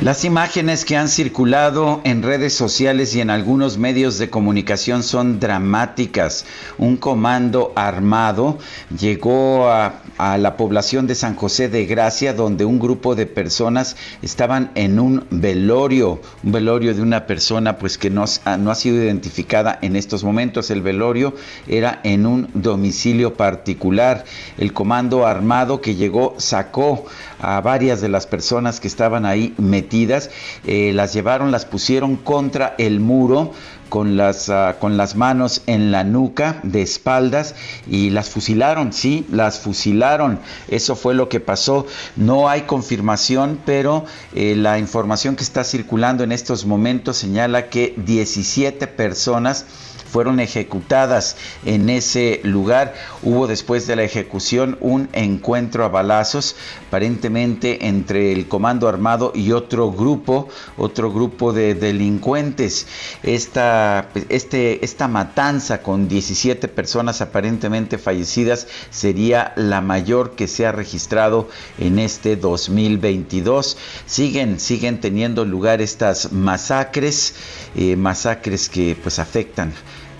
Las imágenes que han circulado en redes sociales y en algunos medios de comunicación son dramáticas. Un comando armado llegó a, la población de San José de Gracia donde un grupo de personas estaban en un velorio, un velorio de una persona pues que no, no ha sido identificada en estos momentos. El velorio era en un domicilio particular. El comando armado que llegó sacó a varias de las personas que estaban ahí metidas, eh, las llevaron, las pusieron contra el muro con las, uh, con las manos en la nuca, de espaldas, y las fusilaron, sí, las fusilaron. Eso fue lo que pasó. No hay confirmación, pero eh, la información que está circulando en estos momentos señala que 17 personas fueron ejecutadas en ese lugar. Hubo después de la ejecución un encuentro a balazos, aparentemente entre el comando armado y otro grupo, otro grupo de delincuentes. Esta, este, esta matanza con 17 personas aparentemente fallecidas sería la mayor que se ha registrado en este 2022. Siguen, siguen teniendo lugar estas masacres, eh, masacres que pues afectan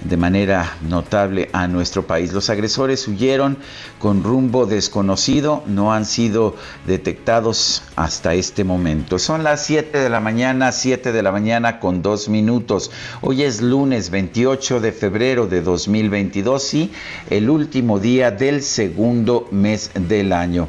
de manera notable a nuestro país. Los agresores huyeron con rumbo desconocido, no han sido detectados hasta este momento. Son las 7 de la mañana, 7 de la mañana con dos minutos. Hoy es lunes 28 de febrero de 2022 y el último día del segundo mes del año.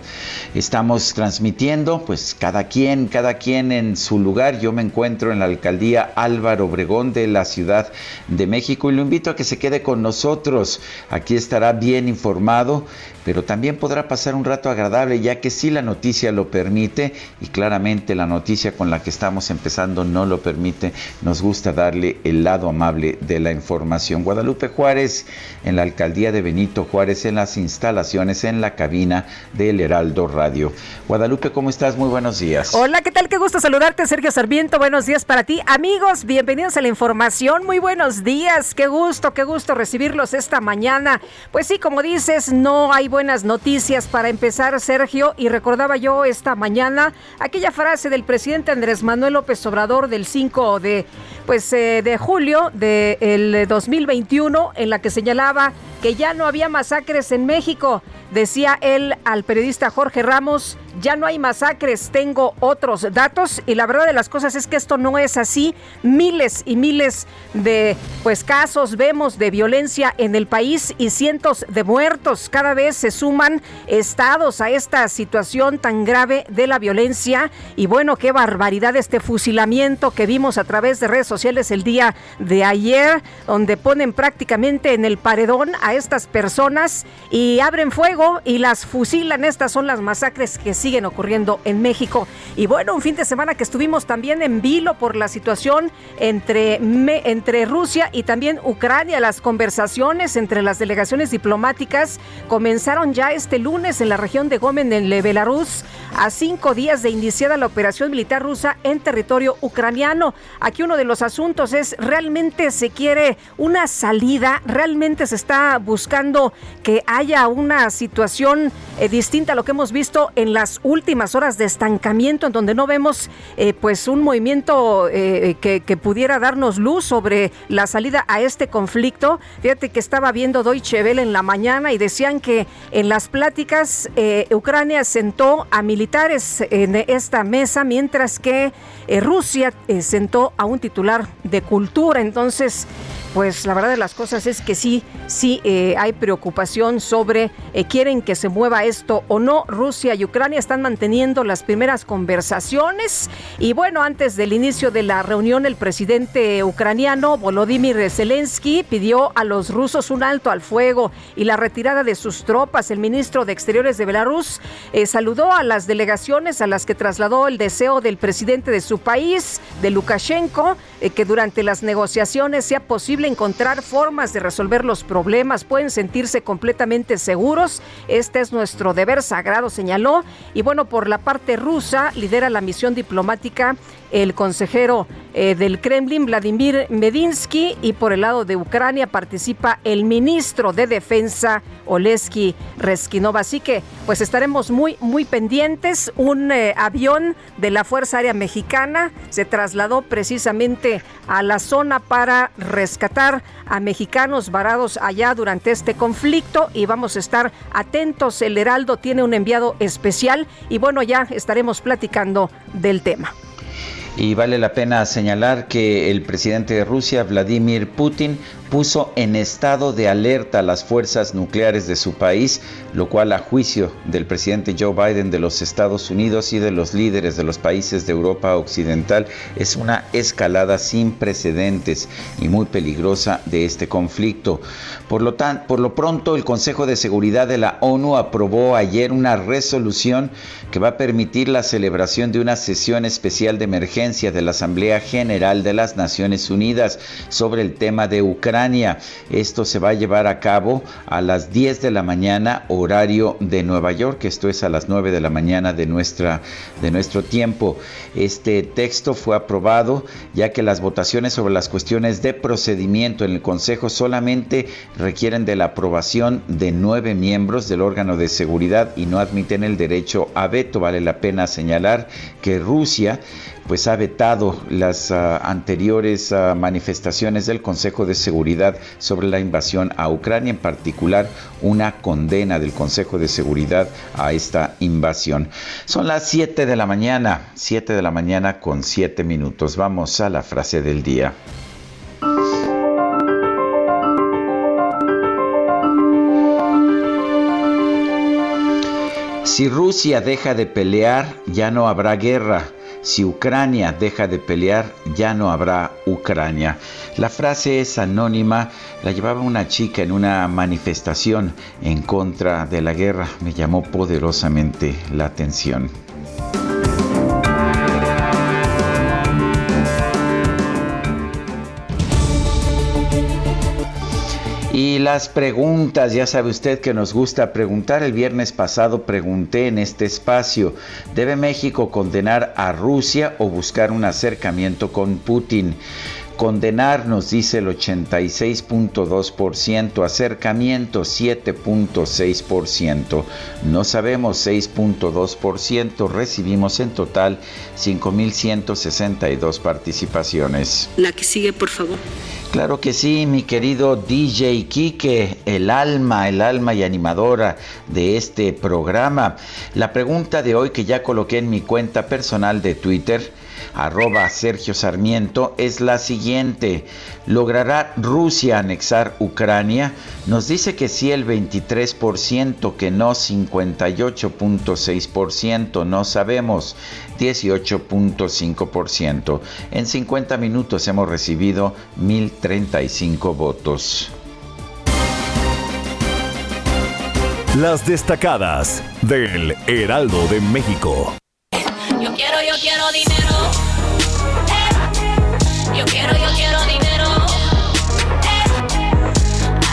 Estamos transmitiendo, pues cada quien, cada quien en su lugar. Yo me encuentro en la alcaldía Álvaro Obregón de la Ciudad de México y lo invito a que se quede con nosotros. Aquí estará bien informado, pero también podrá pasar un rato agradable, ya que si la noticia lo permite, y claramente la noticia con la que estamos empezando no lo permite, nos gusta darle el lado amable de la información. Guadalupe Juárez, en la alcaldía de Benito Juárez, en las instalaciones, en la cabina del Heraldo Radio. Guadalupe, ¿cómo estás? Muy buenos días. Hola, ¿qué tal? Qué gusto saludarte, Sergio Sarmiento. Buenos días para ti. Amigos, bienvenidos a la información. Muy buenos días. Qué gusto, qué gusto recibirlos esta mañana. Pues sí, como dices, no hay buenas noticias para empezar, Sergio. Y recordaba yo esta mañana aquella frase del presidente Andrés Manuel López Obrador del 5 de, pues, eh, de julio del 2021, en la que señalaba que ya no había masacres en México. Decía él al periodista Jorge Ramos, ya no hay masacres, tengo otros datos y la verdad de las cosas es que esto no es así. Miles y miles de pues casos vemos de violencia en el país y cientos de muertos. Cada vez se suman estados a esta situación tan grave de la violencia y bueno, qué barbaridad este fusilamiento que vimos a través de redes sociales el día de ayer, donde ponen prácticamente en el paredón a estas personas y abren fuego y las fusilan. Estas son las masacres que siguen ocurriendo en México. Y bueno, un fin de semana que estuvimos también en vilo por la situación entre, entre Rusia y también Ucrania. Las conversaciones entre las delegaciones diplomáticas comenzaron ya este lunes en la región de Gómez, en Belarus, a cinco días de iniciada la operación militar rusa en territorio ucraniano. Aquí uno de los asuntos es, ¿realmente se quiere una salida? ¿Realmente se está buscando que haya una situación eh, distinta a lo que hemos visto en las últimas horas de estancamiento, en donde no vemos eh, pues un movimiento eh, que, pudiera darnos luz sobre la salida a este conflicto. Fíjate que estaba viendo Deutsche Welle en la mañana y decían que en las pláticas Ucrania sentó a militares en esta mesa, mientras que Rusia sentó a un titular de cultura. Entonces, pues la verdad de las cosas es que sí, sí eh, hay preocupación sobre eh, quieren que se mueva esto o no. Rusia y Ucrania están manteniendo las primeras conversaciones y bueno, antes del inicio de la reunión el presidente ucraniano Volodymyr Zelensky pidió a los rusos un alto al fuego y la retirada de sus tropas. El ministro de Exteriores de Belarus eh, saludó a las delegaciones a las que trasladó el deseo del presidente de su país, de Lukashenko, que durante las negociaciones sea posible encontrar formas de resolver los problemas, pueden sentirse completamente seguros. Este es nuestro deber sagrado, señaló. Y bueno, por la parte rusa, lidera la misión diplomática el consejero eh, del Kremlin, Vladimir Medinsky, y por el lado de Ucrania participa el ministro de Defensa, Oleski Reskinov. Así que, pues estaremos muy, muy pendientes. Un eh, avión de la Fuerza Aérea Mexicana se trasladó precisamente a la zona para rescatar a mexicanos varados allá durante este conflicto y vamos a estar atentos. El Heraldo tiene un enviado especial y bueno, ya estaremos platicando del tema. Y vale la pena señalar que el presidente de Rusia, Vladimir Putin, puso en estado de alerta a las fuerzas nucleares de su país, lo cual a juicio del presidente Joe Biden de los Estados Unidos y de los líderes de los países de Europa Occidental es una escalada sin precedentes y muy peligrosa de este conflicto. Por lo, tan, por lo pronto, el Consejo de Seguridad de la ONU aprobó ayer una resolución que va a permitir la celebración de una sesión especial de emergencia de la Asamblea General de las Naciones Unidas sobre el tema de Ucrania esto se va a llevar a cabo a las 10 de la mañana, horario de Nueva York. Esto es a las 9 de la mañana de, nuestra, de nuestro tiempo. Este texto fue aprobado ya que las votaciones sobre las cuestiones de procedimiento en el Consejo solamente requieren de la aprobación de nueve miembros del órgano de seguridad y no admiten el derecho a veto. Vale la pena señalar que Rusia pues ha vetado las ah, anteriores ah, manifestaciones del Consejo de Seguridad sobre la invasión a Ucrania, en particular una condena del Consejo de Seguridad a esta invasión. Son las 7 de la mañana, 7 de la mañana con 7 minutos. Vamos a la frase del día. Si Rusia deja de pelear, ya no habrá guerra si Ucrania deja de pelear, ya no habrá Ucrania. La frase es anónima, la llevaba una chica en una manifestación en contra de la guerra. Me llamó poderosamente la atención. Y las preguntas, ya sabe usted que nos gusta preguntar. El viernes pasado pregunté en este espacio, ¿debe México condenar a Rusia o buscar un acercamiento con Putin? Condenar, nos dice el 86.2%, acercamiento 7.6%, no sabemos 6.2%, recibimos en total 5.162 participaciones. La que sigue, por favor. Claro que sí, mi querido DJ Kike, el alma, el alma y animadora de este programa. La pregunta de hoy que ya coloqué en mi cuenta personal de Twitter, arroba Sergio Sarmiento, es la siguiente. ¿Logrará Rusia anexar Ucrania? Nos dice que sí el 23%, que no 58.6%, no sabemos. 18.5%. En 50 minutos hemos recibido 1.035 votos. Las destacadas del Heraldo de México. Yo quiero, yo quiero dinero. Yo quiero, yo quiero dinero.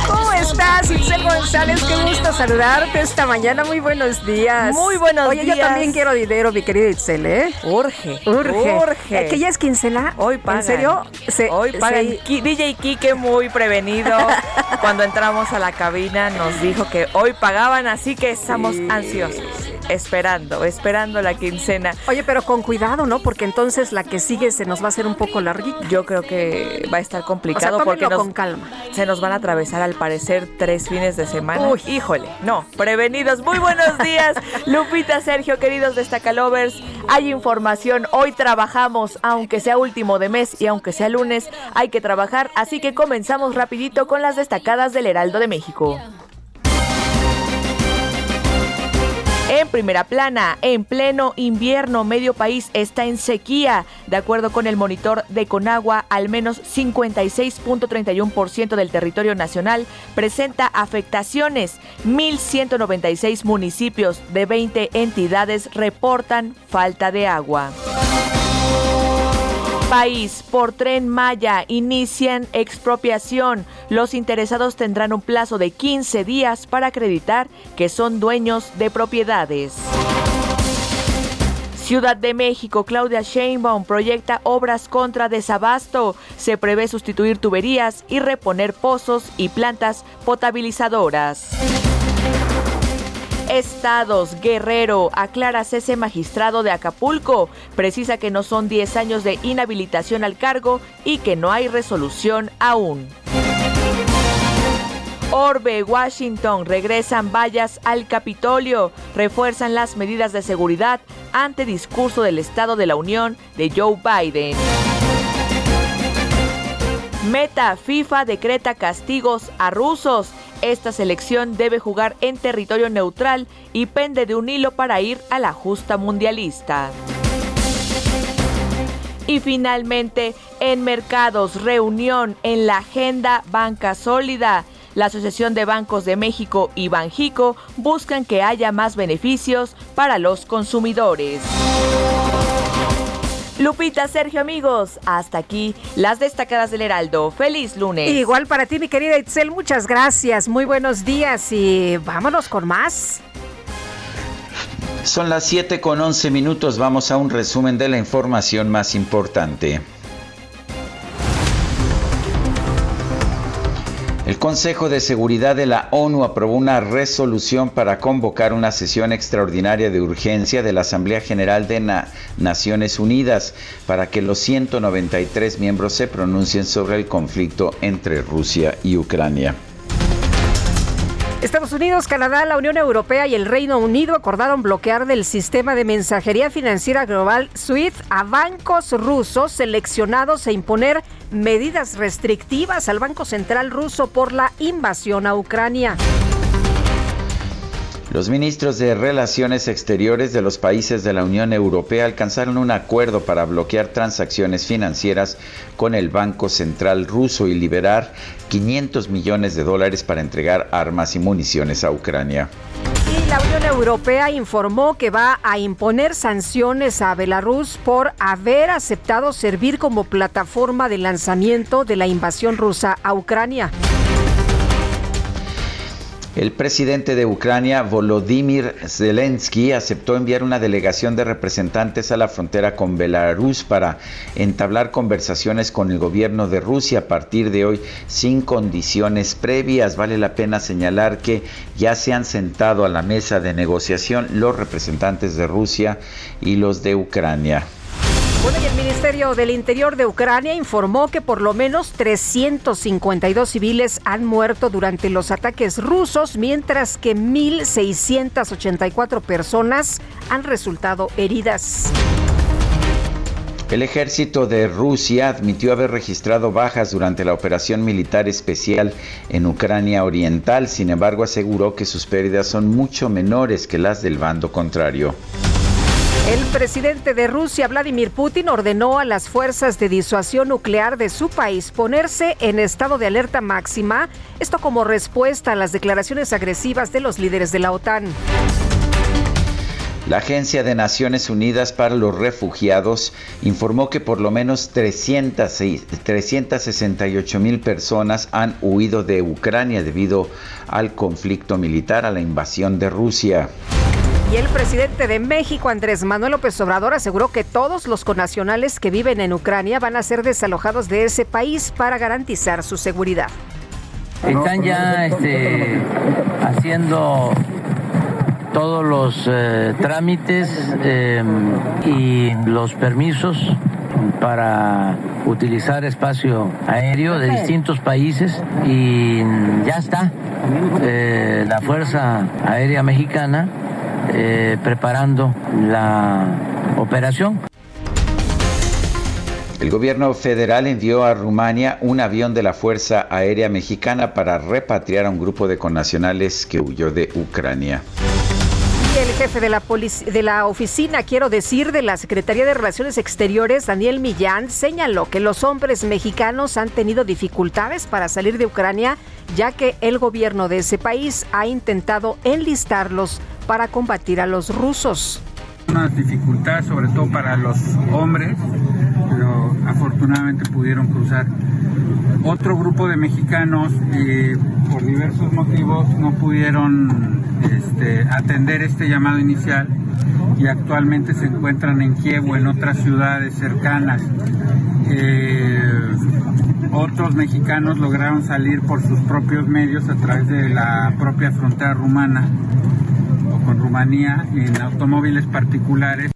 ¿Cómo estás, Itzel González, qué gusto saludarte esta mañana. Muy buenos días. Muy buenos días. Oye, yo también quiero dinero, mi querida Itzel, ¿eh? Urge. Urge. Urge. ¿Que ya es quincena? Hoy pagan. ¿En serio? Hoy pagan. DJ Kike muy prevenido. Cuando entramos a la cabina nos dijo que hoy pagaban, así que estamos ansiosos esperando, esperando la quincena. Oye, pero con cuidado, ¿no? Porque entonces la que sigue se nos va a hacer un poco larguita. Yo creo que va a estar complicado porque con calma. se nos van a atravesar al parecer tres fines de semana. Uy, híjole, no, prevenidos. Muy buenos días, Lupita, Sergio, queridos Destacalovers. Hay información, hoy trabajamos, aunque sea último de mes y aunque sea lunes, hay que trabajar, así que comenzamos rapidito con las destacadas del Heraldo de México. En primera plana, en pleno invierno, medio país está en sequía. De acuerdo con el monitor de Conagua, al menos 56.31% del territorio nacional presenta afectaciones. 1.196 municipios de 20 entidades reportan falta de agua país por tren Maya inician expropiación. Los interesados tendrán un plazo de 15 días para acreditar que son dueños de propiedades. Ciudad de México, Claudia Sheinbaum proyecta obras contra desabasto. Se prevé sustituir tuberías y reponer pozos y plantas potabilizadoras. Estados, Guerrero, aclara ese magistrado de Acapulco. Precisa que no son 10 años de inhabilitación al cargo y que no hay resolución aún. Orbe, Washington, regresan vallas al Capitolio, refuerzan las medidas de seguridad ante discurso del Estado de la Unión de Joe Biden. Meta, FIFA decreta castigos a rusos. Esta selección debe jugar en territorio neutral y pende de un hilo para ir a la justa mundialista. Y finalmente, en mercados, reunión en la agenda Banca Sólida. La Asociación de Bancos de México y Banjico buscan que haya más beneficios para los consumidores. Lupita, Sergio, amigos, hasta aquí las destacadas del Heraldo. Feliz lunes. Igual para ti, mi querida Itzel, muchas gracias. Muy buenos días y vámonos con más. Son las 7 con 11 minutos. Vamos a un resumen de la información más importante. El Consejo de Seguridad de la ONU aprobó una resolución para convocar una sesión extraordinaria de urgencia de la Asamblea General de Naciones Unidas para que los 193 miembros se pronuncien sobre el conflicto entre Rusia y Ucrania. Estados Unidos, Canadá, la Unión Europea y el Reino Unido acordaron bloquear del sistema de mensajería financiera global SWIFT a bancos rusos seleccionados e imponer medidas restrictivas al Banco Central ruso por la invasión a Ucrania. Los ministros de Relaciones Exteriores de los países de la Unión Europea alcanzaron un acuerdo para bloquear transacciones financieras con el Banco Central ruso y liberar 500 millones de dólares para entregar armas y municiones a Ucrania. Y la Unión Europea informó que va a imponer sanciones a Belarus por haber aceptado servir como plataforma de lanzamiento de la invasión rusa a Ucrania. El presidente de Ucrania, Volodymyr Zelensky, aceptó enviar una delegación de representantes a la frontera con Belarus para entablar conversaciones con el gobierno de Rusia a partir de hoy sin condiciones previas. Vale la pena señalar que ya se han sentado a la mesa de negociación los representantes de Rusia y los de Ucrania. Bueno, y el Ministerio del Interior de Ucrania informó que por lo menos 352 civiles han muerto durante los ataques rusos, mientras que 1.684 personas han resultado heridas. El ejército de Rusia admitió haber registrado bajas durante la operación militar especial en Ucrania Oriental, sin embargo aseguró que sus pérdidas son mucho menores que las del bando contrario. El presidente de Rusia, Vladimir Putin, ordenó a las fuerzas de disuasión nuclear de su país ponerse en estado de alerta máxima, esto como respuesta a las declaraciones agresivas de los líderes de la OTAN. La Agencia de Naciones Unidas para los Refugiados informó que por lo menos 368 mil personas han huido de Ucrania debido al conflicto militar, a la invasión de Rusia. Y el presidente de México, Andrés Manuel López Obrador, aseguró que todos los conacionales que viven en Ucrania van a ser desalojados de ese país para garantizar su seguridad. Están ya este, haciendo todos los eh, trámites eh, y los permisos para utilizar espacio aéreo de distintos países y ya está eh, la Fuerza Aérea Mexicana preparando la operación. El gobierno federal envió a Rumania un avión de la Fuerza Aérea Mexicana para repatriar a un grupo de connacionales que huyó de Ucrania el jefe de la, de la oficina, quiero decir, de la Secretaría de Relaciones Exteriores, Daniel Millán, señaló que los hombres mexicanos han tenido dificultades para salir de Ucrania, ya que el gobierno de ese país ha intentado enlistarlos para combatir a los rusos. Una dificultad, sobre todo para los hombres, pero afortunadamente pudieron cruzar otro grupo de mexicanos eh, por diversos motivos no pudieron este, atender este llamado inicial y actualmente se encuentran en Kiev o en otras ciudades cercanas. Eh, otros mexicanos lograron salir por sus propios medios a través de la propia frontera rumana En automóviles particulares.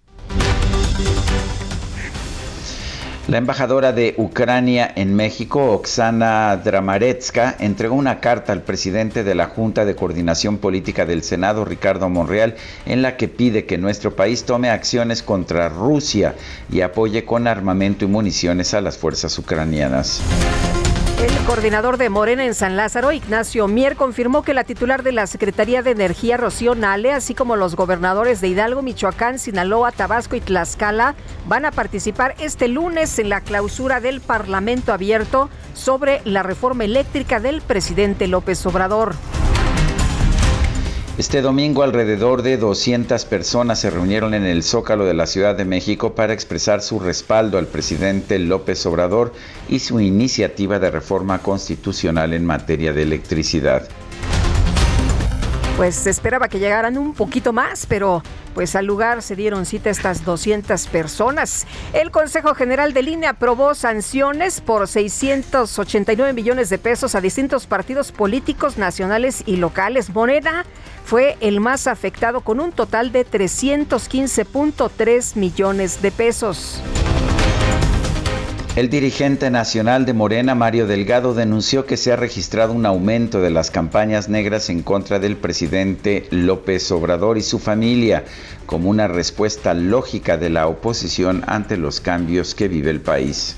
La embajadora de Ucrania en México, Oksana Dramaretska, entregó una carta al presidente de la Junta de Coordinación Política del Senado, Ricardo Monreal, en la que pide que nuestro país tome acciones contra Rusia y apoye con armamento y municiones a las fuerzas ucranianas. El coordinador de Morena en San Lázaro, Ignacio Mier, confirmó que la titular de la Secretaría de Energía, Rocío Nale, así como los gobernadores de Hidalgo, Michoacán, Sinaloa, Tabasco y Tlaxcala, van a participar este lunes en la clausura del Parlamento abierto sobre la reforma eléctrica del presidente López Obrador. Este domingo alrededor de 200 personas se reunieron en el Zócalo de la Ciudad de México para expresar su respaldo al presidente López Obrador y su iniciativa de reforma constitucional en materia de electricidad. Pues se esperaba que llegaran un poquito más, pero pues al lugar se dieron cita estas 200 personas. El Consejo General de Línea aprobó sanciones por 689 millones de pesos a distintos partidos políticos nacionales y locales. Morena fue el más afectado con un total de 315.3 millones de pesos. El dirigente nacional de Morena, Mario Delgado, denunció que se ha registrado un aumento de las campañas negras en contra del presidente López Obrador y su familia, como una respuesta lógica de la oposición ante los cambios que vive el país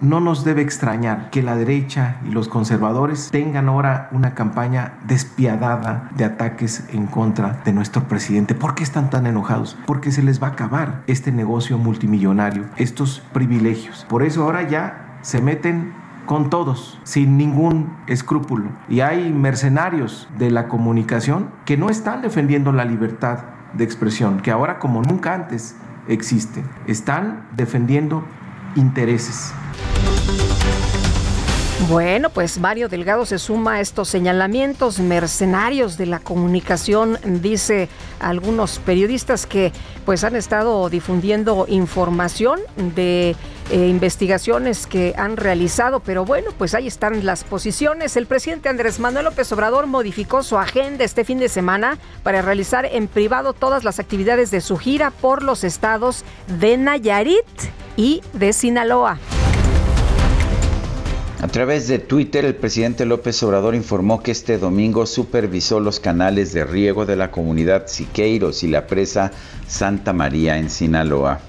no nos debe extrañar que la derecha y los conservadores tengan ahora una campaña despiadada de ataques en contra de nuestro presidente. ¿Por qué están tan enojados? Porque se les va a acabar este negocio multimillonario, estos privilegios. Por eso ahora ya se meten con todos, sin ningún escrúpulo. Y hay mercenarios de la comunicación que no están defendiendo la libertad de expresión, que ahora como nunca antes existe. Están defendiendo intereses. Bueno, pues Mario Delgado se suma a estos señalamientos mercenarios de la comunicación, dice algunos periodistas que pues han estado difundiendo información de eh, investigaciones que han realizado, pero bueno, pues ahí están las posiciones. El presidente Andrés Manuel López Obrador modificó su agenda este fin de semana para realizar en privado todas las actividades de su gira por los estados de Nayarit y de Sinaloa. A través de Twitter, el presidente López Obrador informó que este domingo supervisó los canales de riego de la comunidad Siqueiros y la presa Santa María en Sinaloa.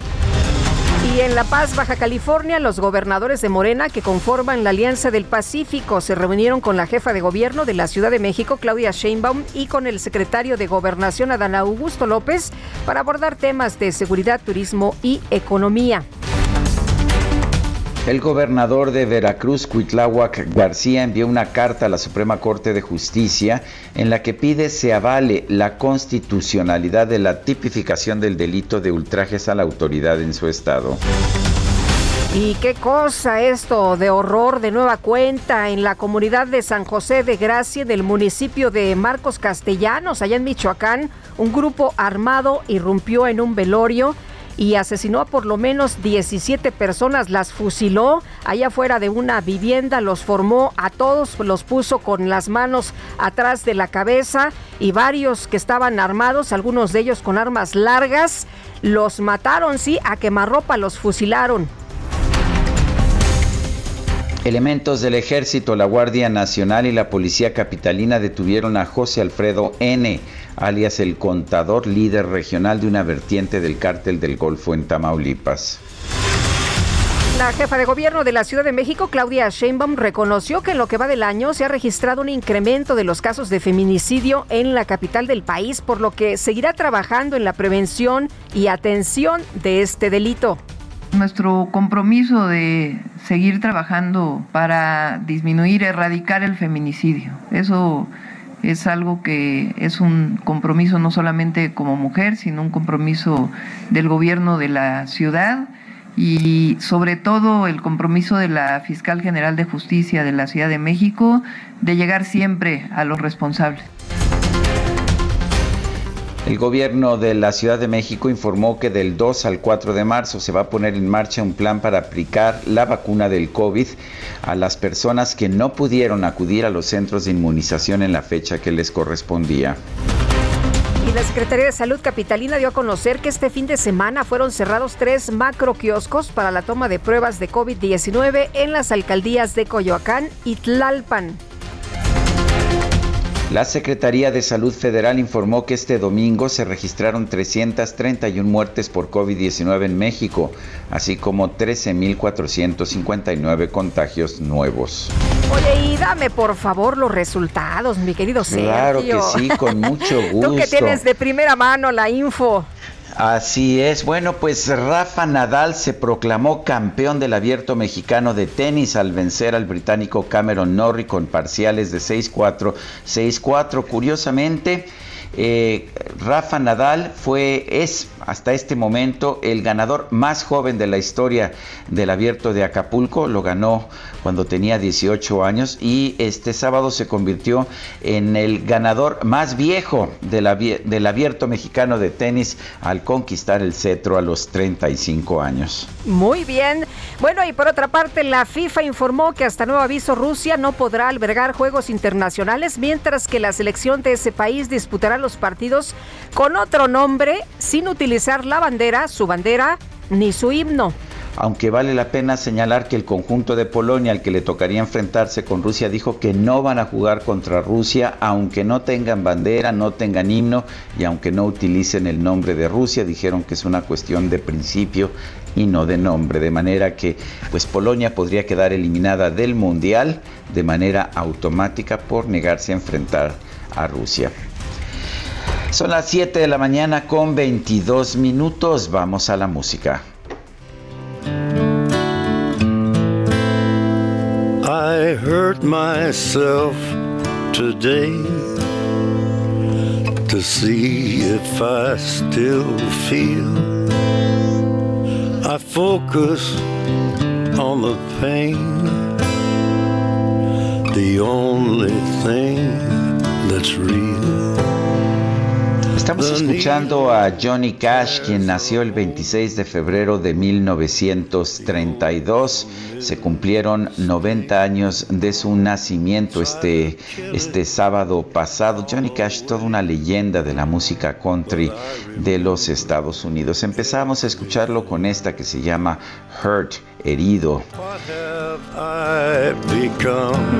Y en La Paz, Baja California, los gobernadores de Morena que conforman la Alianza del Pacífico se reunieron con la jefa de gobierno de la Ciudad de México, Claudia Sheinbaum, y con el secretario de Gobernación, Adán Augusto López, para abordar temas de seguridad, turismo y economía. El gobernador de Veracruz, Cuitláhuac García, envió una carta a la Suprema Corte de Justicia en la que pide se avale la constitucionalidad de la tipificación del delito de ultrajes a la autoridad en su estado. Y qué cosa esto de horror de nueva cuenta en la comunidad de San José de Gracia del municipio de Marcos Castellanos, allá en Michoacán, un grupo armado irrumpió en un velorio y asesinó a por lo menos 17 personas, las fusiló allá afuera de una vivienda, los formó a todos, los puso con las manos atrás de la cabeza y varios que estaban armados, algunos de ellos con armas largas, los mataron, sí, a quemarropa los fusilaron. Elementos del ejército, la Guardia Nacional y la Policía Capitalina detuvieron a José Alfredo N., alias el contador líder regional de una vertiente del cártel del Golfo en Tamaulipas. La jefa de gobierno de la Ciudad de México, Claudia Sheinbaum, reconoció que en lo que va del año se ha registrado un incremento de los casos de feminicidio en la capital del país, por lo que seguirá trabajando en la prevención y atención de este delito. Nuestro compromiso de seguir trabajando para disminuir, erradicar el feminicidio. Eso es algo que es un compromiso no solamente como mujer, sino un compromiso del gobierno de la ciudad y sobre todo el compromiso de la fiscal general de justicia de la Ciudad de México de llegar siempre a los responsables. El gobierno de la Ciudad de México informó que del 2 al 4 de marzo se va a poner en marcha un plan para aplicar la vacuna del COVID a las personas que no pudieron acudir a los centros de inmunización en la fecha que les correspondía. Y la Secretaría de Salud Capitalina dio a conocer que este fin de semana fueron cerrados tres macro kioscos para la toma de pruebas de COVID-19 en las alcaldías de Coyoacán y Tlalpan. La Secretaría de Salud Federal informó que este domingo se registraron 331 muertes por COVID-19 en México, así como 13.459 contagios nuevos. Oye, y dame por favor los resultados, mi querido Sergio. Claro que sí, con mucho gusto. Tú que tienes de primera mano la info. Así es. Bueno, pues Rafa Nadal se proclamó campeón del abierto mexicano de tenis al vencer al británico Cameron Norrie con parciales de 6-4, 6-4. Curiosamente, eh, Rafa Nadal fue, es hasta este momento el ganador más joven de la historia del abierto de Acapulco. Lo ganó cuando tenía 18 años y este sábado se convirtió en el ganador más viejo del, abierto mexicano de tenis al conquistar el cetro a los 35 años. Muy bien. Bueno, y por otra parte, la FIFA informó que hasta nuevo aviso Rusia no podrá albergar juegos internacionales, mientras que la selección de ese país disputará los partidos con otro nombre sin utilizar la bandera, su bandera ni su himno aunque vale la pena señalar que el conjunto de Polonia al que le tocaría enfrentarse con Rusia dijo que no van a jugar contra Rusia, aunque no tengan bandera, no tengan himno y aunque no utilicen el nombre de Rusia, dijeron que es una cuestión de principio y no de nombre, de manera que pues Polonia podría quedar eliminada del Mundial de manera automática por negarse a enfrentar a Rusia. Son las 7 de la mañana con 22 minutos, vamos a la música. I hurt myself today to see if I still feel. I focus on the pain, the only thing that's real. Estamos escuchando a Johnny Cash, quien nació el 26 de febrero de 1932. Se cumplieron 90 años de su nacimiento este, este sábado pasado. Johnny Cash, toda una leyenda de la música country de los Estados Unidos. Empezamos a escucharlo con esta que se llama Hurt herido.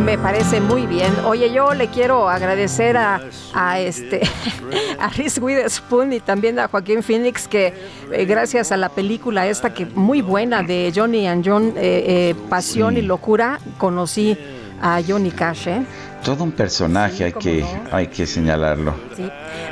Me parece muy bien. Oye, yo le quiero agradecer a, a este a Reese Witherspoon y también a Joaquín Phoenix que eh, gracias a la película esta que muy buena de Johnny and John eh, eh, Pasión y Locura conocí a Johnny Cash. todo un personaje, hay, que, hay que señalarlo.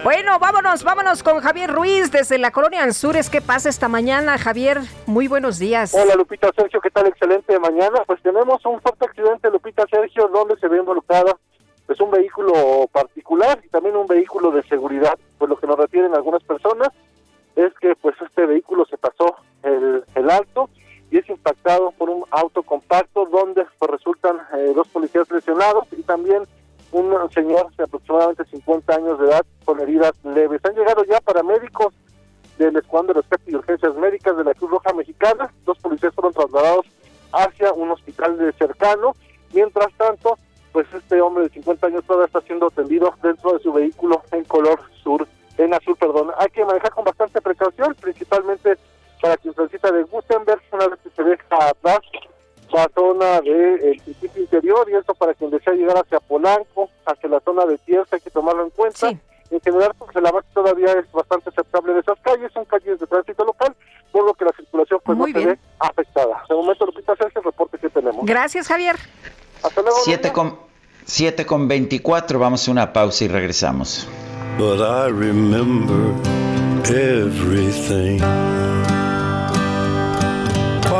Bueno, vámonos, vámonos con Javier Ruiz desde la colonia Anzures. ¿Qué pasa esta mañana, Javier? Muy buenos días. Hola, Lupita Sergio, ¿qué tal? Excelente mañana. Pues tenemos un fuerte accidente, Lupita Sergio, donde se ve involucrada pues un vehículo particular y también un vehículo de seguridad. Pues lo que nos refieren algunas personas es que pues este vehículo se pasó el, el alto y es impactado por un auto compacto donde pues, resultan eh, dos policías lesionados y también un señor de aproximadamente 50 años de edad con heridas leves. Han llegado ya paramédicos del Escuadrón de Rescate y Urgencias Médicas de la Cruz Roja Mexicana. Dos policías fueron trasladados hacia un hospital de cercano. Mientras tanto, pues este hombre de 50 años todavía está siendo atendido dentro de su vehículo en color sur, en azul, perdón. Hay que manejar con bastante precaución, principalmente para quien transita de Gutenberg, una vez que se deja atrás la zona del de, circuito interior y eso para quien desea llegar hacia Polanco, hacia la zona de tierra, hay que tomarlo en cuenta. En general, pues el avance todavía es bastante aceptable de esas calles, son calles de tránsito local, por lo que la circulación pues no se ve afectada. De momento, Lupita, ese es el reporte que tenemos. Gracias, Javier. Hasta luego. Siete con, siete con 24, vamos a una pausa y regresamos. But I remember everything.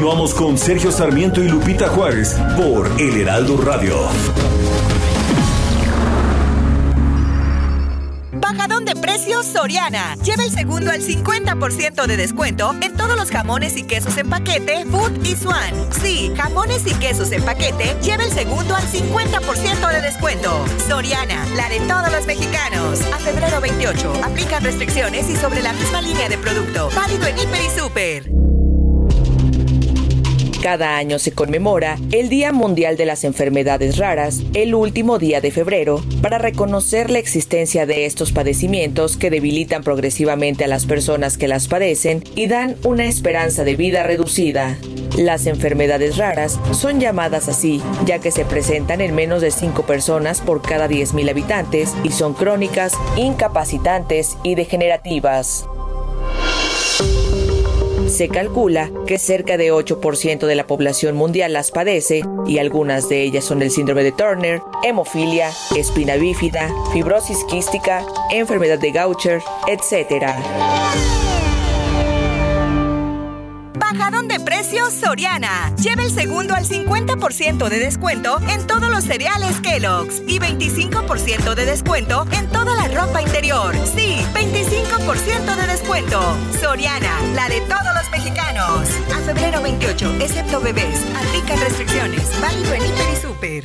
Continuamos con Sergio Sarmiento y Lupita Juárez por El Heraldo Radio. Bajadón de precios Soriana. Lleva el segundo al 50% de descuento en todos los jamones y quesos en paquete, Food y Swan. Sí, jamones y quesos en paquete, lleva el segundo al 50% de descuento. Soriana, la de todos los mexicanos. A febrero 28, aplican restricciones y sobre la misma línea de producto. Válido en Hiper y Super. Cada año se conmemora el Día Mundial de las Enfermedades Raras, el último día de febrero, para reconocer la existencia de estos padecimientos que debilitan progresivamente a las personas que las padecen y dan una esperanza de vida reducida. Las enfermedades raras son llamadas así, ya que se presentan en menos de 5 personas por cada 10.000 habitantes y son crónicas, incapacitantes y degenerativas. Se calcula que cerca de 8% de la población mundial las padece y algunas de ellas son el síndrome de Turner, hemofilia, espina bífida, fibrosis quística, enfermedad de Gaucher, etc. Bajadón de precios Soriana. Lleva el segundo al 50% de descuento en todos los cereales Kellogg's y 25% de descuento en toda la ropa interior. Sí, 25% de descuento. Soriana, la de todos los mexicanos. A febrero 28, excepto bebés. Aplican restricciones. Válido en Hiper y Super.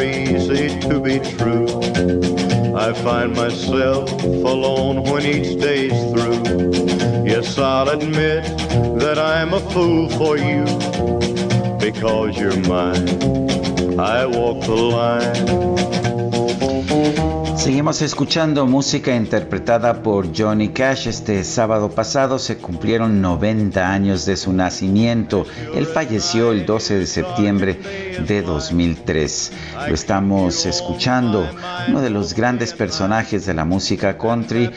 to be true. I find myself alone when each day's through. Yes, I'll admit that I'm a fool for you because you're mine. I walk the line. Seguimos escuchando música interpretada por Johnny Cash. Este sábado pasado se cumplieron 90 años de su nacimiento. Él falleció el 12 de septiembre de 2003. Lo estamos escuchando, uno de los grandes personajes de la música country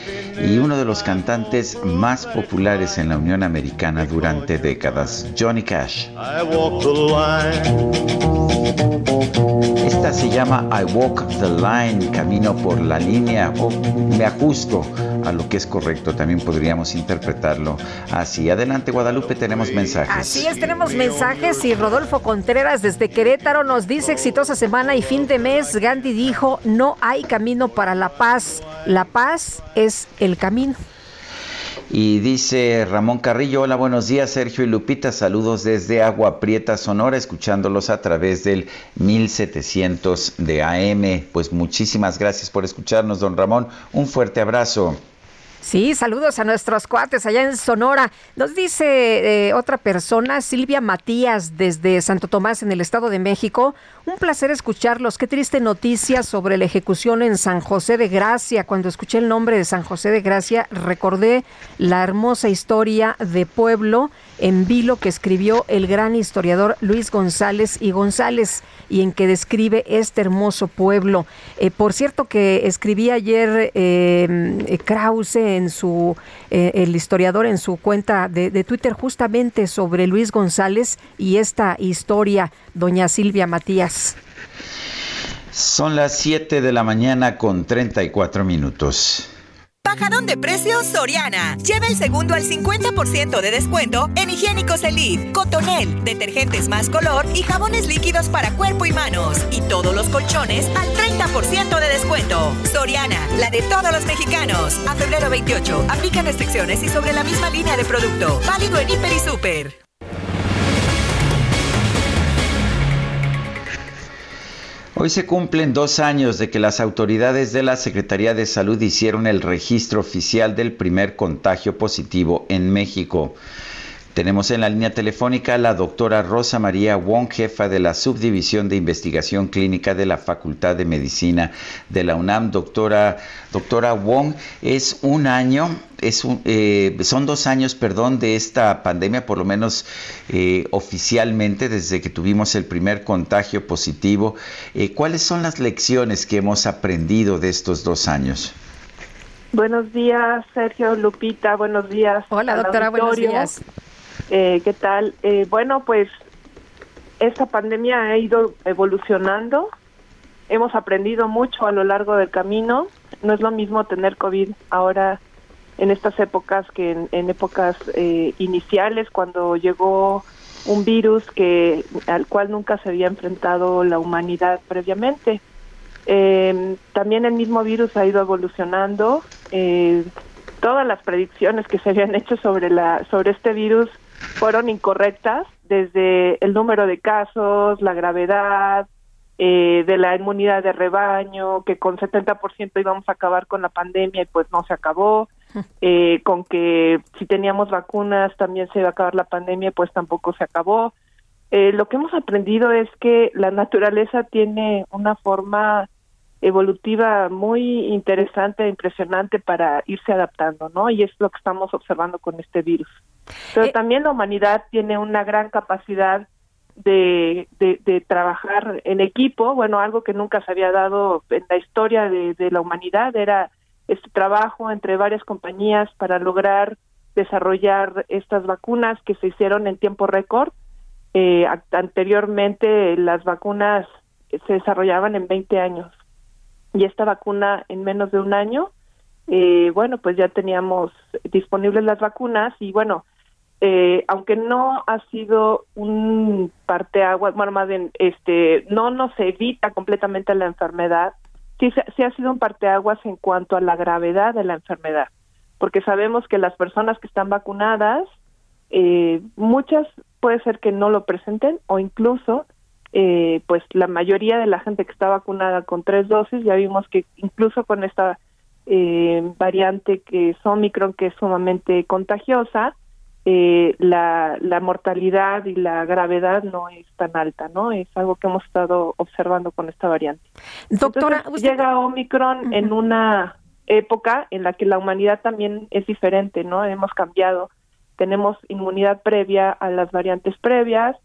y uno de los cantantes más populares en la Unión Americana durante décadas, Johnny Cash. Esta se llama I Walk the Line, camino por la línea o me ajusto a lo que es correcto. También podríamos interpretarlo así. Adelante Guadalupe, tenemos mensajes. Así es, tenemos mensajes y Rodolfo Contreras desde Querétaro nos dice exitosa semana y fin de mes. Gandhi dijo, no hay camino para la paz. La paz es el camino. Y dice Ramón Carrillo, hola, buenos días Sergio y Lupita, saludos desde Agua Prieta, Sonora, escuchándolos a través del 1700 de AM. Pues muchísimas gracias por escucharnos, don Ramón. Un fuerte abrazo. Sí, saludos a nuestros cuates allá en Sonora. Nos dice eh, otra persona, Silvia Matías, desde Santo Tomás, en el Estado de México. Un placer escucharlos. Qué triste noticia sobre la ejecución en San José de Gracia. Cuando escuché el nombre de San José de Gracia, recordé la hermosa historia de pueblo en vilo que escribió el gran historiador Luis González y González y en que describe este hermoso pueblo. Eh, por cierto que escribí ayer eh, Krause en su, eh, el historiador en su cuenta de, de Twitter justamente sobre Luis González y esta historia, doña Silvia Matías. Son las 7 de la mañana con 34 minutos. Bajadón de precios Soriana. Lleva el segundo al 50% de descuento en higiénicos Elite, Cotonel, detergentes más color y jabones líquidos para cuerpo y manos. Y todos los colchones al 30% de descuento. Soriana, la de todos los mexicanos. A febrero 28, aplican restricciones y sobre la misma línea de producto. Válido en Hiper y Super. Hoy se cumplen dos años de que las autoridades de la Secretaría de Salud hicieron el registro oficial del primer contagio positivo en México. Tenemos en la línea telefónica a la doctora Rosa María Wong, jefa de la Subdivisión de Investigación Clínica de la Facultad de Medicina de la UNAM. Doctora, doctora Wong, es un año, es un, eh, son dos años, perdón, de esta pandemia, por lo menos eh, oficialmente, desde que tuvimos el primer contagio positivo. Eh, ¿Cuáles son las lecciones que hemos aprendido de estos dos años? Buenos días, Sergio, Lupita, buenos días. Hola, doctora, buenos días. Eh, ¿Qué tal? Eh, bueno, pues esta pandemia ha ido evolucionando. Hemos aprendido mucho a lo largo del camino. No es lo mismo tener COVID ahora en estas épocas que en, épocas eh, iniciales, cuando llegó un virus que al cual nunca se había enfrentado la humanidad previamente. también el mismo virus ha ido evolucionando. todas las predicciones que se habían hecho sobre la sobre este virus fueron incorrectas desde el número de casos, la gravedad, eh, de la inmunidad de rebaño, que con 70% íbamos a acabar con la pandemia y pues no se acabó, eh, con que si teníamos vacunas también se iba a acabar la pandemia pues tampoco se acabó. Eh, lo que hemos aprendido es que la naturaleza tiene una forma evolutiva muy interesante e impresionante para irse adaptando, ¿no? Y es lo que estamos observando con este virus. Pero eh, también la humanidad tiene una gran capacidad de, de, trabajar en equipo, bueno, algo que nunca se había dado en la historia de, la humanidad, era este trabajo entre varias compañías para lograr desarrollar estas vacunas que se hicieron en tiempo récord. Eh, anteriormente las vacunas se desarrollaban en 20 años y esta vacuna en menos de un año, eh, bueno, pues ya teníamos disponibles las vacunas y bueno, eh, aunque no ha sido un parteaguas, bueno, más bien, este, no nos evita completamente la enfermedad, sí, sí ha sido un parteaguas en cuanto a la gravedad de la enfermedad, porque sabemos que las personas que están vacunadas, eh, muchas puede ser que no lo presenten o incluso, eh, pues la mayoría de la gente que está vacunada con tres dosis, ya vimos que incluso con esta eh, variante que es Omicron, que es sumamente contagiosa, eh, la, la mortalidad y la gravedad no es tan alta, ¿no? Es algo que hemos estado observando con esta variante. Doctora, llega Omicron en una época en la que la humanidad también es diferente, ¿no? Hemos cambiado, tenemos inmunidad previa a las variantes previas,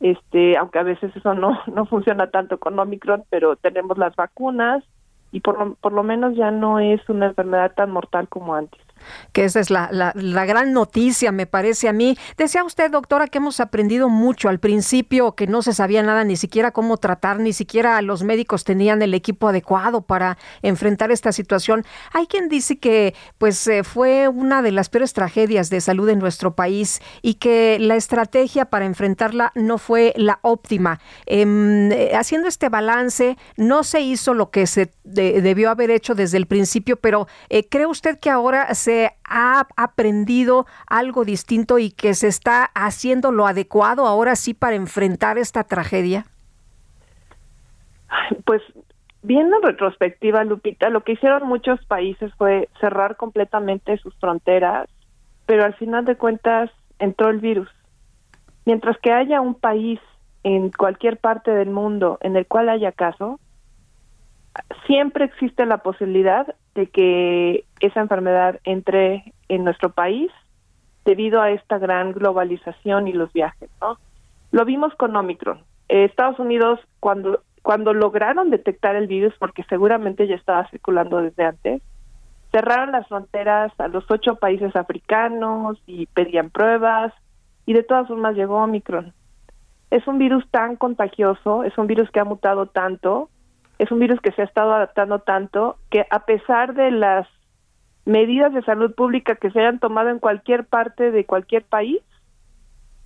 este, aunque a veces eso no no funciona tanto con Omicron, pero tenemos las vacunas y por por lo menos ya no es una enfermedad tan mortal como antes. Que esa es la, la, gran noticia, me parece a mí. Decía usted, doctora, que hemos aprendido mucho al principio, que no se sabía nada, ni siquiera cómo tratar, ni siquiera los médicos tenían el equipo adecuado para enfrentar esta situación. Hay quien dice que pues eh, fue una de las peores tragedias de salud en nuestro país y que la estrategia para enfrentarla no fue la óptima. Em, eh, haciendo este balance, no se hizo lo que se debió haber hecho desde el principio, pero eh, ¿cree usted que ahora se ha aprendido algo distinto y que se está haciendo lo adecuado ahora sí para enfrentar esta tragedia? Pues viendo en retrospectiva, Lupita, lo que hicieron muchos países fue cerrar completamente sus fronteras, pero al final de cuentas entró el virus. Mientras que haya un país en cualquier parte del mundo en el cual haya caso, siempre existe la posibilidad de que esa enfermedad entre en nuestro país debido a esta gran globalización y los viajes, ¿no? Lo vimos con Omicron. Estados Unidos cuando cuando lograron detectar el virus, porque seguramente ya estaba circulando desde antes, cerraron las fronteras a los ocho países africanos y pedían pruebas y de todas formas llegó Omicron. Es un virus tan contagioso, es un virus que ha mutado tanto, es un virus que se ha estado adaptando tanto que a pesar de las medidas de salud pública que se hayan tomado en cualquier parte de cualquier país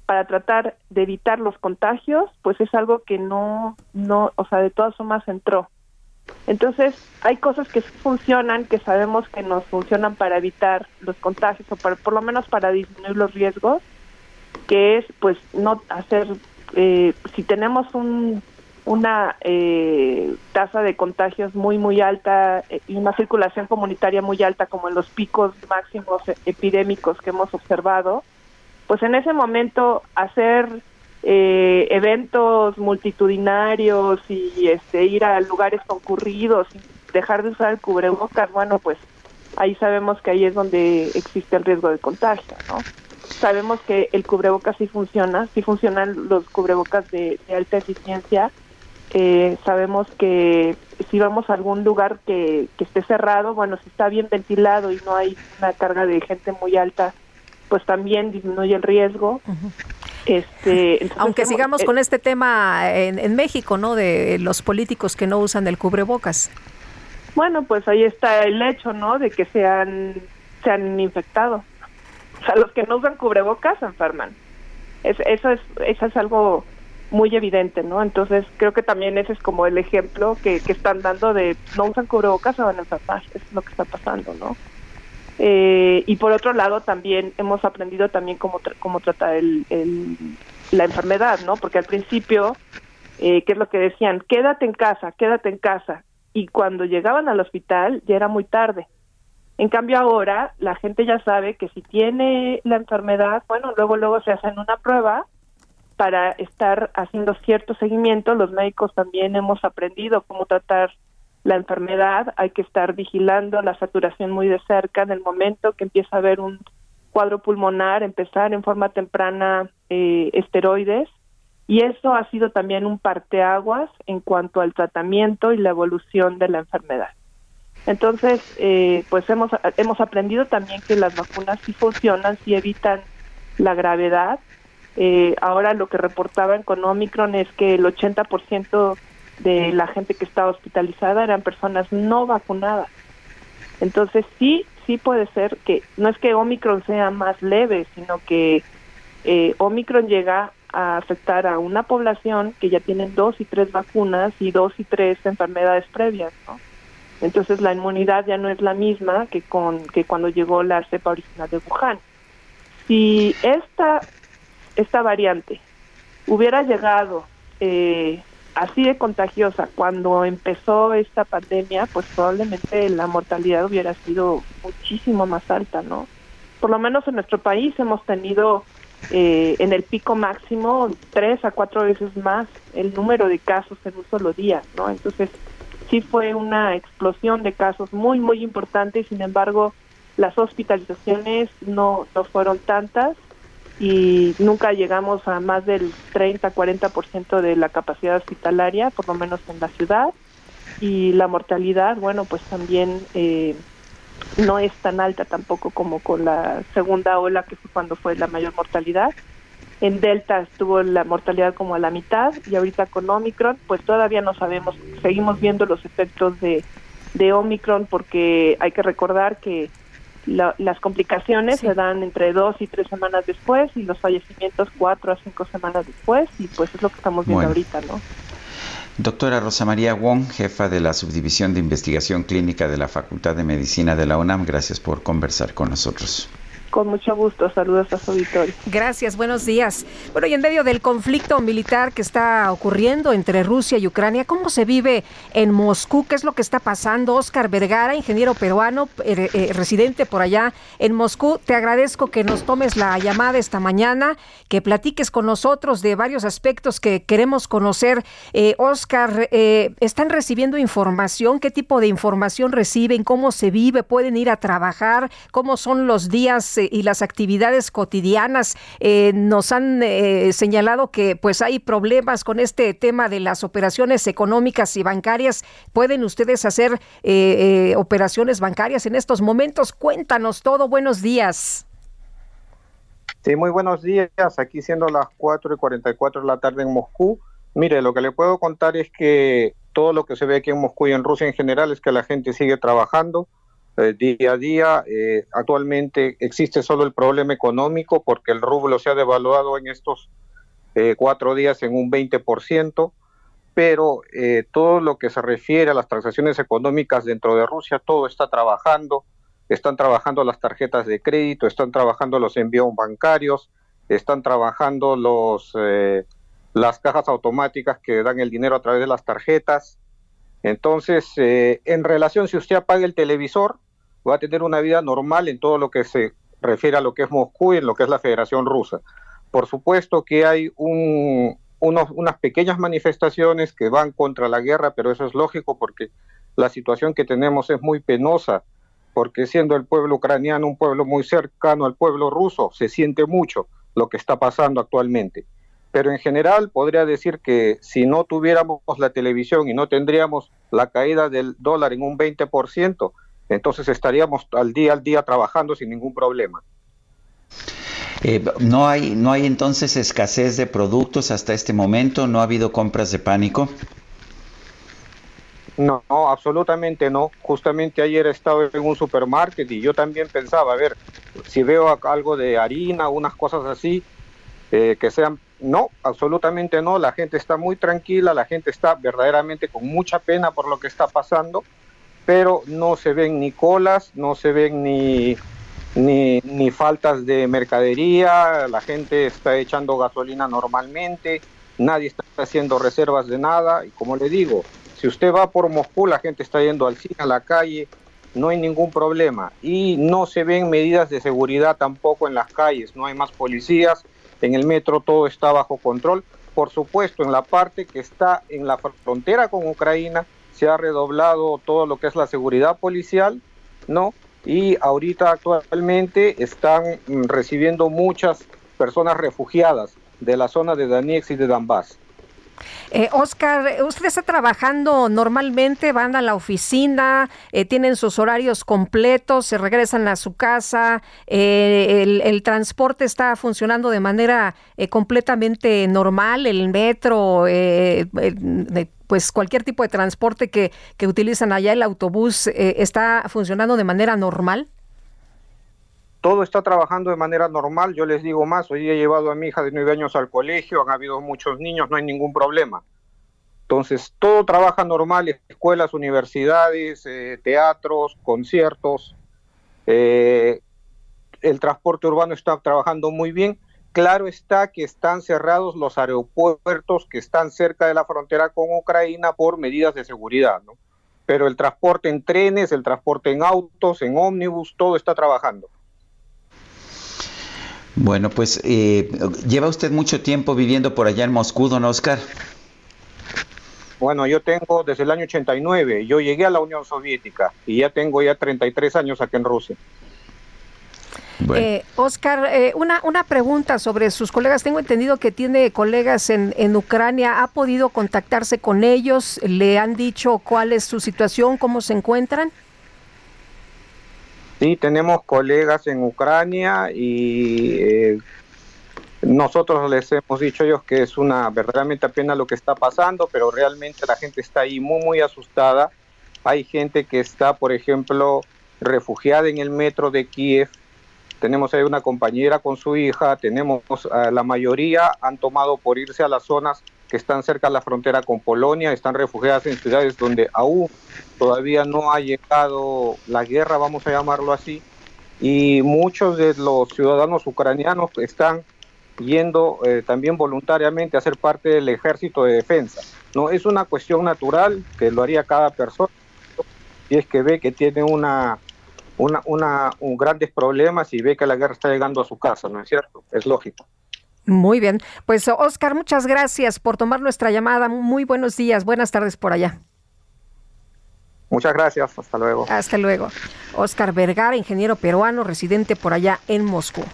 para tratar de evitar los contagios, pues es algo que no, no, o sea, de todas formas entró. Entonces, hay cosas que funcionan, que sabemos que nos funcionan para evitar los contagios o para, por lo menos para disminuir los riesgos, que es pues no hacer, eh, si tenemos un, una eh, tasa de contagios muy, muy alta eh, y una circulación comunitaria muy alta como en los picos máximos epidémicos que hemos observado, pues en ese momento hacer eh, eventos multitudinarios y este, ir a lugares concurridos y dejar de usar el cubrebocas, bueno, pues ahí sabemos que ahí es donde existe el riesgo de contagio, ¿no? Sabemos que el cubrebocas sí funciona, sí funcionan los cubrebocas de, alta eficiencia. Eh, sabemos que si vamos a algún lugar que, que esté cerrado, bueno, si está bien ventilado y no hay una carga de gente muy alta, pues también disminuye el riesgo. Este, Aunque sigamos con este tema en, México, ¿no? De los políticos que no usan el cubrebocas. Bueno, pues ahí está el hecho, ¿no? De que se han, se han infectado. O sea, los que no usan cubrebocas se enferman. Es, eso, es, eso es algo muy evidente, ¿no? Entonces creo que también ese es como el ejemplo que, que están dando de no usan cubrebocas se van a enfermar. Eso es lo que está pasando, ¿no? Eh, y por otro lado también hemos aprendido también cómo, cómo tratar el, la enfermedad, ¿no? Porque al principio, eh, ¿qué es lo que decían? Quédate en casa, quédate en casa. Y cuando llegaban al hospital ya era muy tarde. En cambio ahora la gente ya sabe que si tiene la enfermedad, bueno, luego luego se hacen una prueba para estar haciendo cierto seguimiento. Los médicos también hemos aprendido cómo tratar la enfermedad, hay que estar vigilando la saturación muy de cerca en el momento que empieza a haber un cuadro pulmonar, empezar en forma temprana eh, esteroides y eso ha sido también un parteaguas en cuanto al tratamiento y la evolución de la enfermedad. Entonces, eh, pues hemos, hemos aprendido también que las vacunas sí funcionan, sí evitan la gravedad. Eh, ahora lo que reportaban con Omicron es que el 80% de la gente que estaba hospitalizada eran personas no vacunadas. Entonces sí, sí puede ser que no es que Omicron sea más leve, sino que eh, Omicron llega a afectar a una población que ya tiene dos y tres vacunas y dos y tres enfermedades previas, ¿no? Entonces la inmunidad ya no es la misma que con que cuando llegó la cepa original de Wuhan. Si esta esta variante hubiera llegado eh, así de contagiosa cuando empezó esta pandemia, pues probablemente la mortalidad hubiera sido muchísimo más alta, ¿no? Por lo menos en nuestro país hemos tenido eh, en el pico máximo tres a cuatro veces más el número de casos en un solo día, ¿no? Entonces sí fue una explosión de casos muy, muy importante y sin embargo las hospitalizaciones no, no fueron tantas y nunca llegamos a más del 30-40% de la capacidad hospitalaria, por lo menos en la ciudad. Y la mortalidad, bueno, pues también eh, no es tan alta tampoco como con la segunda ola que fue cuando fue la mayor mortalidad. En Delta estuvo la mortalidad como a la mitad y ahorita con Omicron pues todavía no sabemos, seguimos viendo los efectos de, de Omicron porque hay que recordar que las complicaciones se dan entre dos y tres semanas después y los fallecimientos cuatro a cinco semanas después y pues es lo que estamos viendo ahorita, ¿no? Doctora Rosa María Wong, jefa de la Subdivisión de Investigación Clínica de la Facultad de Medicina de la UNAM, gracias por conversar con nosotros. Con mucho gusto, saludos a su auditorio. Gracias, buenos días. Bueno, y en medio del conflicto militar que está ocurriendo entre Rusia y Ucrania, ¿cómo se vive en Moscú? ¿Qué es lo que está pasando? Oscar Vergara, ingeniero peruano, eh, eh, residente por allá en Moscú, te agradezco que nos tomes la llamada esta mañana, que platiques con nosotros de varios aspectos que queremos conocer. Eh, Oscar, ¿están recibiendo información? ¿Qué tipo de información reciben? ¿Cómo se vive? ¿Pueden ir a trabajar? ¿Cómo son los días? Y las actividades cotidianas. Eh, nos han eh, señalado que pues hay problemas con este tema de las operaciones económicas y bancarias. ¿Pueden ustedes hacer eh, operaciones bancarias en estos momentos? Cuéntanos todo. Buenos días. Sí, muy buenos días. Aquí siendo las 4 y 44 de la tarde en Moscú. Mire, lo que le puedo contar es que todo lo que se ve aquí en Moscú y en Rusia en general es que la gente sigue trabajando eh, día a día. Eh, actualmente existe solo el problema económico porque el rublo se ha devaluado en estos eh, cuatro días en un 20%, pero todo lo que se refiere a las transacciones económicas dentro de Rusia, todo está trabajando. Están trabajando las tarjetas de crédito, están trabajando los envíos bancarios, están trabajando los, las cajas automáticas que dan el dinero a través de las tarjetas. Entonces, eh, en relación, si usted apaga el televisor, va a tener una vida normal en todo lo que se refiere a lo que es Moscú y en lo que es la Federación Rusa. Por supuesto que hay unas pequeñas manifestaciones que van contra la guerra, pero eso es lógico porque la situación que tenemos es muy penosa, porque siendo el pueblo ucraniano un pueblo muy cercano al pueblo ruso, se siente mucho lo que está pasando actualmente pero en general podría decir que si no tuviéramos la televisión y no tendríamos la caída del dólar en un 20%, entonces estaríamos al día al día trabajando sin ningún problema. Eh, no hay no hay entonces escasez de productos hasta este momento, no ha habido compras de pánico. No, no, absolutamente no. Justamente ayer he estado en un supermarket y yo también pensaba, a ver, si veo algo de harina, unas cosas así, eh, que sean no, absolutamente no. La gente está muy tranquila, la gente está verdaderamente con mucha pena por lo que está pasando, pero no se ven ni colas, no se ven ni, ni, faltas de mercadería, la gente está echando gasolina normalmente, nadie está haciendo reservas de nada. Y como le digo, si usted va por Moscú, la gente está yendo al cine, a la calle, no hay ningún problema. Y no se ven medidas de seguridad tampoco en las calles, no hay más policías en el metro todo está bajo control. Por supuesto, en la parte que está en la frontera con Ucrania se ha redoblado todo lo que es la seguridad policial, ¿no? Y ahorita actualmente están mm, recibiendo muchas personas refugiadas de la zona de Donetsk y de Donbass. Eh, Oscar, ¿usted está trabajando normalmente? ¿Van a la oficina? Eh, ¿Tienen sus horarios completos? ¿Se regresan a su casa? Eh, el, transporte está funcionando de manera eh, completamente normal? ¿El metro? pues cualquier tipo de transporte que, que utilizan allá, el autobús, ¿está funcionando de manera normal? Todo está trabajando de manera normal. Yo les digo más, hoy he llevado a mi hija de nueve años al colegio, han habido muchos niños, no hay ningún problema. Entonces, todo trabaja normal, escuelas, universidades, eh, teatros, conciertos. Eh, el transporte urbano está trabajando muy bien. Claro está que están cerrados los aeropuertos que están cerca de la frontera con Ucrania por medidas de seguridad, ¿no? Pero el transporte en trenes, el transporte en autos, en ómnibus, todo está trabajando. Bueno, pues eh, lleva usted mucho tiempo viviendo por allá en Moscú, don Oscar. Bueno, yo tengo desde el año 89, yo llegué a la Unión Soviética y ya tengo ya 33 años aquí en Rusia. Eh, Oscar, eh, una, una pregunta sobre sus colegas. Tengo entendido que tiene colegas en, en Ucrania. ¿Ha podido contactarse con ellos? ¿Le han dicho cuál es su situación, cómo se encuentran? Sí, tenemos colegas en Ucrania y eh, nosotros les hemos dicho a ellos que es una verdaderamente pena lo que está pasando, pero realmente la gente está ahí muy, muy asustada. Hay gente que está, por ejemplo, refugiada en el metro de Kiev. Tenemos ahí una compañera con su hija, tenemos la mayoría han tomado por irse a las zonas que están cerca de la frontera con Polonia, están refugiadas en ciudades donde aún todavía no ha llegado la guerra, vamos a llamarlo así, y muchos de los ciudadanos ucranianos están yendo eh, también voluntariamente a ser parte del ejército de defensa. No es una cuestión natural que lo haría cada persona y es que ve que tiene una, una, una un grandes problemas y ve que la guerra está llegando a su casa, ¿no es cierto? Es lógico. Muy bien, pues Oscar, muchas gracias por tomar nuestra llamada. Muy buenos días, buenas tardes por allá. Muchas gracias, hasta luego. Hasta luego. Oscar Vergara, ingeniero peruano, residente por allá en Moscú.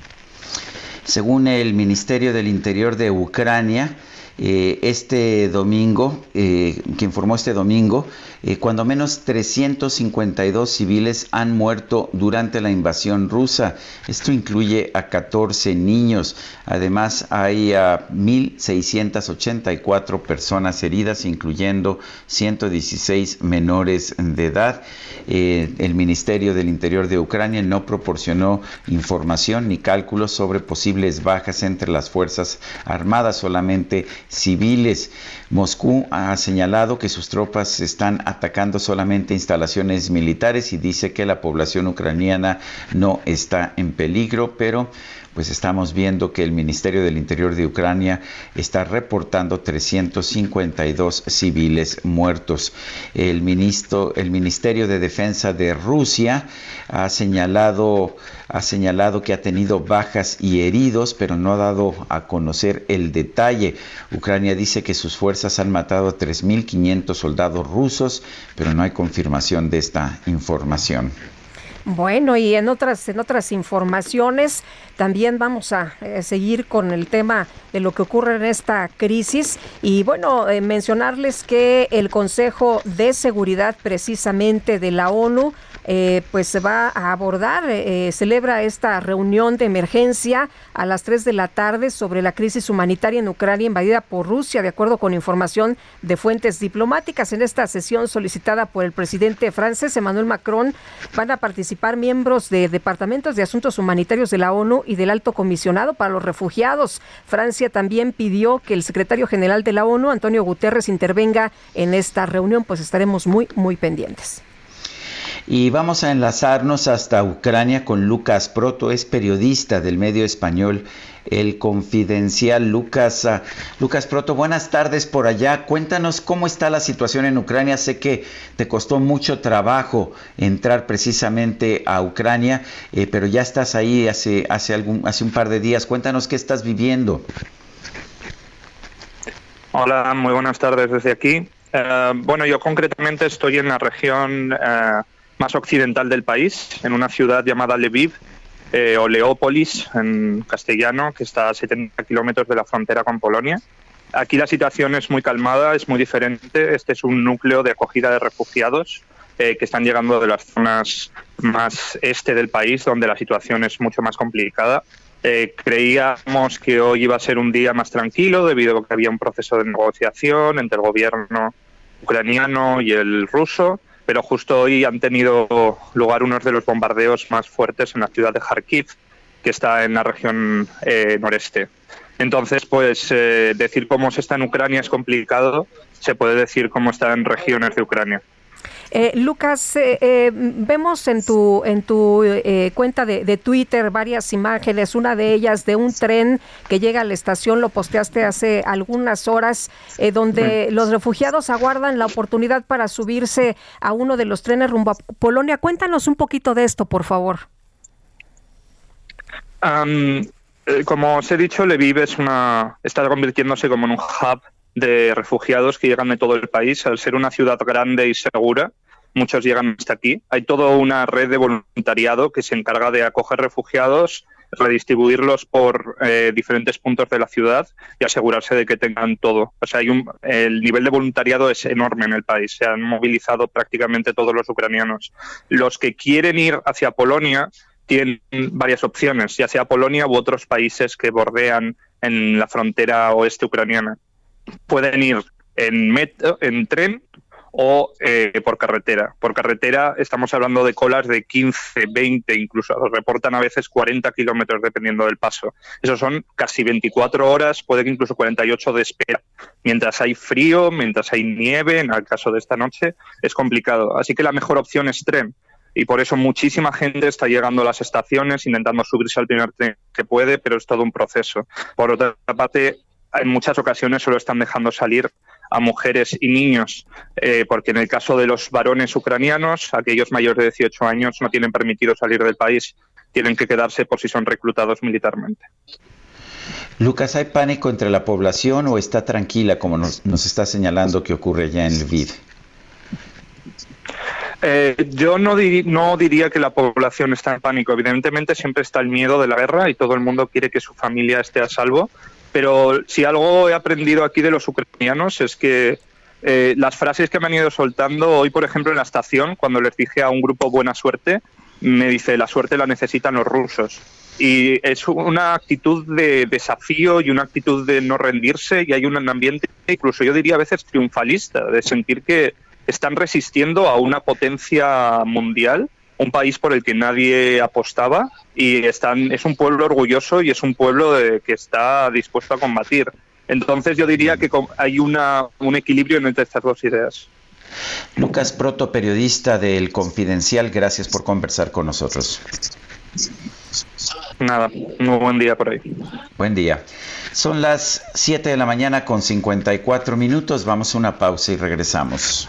Según el Ministerio del Interior de Ucrania, eh, este domingo, eh, que informó este domingo, eh, cuando menos 352 civiles han muerto durante la invasión rusa. Esto incluye a 14 niños. Además, hay a 1.684 personas heridas, incluyendo 116 menores de edad. el Ministerio del Interior de Ucrania no proporcionó información ni cálculos sobre posibles bajas entre las Fuerzas Armadas, solamente civiles. Moscú ha señalado que sus tropas están atacando solamente instalaciones militares y dice que la población ucraniana no está en peligro, pero pues estamos viendo que el Ministerio del Interior de Ucrania está reportando 352 civiles muertos. El, ministro, el Ministerio de Defensa de Rusia ha señalado, ha señalado que ha tenido bajas y heridos, pero no ha dado a conocer el detalle. Ucrania dice que sus fuerzas han matado a 3.500 soldados rusos, pero no hay confirmación de esta información. Bueno, y en otras, en otras informaciones también vamos a eh, seguir con el tema de lo que ocurre en esta crisis. Y bueno, eh, mencionarles que el Consejo de Seguridad precisamente de la ONU eh, pues se va a abordar, eh, celebra esta reunión de emergencia a las 3 de la tarde sobre la crisis humanitaria en Ucrania invadida por Rusia, de acuerdo con información de fuentes diplomáticas. En esta sesión solicitada por el presidente francés Emmanuel Macron van a participar miembros de departamentos de asuntos humanitarios de la ONU y del alto comisionado para los refugiados. Francia también pidió que el secretario general de la ONU, Antonio Guterres, intervenga en esta reunión, pues estaremos muy, muy pendientes. Y vamos a enlazarnos hasta Ucrania con Lucas Proto, es periodista del medio español El Confidencial. Lucas, ah, Lucas Proto, buenas tardes por allá. Cuéntanos cómo está la situación en Ucrania. Sé que te costó mucho trabajo entrar precisamente a Ucrania, eh, pero ya estás ahí hace, hace, algún, hace un par de días. Cuéntanos qué estás viviendo. Hola, muy buenas tardes desde aquí. Eh, bueno, yo concretamente estoy en la región eh, más occidental del país, en una ciudad llamada Lviv, eh, o Leópolis en castellano, que está a 70 kilómetros de la frontera con Polonia. Aquí la situación es muy calmada, es muy diferente. Este es un núcleo de acogida de refugiados eh, que están llegando de las zonas más este del país, donde la situación es mucho más complicada. Eh, creíamos que hoy iba a ser un día más tranquilo debido a que había un proceso de negociación entre el gobierno ucraniano y el ruso pero justo hoy han tenido lugar unos de los bombardeos más fuertes en la ciudad de Kharkiv, que está en la región eh, noreste. Entonces, pues eh, decir cómo se está en Ucrania es complicado, se puede decir cómo está en regiones de Ucrania. Eh, Lucas, eh, eh, vemos en tu, en tu cuenta de, Twitter varias imágenes, una de ellas de un tren que llega a la estación, lo posteaste hace algunas horas, donde los refugiados aguardan la oportunidad para subirse a uno de los trenes rumbo a Polonia. Cuéntanos un poquito de esto, por favor. como os he dicho, Lviv es una, está convirtiéndose como en un hub de refugiados que llegan de todo el país. Al ser una ciudad grande y segura, muchos llegan hasta aquí. Hay toda una red de voluntariado que se encarga de acoger refugiados redistribuirlos por eh, diferentes puntos de la ciudad y asegurarse de que tengan todo. O sea, hay un, el nivel de voluntariado es enorme en el país. Se han movilizado prácticamente todos los ucranianos. Los que quieren ir hacia Polonia tienen varias opciones, ya sea Polonia u otros países que bordean en la frontera oeste ucraniana. Pueden ir en, metro, en tren o eh, por carretera. Por carretera estamos hablando de colas de 15, 20, incluso reportan a veces 40 kilómetros dependiendo del paso. Eso son casi 24 horas, puede que incluso 48 de espera. Mientras hay frío, mientras hay nieve, en el caso de esta noche, es complicado. Así que la mejor opción es tren. Y por eso muchísima gente está llegando a las estaciones intentando subirse al primer tren que puede, pero es todo un proceso. Por otra parte, en muchas ocasiones solo están dejando salir a mujeres y niños, eh, porque en el caso de los varones ucranianos, aquellos mayores de 18 años no tienen permitido salir del país, tienen que quedarse por si son reclutados militarmente. Lucas, ¿hay pánico entre la población o está tranquila como nos, nos está señalando que ocurre allá en Lviv? Eh, yo no, no diría que la población está en pánico. Evidentemente siempre está el miedo de la guerra y todo el mundo quiere que su familia esté a salvo. Pero si algo he aprendido aquí de los ucranianos es que eh, las frases que me han ido soltando hoy, por ejemplo, en la estación, cuando les dije a un grupo buena suerte, me dice la suerte la necesitan los rusos. Y es una actitud de desafío y una actitud de no rendirse y hay un ambiente, incluso yo diría a veces triunfalista, de sentir que están resistiendo a una potencia mundial un país por el que nadie apostaba y están, es un pueblo orgulloso y es un pueblo que está dispuesto a combatir. Entonces yo diría que hay una, un equilibrio entre estas dos ideas. Lucas Proto, periodista del Confidencial, gracias por conversar con nosotros. Nada, muy buen día por ahí. Buen día. Son las 7 de la mañana con 54 minutos. Vamos a una pausa y regresamos.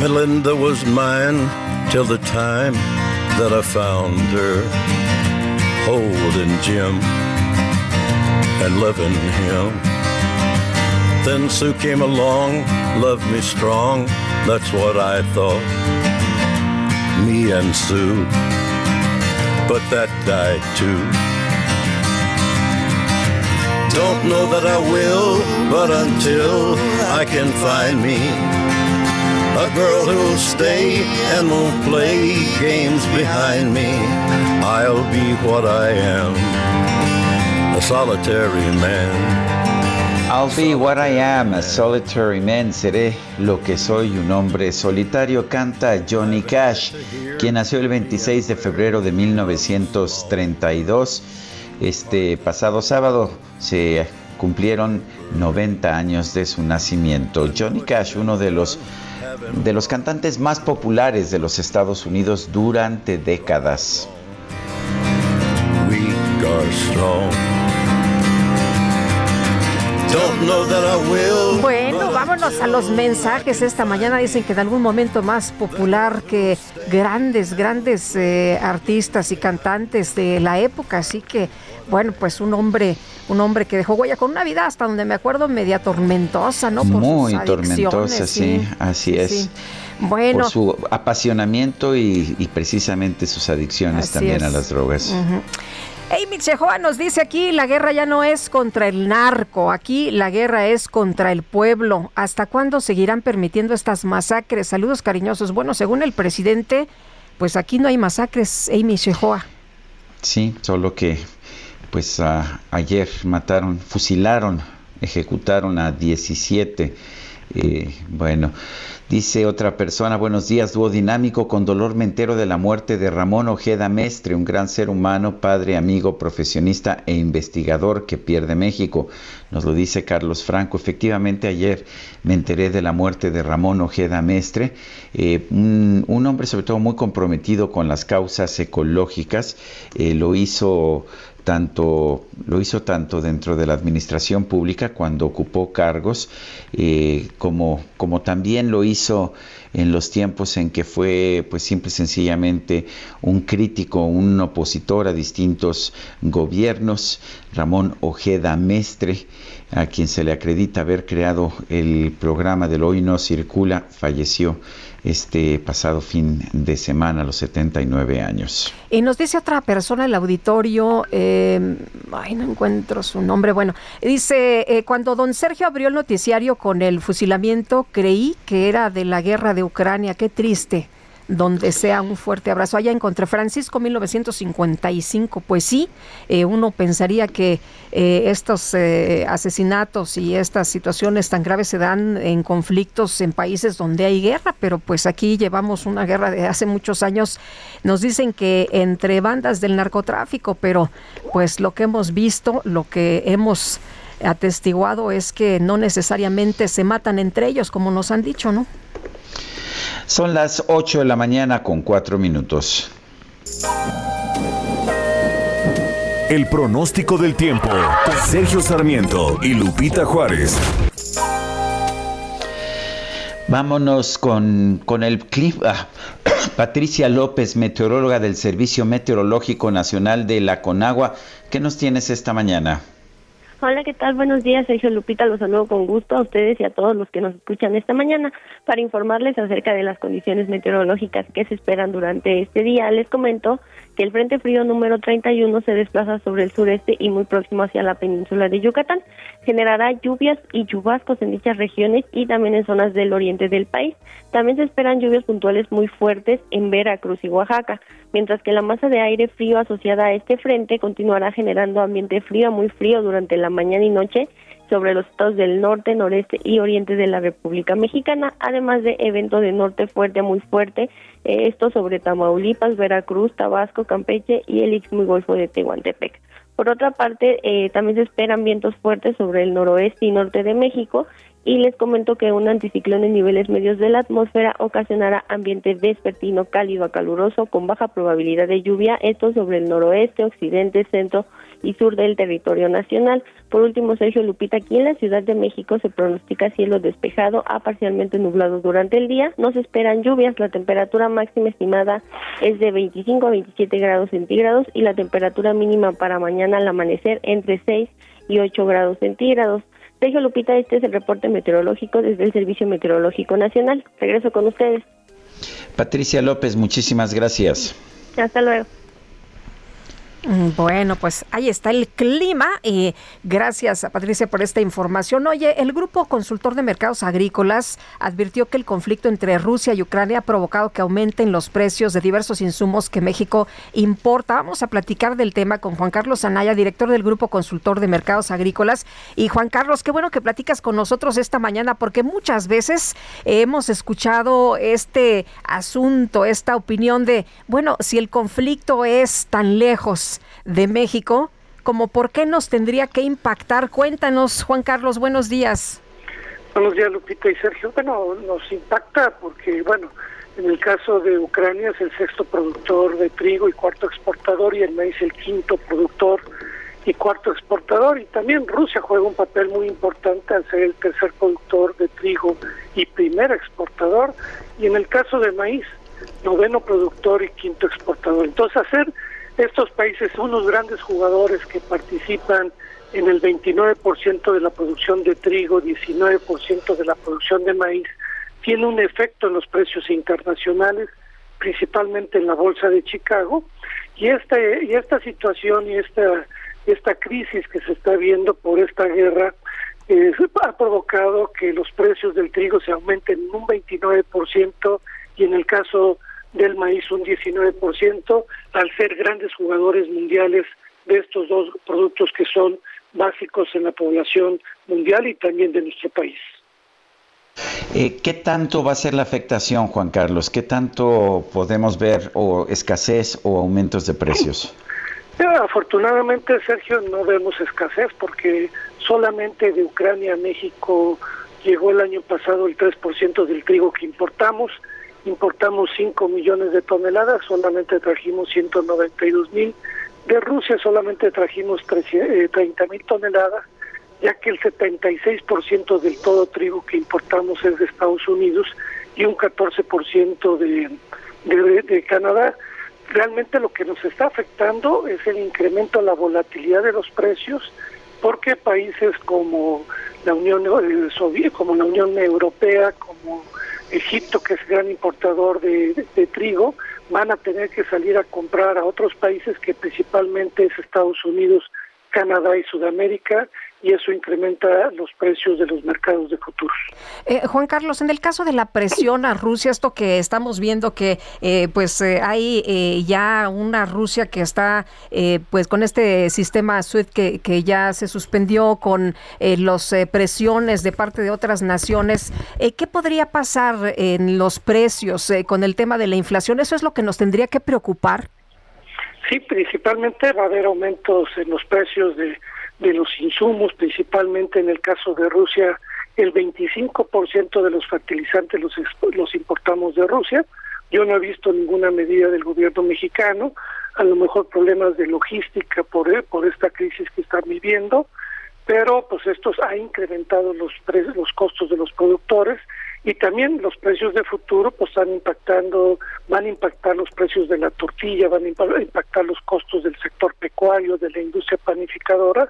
Melinda was mine till the time that I found her holding Jim and loving him. Then Sue came along, loved me strong, that's what I thought. Me and Sue, but that died too. Don't know that I will, but until I can find me a girl who'll stay and won't play games behind me. I'll be what I am, a solitary man. I'll be what I am, a solitary man. Seré lo que soy, un hombre solitario. Canta Johnny Cash, quien nació el 26 de febrero de 1932. Este pasado sábado se cumplieron 90 años de su nacimiento. Johnny Cash, uno de los de los cantantes más populares de los Estados Unidos durante décadas. Bueno, vámonos a los mensajes esta mañana. Dicen que en algún momento más popular que grandes, grandes eh, artistas y cantantes de la época. Así que, bueno, pues un hombre un hombre que dejó huella con una vida hasta donde me acuerdo media tormentosa, ¿no? Muy tormentosa, sí, así es. Bueno. Por su apasionamiento y, precisamente sus adicciones también a las drogas. Amy Chejoa nos dice aquí, la guerra ya no es contra el narco, aquí la guerra es contra el pueblo. ¿Hasta cuándo seguirán permitiendo estas masacres? Saludos cariñosos. Bueno, según el presidente, pues aquí no hay masacres, Amy Chejoa. Sí, solo que pues ayer mataron, fusilaron, ejecutaron a 17. Eh, bueno, Dice otra persona, buenos días, dúo dinámico, con dolor me entero de la muerte de Ramón Ojeda Mestre, un gran ser humano, padre, amigo, profesionista e investigador que pierde México. Nos lo dice Carlos Franco. Efectivamente, ayer me enteré de la muerte de Ramón Ojeda Mestre, eh, un, hombre sobre todo muy comprometido con las causas ecológicas. Eh, lo hizo tanto lo hizo tanto dentro de la administración pública cuando ocupó cargos eh, como, como también lo hizo en los tiempos en que fue pues simple y sencillamente un crítico, un opositor a distintos gobiernos, Ramón Ojeda Mestre, a quien se le acredita haber creado el programa del Hoy No Circula, falleció este pasado fin de semana a los 79 años. Y nos dice otra persona en el auditorio, eh, ay, no encuentro su nombre, bueno, dice, eh, cuando don Sergio abrió el noticiario con el fusilamiento, creí que era de la guerra de Ucrania, qué triste donde sea un fuerte abrazo. Allá encontré Francisco 1955. Pues sí, eh, uno pensaría que eh, estos eh, asesinatos y estas situaciones tan graves se dan en conflictos en países donde hay guerra, pero pues aquí llevamos una guerra de hace muchos años. Nos dicen que entre bandas del narcotráfico, pero pues lo que hemos visto, lo que hemos atestiguado es que no necesariamente se matan entre ellos, como nos han dicho, ¿no? Son las 8 de la mañana con 4 minutos. El pronóstico del tiempo. Sergio Sarmiento y Lupita Juárez. Vámonos con, con el clima. Ah, Patricia López, meteoróloga del Servicio Meteorológico Nacional de la Conagua. ¿Qué nos tienes esta mañana? Hola, ¿qué tal? Buenos días, Sergio Lupita. Los saludo con gusto a ustedes y a todos los que nos escuchan esta mañana para informarles acerca de las condiciones meteorológicas que se esperan durante este día. Les comento que el Frente Frío número 31 se desplaza sobre el sureste y muy próximo hacia la península de Yucatán. Generará lluvias y chubascos en dichas regiones y también en zonas del oriente del país. También se esperan lluvias puntuales muy fuertes en Veracruz y Oaxaca, mientras que la masa de aire frío asociada a este frente continuará generando ambiente frío muy frío durante la mañana y noche sobre los estados del norte, noreste y oriente de la República Mexicana, además de eventos de norte fuerte a muy fuerte, eh, esto sobre Tamaulipas, Veracruz, Tabasco, Campeche y el Istmo Golfo de Tehuantepec. Por otra parte, eh, también se esperan vientos fuertes sobre el noroeste y norte de México y les comento que un anticiclón en niveles medios de la atmósfera ocasionará ambiente vespertino cálido a caluroso con baja probabilidad de lluvia, esto sobre el noroeste, occidente, centro y sur del territorio nacional. Por último, Sergio Lupita, aquí en la Ciudad de México se pronostica cielo despejado a parcialmente nublado durante el día. No se esperan lluvias. La temperatura máxima estimada es de 25 a 27 grados centígrados y la temperatura mínima para mañana al amanecer entre 6 y 8 grados centígrados. Sergio Lupita, este es el reporte meteorológico desde el Servicio Meteorológico Nacional. Regreso con ustedes. Patricia López, muchísimas gracias. Hasta luego. Bueno, pues ahí está el clima y gracias a Patricia por esta información. Oye, el Grupo Consultor de Mercados Agrícolas advirtió que el conflicto entre Rusia y Ucrania ha provocado que aumenten los precios de diversos insumos que México importa. Vamos a platicar del tema con Juan Carlos Anaya, director del Grupo Consultor de Mercados Agrícolas. Y Juan Carlos, qué bueno que platicas con nosotros esta mañana porque muchas veces hemos escuchado este asunto, esta opinión de, bueno, si el conflicto es tan lejos, de México, como por qué nos tendría que impactar. Cuéntanos, Juan Carlos, buenos días. Buenos días, Lupita y Sergio. Bueno, nos impacta porque, bueno, en el caso de Ucrania es el sexto productor de trigo y cuarto exportador y el maíz el quinto productor y cuarto exportador y también Rusia juega un papel muy importante al ser el tercer productor de trigo y primer exportador y en el caso de maíz noveno productor y quinto exportador. Entonces hacer estos países son los grandes jugadores que participan en el 29% de la producción de trigo, 19% de la producción de maíz, tiene un efecto en los precios internacionales, principalmente en la bolsa de Chicago, y esta y esta situación y esta esta crisis que se está viendo por esta guerra ha provocado que los precios del trigo se aumenten un 29% y en el caso del maíz un 19%, al ser grandes jugadores mundiales de estos dos productos que son básicos en la población mundial y también de nuestro país. Eh, ¿Qué tanto va a ser la afectación, Juan Carlos? ¿Qué tanto podemos ver o escasez o aumentos de precios? afortunadamente, Sergio, no vemos escasez porque solamente de Ucrania a México llegó el año pasado el 3% del trigo que importamos. Importamos 5 millones de toneladas, solamente trajimos 192 mil. De Rusia solamente trajimos 30 eh, mil toneladas, ya que el 76% del todo trigo que importamos es de Estados Unidos y un 14% de, de, de Canadá realmente lo que nos está afectando es el incremento de la volatilidad de los precios porque países como la Unión eh, como la Unión Europea, como Egipto, que es gran importador de, trigo, van a tener que salir a comprar a otros países que principalmente es Estados Unidos, Canadá y Sudamérica, y eso incrementa los precios de los mercados de futuros. Eh, Juan Carlos, en el caso de la presión a Rusia, esto que estamos viendo que eh, pues eh, hay ya una Rusia que está pues con este sistema SWIFT que, que ya se suspendió con las presiones de parte de otras naciones, ¿qué podría pasar en los precios con el tema de la inflación? ¿Eso es lo que nos tendría que preocupar? Sí, principalmente va a haber aumentos en los precios de de los insumos, principalmente en el caso de Rusia, el 25% de los fertilizantes los, los importamos de Rusia. Yo no he visto ninguna medida del gobierno mexicano, a lo mejor problemas de logística por, eh, por esta crisis que están viviendo, pero pues estos ha incrementado los precios, los costos de los productores y también los precios de futuro pues están impactando, van a impactar los precios de la tortilla, van a impactar los costos del sector pecuario, de la industria panificadora.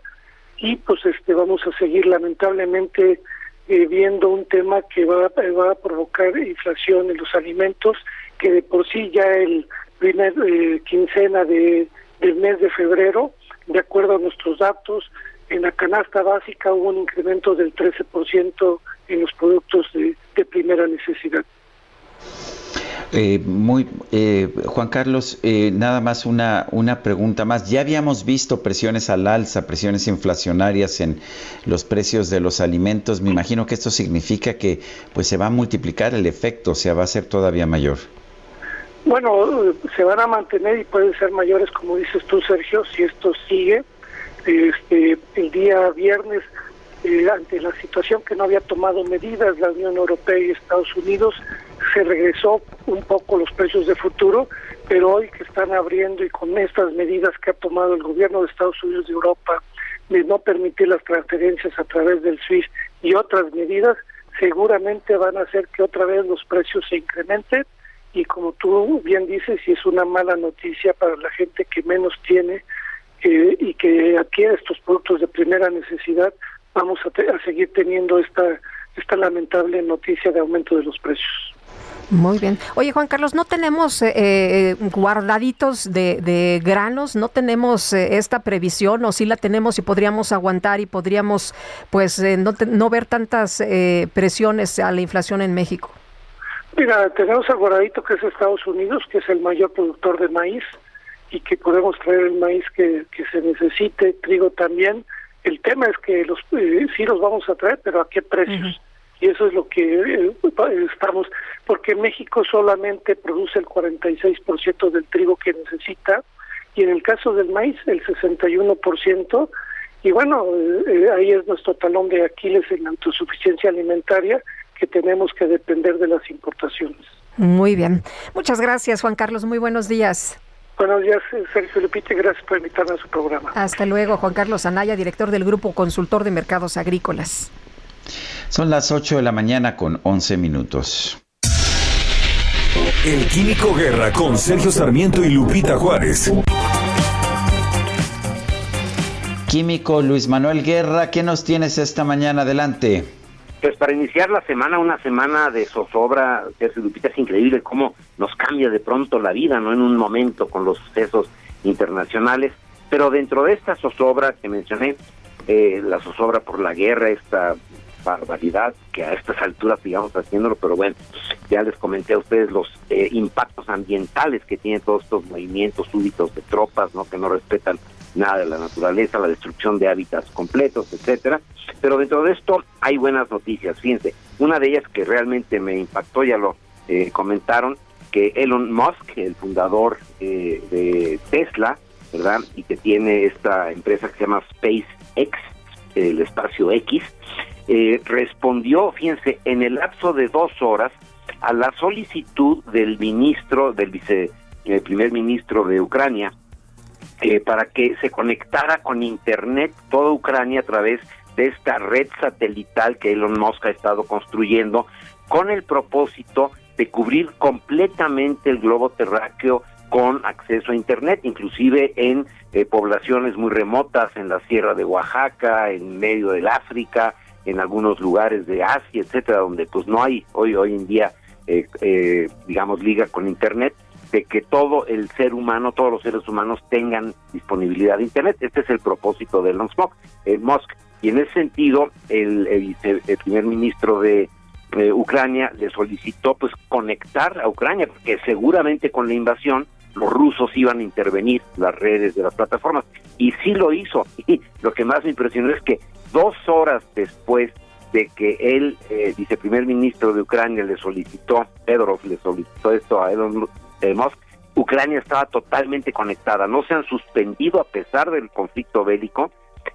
Y pues este vamos a seguir lamentablemente eh, viendo un tema que va, va a provocar inflación en los alimentos que de por sí ya el primer eh, quincena de, del mes de febrero, de acuerdo a nuestros datos, en la canasta básica hubo un incremento del 13% en los productos de, de primera necesidad. Eh, muy, eh, Juan Carlos, eh, nada más una, una pregunta más. Ya habíamos visto presiones al alza, presiones inflacionarias en los precios de los alimentos. Me imagino que esto significa que pues se va a multiplicar el efecto, o sea, va a ser todavía mayor. Bueno, se van a mantener y pueden ser mayores, como dices tú, Sergio, si esto sigue. Este, el día viernes eh, ante la situación que no había tomado medidas la Unión Europea y Estados Unidos, se regresó un poco los precios de futuro, pero hoy que están abriendo y con estas medidas que ha tomado el gobierno de Estados Unidos de Europa de no permitir las transferencias a través del SWIFT y otras medidas, seguramente van a hacer que otra vez los precios se incrementen. Y como tú bien dices, si es una mala noticia para la gente que menos tiene eh, y que adquiere estos productos de primera necesidad, vamos a, seguir teniendo esta, esta lamentable noticia de aumento de los precios. Muy bien. Oye, Juan Carlos, ¿no tenemos eh, eh, guardaditos de, granos? ¿No tenemos eh, esta previsión o sí la tenemos y podríamos aguantar y podríamos pues no, no ver tantas presiones a la inflación en México? Mira, tenemos el guardadito que es Estados Unidos, que es el mayor productor de maíz y que podemos traer el maíz que, que se necesite, trigo también el tema es que los eh, sí los vamos a traer, pero ¿a qué precios? Y eso es lo que eh, estamos, porque México solamente produce el 46% del trigo que necesita, y en el caso del maíz, el 61%, y bueno, eh, ahí es nuestro talón de Aquiles en la autosuficiencia alimentaria, que tenemos que depender de las importaciones. Muy bien. Muchas gracias, Juan Carlos. Muy buenos días. Buenos días, Sergio Lupite. Gracias por invitarme a su programa. Hasta luego, Juan Carlos Anaya, director del Grupo Consultor de Mercados Agrícolas. Son las 8 de la mañana con 11 minutos. El Químico Guerra con Sergio Sarmiento y Lupita Juárez. Químico Luis Manuel Guerra, ¿qué nos tienes esta mañana? Adelante. Pues para iniciar la semana, una semana de zozobra, Sergio Lupita, es increíble cómo nos cambia de pronto la vida, ¿no? En un momento con los sucesos internacionales. Pero dentro de esta zozobra que mencioné, eh, la zozobra por la guerra, esta barbaridad que a estas alturas sigamos haciéndolo, pero bueno, ya les comenté a ustedes los eh, impactos ambientales que tienen todos estos movimientos súbitos de tropas, ¿no? Que no respetan nada de la naturaleza, la destrucción de hábitats completos, etcétera. Pero dentro de esto hay buenas noticias. Fíjense, Una de ellas que realmente me impactó, ya lo eh, comentaron, que Elon Musk, el fundador eh, de Tesla, ¿verdad? Y que tiene esta empresa que se llama SpaceX, el espacio X, eh, respondió, fíjense, en el lapso de dos horas a la solicitud del ministro, del vice, el primer ministro de Ucrania, eh, para que se conectara con Internet toda Ucrania a través de esta red satelital que Elon Musk ha estado construyendo con el propósito de cubrir completamente el globo terráqueo con acceso a Internet, inclusive en eh, poblaciones muy remotas, en la sierra de Oaxaca, en medio del África, en algunos lugares de Asia, etcétera, donde pues no hay hoy hoy en día, eh, eh, digamos, liga con Internet, de que todo el ser humano, todos los seres humanos tengan disponibilidad de Internet. Este es el propósito de Elon Musk. Musk. Y en ese sentido, el, el, primer ministro de Ucrania le solicitó pues conectar a Ucrania, porque seguramente con la invasión los rusos iban a intervenir las redes de las plataformas. Y sí lo hizo. Y lo que más me impresionó es que dos horas después de que el eh, viceprimer ministro de Ucrania le solicitó, Pedro le solicitó esto a Elon eh, Ucrania estaba totalmente conectada. No se han suspendido a pesar del conflicto bélico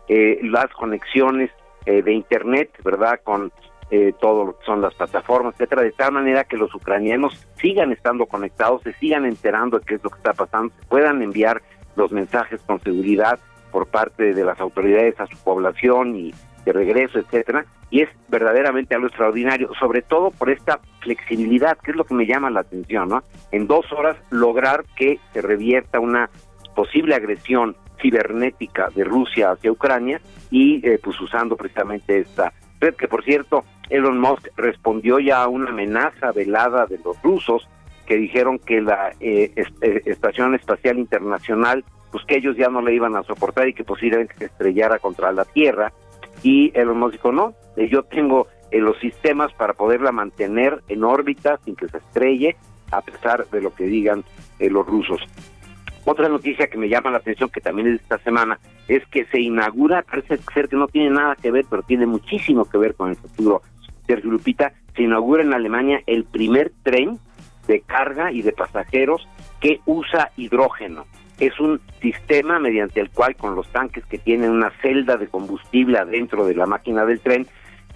eh, las conexiones eh, de Internet, ¿verdad? Con eh, todo lo que son las plataformas, etcétera, de tal manera que los ucranianos sigan estando conectados, se sigan enterando de qué es lo que está pasando, puedan enviar los mensajes con seguridad por parte de las autoridades a su población y de regreso, etcétera, y es verdaderamente algo extraordinario, sobre todo por esta flexibilidad, que es lo que me llama la atención, ¿no? En dos horas lograr que se revierta una posible agresión cibernética de Rusia hacia Ucrania y eh, pues usando precisamente esta red, que por cierto Elon Musk respondió ya a una amenaza velada de los rusos que dijeron que la eh, eh, Estación Espacial Internacional, pues que ellos ya no le iban a soportar y que posiblemente se estrellara contra la Tierra. Y Elon Musk dijo, no, eh, yo tengo los sistemas para poderla mantener en órbita sin que se estrelle, a pesar de lo que digan los rusos. Otra noticia que me llama la atención, que también es esta semana, es que se inaugura, parece ser que no tiene nada que ver, pero tiene muchísimo que ver con el futuro Sergio Lupita, se inaugura en Alemania el primer tren de carga y de pasajeros que usa hidrógeno. Es un sistema mediante el cual con los tanques que tienen una celda de combustible adentro de la máquina del tren,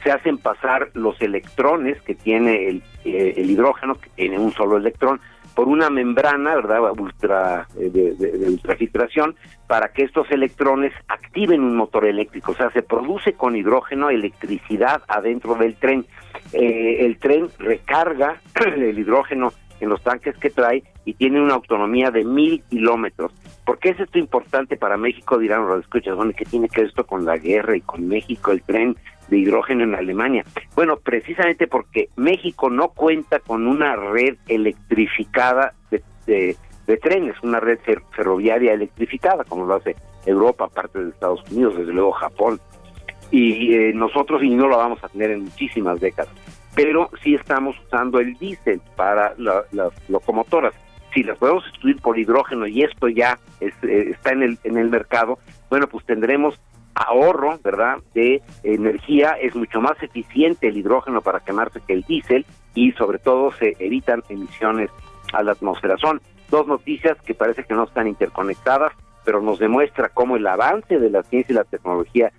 se hacen pasar los electrones que tiene el, eh, el hidrógeno, que tiene un solo electrón, por una membrana, ¿verdad?, ultra, eh, de, de, ultrafiltración, para que estos electrones activen un motor eléctrico. O sea, se produce con hidrógeno electricidad adentro del tren. Eh, el tren recarga el hidrógeno en los tanques que trae y tiene una autonomía de mil kilómetros. ¿Por qué es esto importante para México? Dirán los escuchas, ¿dónde que tiene que ver esto con la guerra y con México, el tren de hidrógeno en Alemania? Bueno, precisamente porque México no cuenta con una red electrificada de, de, trenes, una red ferroviaria electrificada, como lo hace Europa, parte de Estados Unidos, desde luego Japón. Y eh, nosotros y no lo vamos a tener en muchísimas décadas pero sí estamos usando el diésel para las locomotoras. Si las podemos sustituir por hidrógeno y esto ya eh, está en el, en el mercado, bueno, pues tendremos ahorro, ¿verdad?, de energía, es mucho más eficiente el hidrógeno para quemarse que el diésel y sobre todo se evitan emisiones a la atmósfera. Son dos noticias que parece que no están interconectadas, pero nos demuestra cómo el avance de la ciencia y la tecnología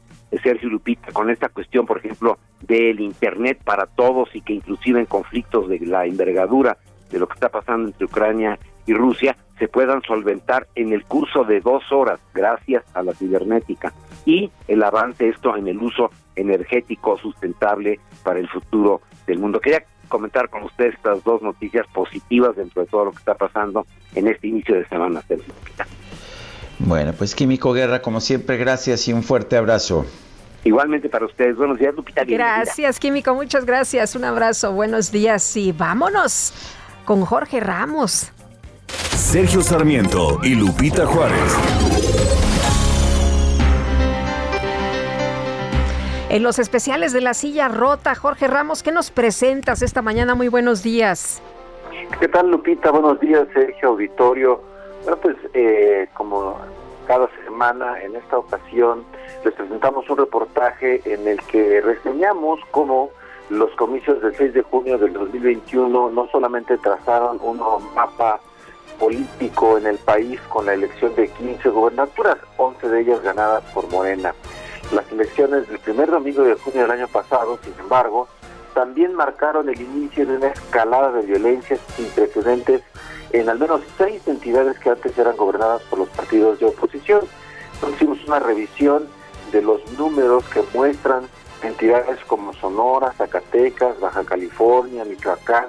Sergio Lupita, con esta cuestión, por ejemplo, del Internet para todos y que inclusive en conflictos de la envergadura de lo que está pasando entre Ucrania y Rusia, se puedan solventar en el curso de dos horas gracias a la cibernética y el avance esto en el uso energético sustentable para el futuro del mundo. Quería comentar con ustedes estas dos noticias positivas dentro de todo lo que está pasando en este inicio de semana. Bueno, pues Químico Guerra, como siempre, gracias y un fuerte abrazo. Igualmente para ustedes. Buenos días, Lupita. Gracias, Químico. Muchas gracias. Un abrazo. Buenos días y vámonos con Jorge Ramos. Sergio Sarmiento y Lupita Juárez. En los especiales de la silla rota, Jorge Ramos, ¿qué nos presentas esta mañana? Muy buenos días. ¿Qué tal, Lupita? Buenos días, Sergio Auditorio. Bueno, pues eh, como cada semana, en esta ocasión les presentamos un reportaje en el que reseñamos cómo los comicios del 6 de junio del 2021 no solamente trazaron un mapa político en el país con la elección de 15 gobernaturas, 11 de ellas ganadas por Morena. Las elecciones del primer domingo de junio del año pasado, sin embargo, también marcaron el inicio de una escalada de violencia sin precedentes en al menos seis entidades que antes eran gobernadas por los partidos de oposición. hicimos una revisión de los números que muestran entidades como Sonora, Zacatecas, Baja California, Michoacán,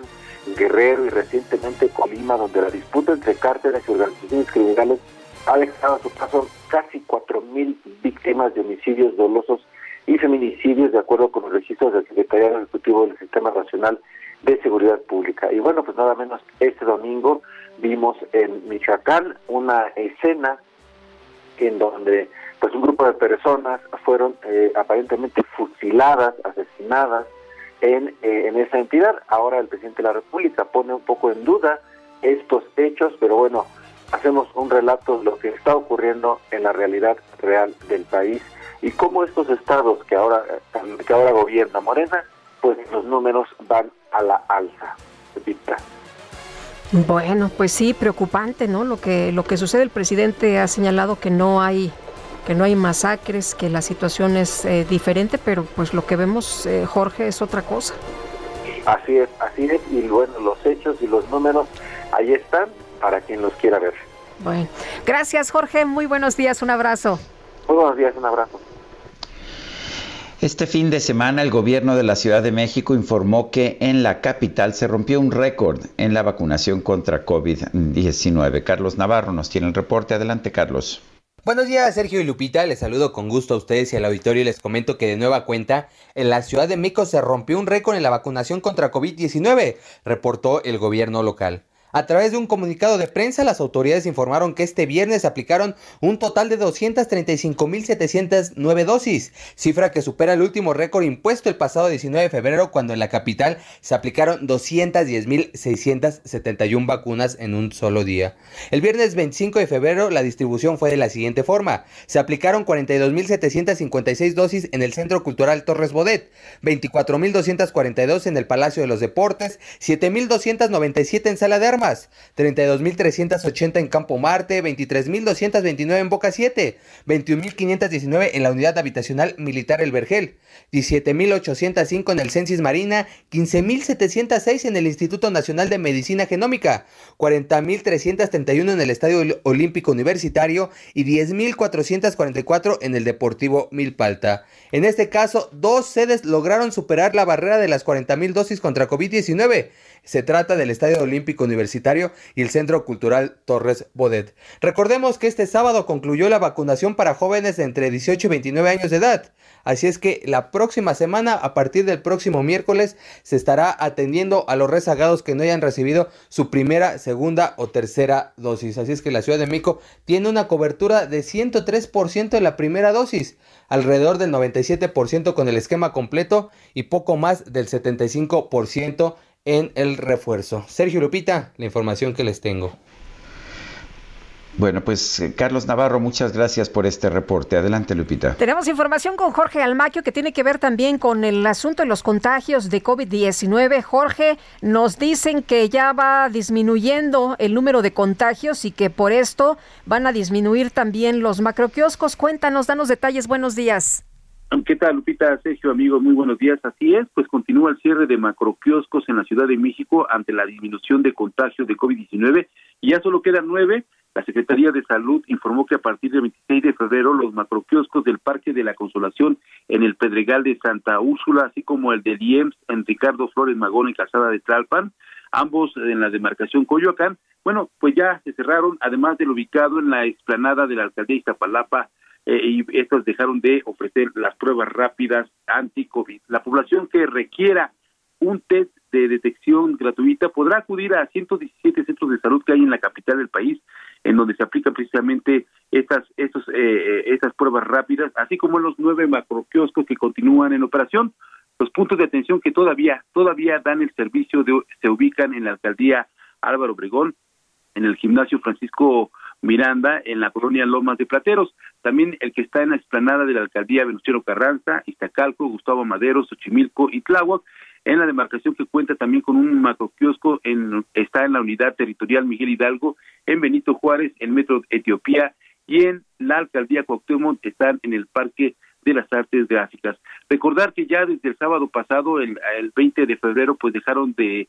Guerrero y recientemente Colima, donde la disputa entre cárteles y organizaciones criminales ha dejado a su paso casi 4.000 víctimas de homicidios dolosos y feminicidios, de acuerdo con los registros del Secretariado Ejecutivo del Sistema Nacional de Seguridad Pública. Y bueno, pues nada menos este domingo vimos en Michoacán una escena en donde pues un grupo de personas fueron eh, aparentemente fusiladas, asesinadas en, eh, en esa entidad. Ahora el presidente de la República pone un poco en duda estos hechos, pero bueno, hacemos un relato de lo que está ocurriendo en la realidad real del país y cómo estos estados que ahora que ahora gobierna Morena, pues los números van a la alza. Bueno, pues sí, preocupante, ¿no? Lo que lo que sucede. El presidente ha señalado que no hay que no hay masacres, que la situación es eh, diferente, pero pues lo que vemos, eh, Jorge, es otra cosa. Así es, así es, y bueno, los hechos y los números ahí están para quien los quiera ver. Bueno, gracias Jorge, muy buenos días, un abrazo. Muy buenos días, un abrazo. Este fin de semana el gobierno de la Ciudad de México informó que en la capital se rompió un récord en la vacunación contra COVID-19. Carlos Navarro nos tiene el reporte. Adelante, Carlos. Buenos días, Sergio y Lupita. Les saludo con gusto a ustedes y al auditorio y les comento que de nueva cuenta, en la Ciudad de México se rompió un récord en la vacunación contra COVID-19, reportó el gobierno local. A través de un comunicado de prensa, las autoridades informaron que este viernes se aplicaron un total de 235.709 dosis, cifra que supera el último récord impuesto el pasado 19 de febrero cuando en la capital se aplicaron 210.671 vacunas en un solo día. El viernes 25 de febrero la distribución fue de la siguiente forma. Se aplicaron 42.756 dosis en el Centro Cultural Torres Bodet, 24.242 en el Palacio de los Deportes, 7.297 en Sala de Armas, 32.380 en Campo Marte, 23.229 en Boca 7, 21.519 en la unidad habitacional militar El Vergel, 17.805 en el Censis Marina, 15.706 en el Instituto Nacional de Medicina Genómica, 40.331 en el Estadio Olímpico Universitario y 10.444 en el Deportivo Milpalta. En este caso, dos sedes lograron superar la barrera de las 40.000 dosis contra COVID-19. Se trata del Estadio Olímpico Universitario y el Centro Cultural Torres Bodet. Recordemos que este sábado concluyó la vacunación para jóvenes de entre 18 y 29 años de edad. Así es que la próxima semana, a partir del próximo miércoles, se estará atendiendo a los rezagados que no hayan recibido su primera, segunda o tercera dosis. Así es que la Ciudad de México tiene una cobertura de 103% en la primera dosis, alrededor del 97% con el esquema completo y poco más del 75% en el refuerzo. Sergio Lupita, la información que les tengo. Bueno, pues eh, Carlos Navarro, muchas gracias por este reporte. Adelante, Lupita. Tenemos información con Jorge Almaquio que tiene que ver también con el asunto de los contagios de COVID-19. Jorge, nos dicen que ya va disminuyendo el número de contagios y que por esto van a disminuir también los macroquioscos. Cuéntanos, danos detalles. Buenos días. ¿Qué tal, Lupita? Sergio, amigos, muy buenos días. Así es, pues continúa el cierre de macroquioscos en la Ciudad de México ante la disminución de contagios de COVID-19 y ya solo quedan nueve. La Secretaría de Salud informó que a partir del 26 de febrero los macroquioscos del Parque de la Consolación en el Pedregal de Santa Úrsula, así como el de Diems en Ricardo Flores Magón y Casada de Tlalpan, ambos en la demarcación Coyoacán, bueno, pues ya se cerraron, además del ubicado en la explanada de la alcaldía Iztapalapa, eh, y estos dejaron de ofrecer las pruebas rápidas anti-COVID. La población que requiera un test de detección gratuita podrá acudir a 117 centros de salud que hay en la capital del país, en donde se aplican precisamente estas, estos, eh, eh, estas pruebas rápidas, así como en los nueve macroquioscos que continúan en operación. Los puntos de atención que todavía, todavía dan el servicio de, se ubican en la alcaldía Álvaro Obregón, en el gimnasio Francisco Miranda en la colonia Lomas de Plateros. También el que está en la explanada de la alcaldía Venustiano Carranza, Iztacalco, Gustavo Madero, Xochimilco y Tláhuac. En la demarcación que cuenta también con un macroquiosco, en, está en la unidad territorial Miguel Hidalgo, en Benito Juárez, en Metro Etiopía y en la alcaldía Cuauhtémoc están en el Parque de las Artes Gráficas. Recordar que ya desde el sábado pasado, el, el 20 de febrero, pues dejaron de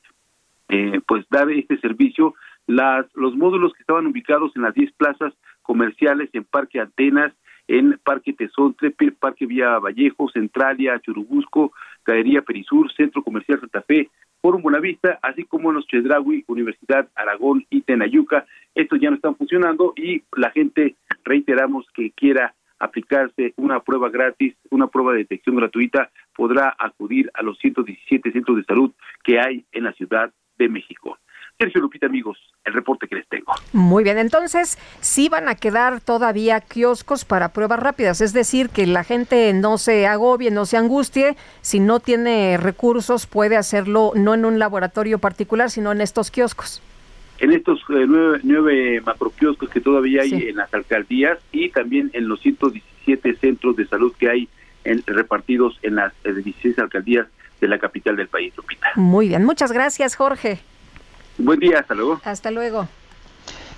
eh, pues dar este servicio las los módulos que estaban ubicados en las 10 plazas comerciales en Parque Atenas, en Parque Tezontle, Parque Vía Vallejo, Centralia, Churubusco, Galería Perisur, Centro Comercial Santa Fe, Forum Buenavista, así como en los Chedraui, Universidad Aragón y Tenayuca. Estos ya no están funcionando y la gente reiteramos que quiera aplicarse una prueba gratis, una prueba de detección gratuita, podrá acudir a los 117 centros de salud que hay en la Ciudad de México. Sergio Lupita, amigos, el reporte que les tengo. Muy bien, entonces sí van a quedar todavía kioscos para pruebas rápidas, es decir, que la gente no se agobie, no se angustie, si no tiene recursos puede hacerlo no en un laboratorio particular, sino en estos kioscos. En estos eh, nueve, nueve macroquioscos que todavía hay en las alcaldías y también en los 117 centros de salud que hay en, repartidos en las 16 alcaldías de la capital del país, Lupita. Muy bien, muchas gracias, Jorge. Buen día, hasta luego. Hasta luego.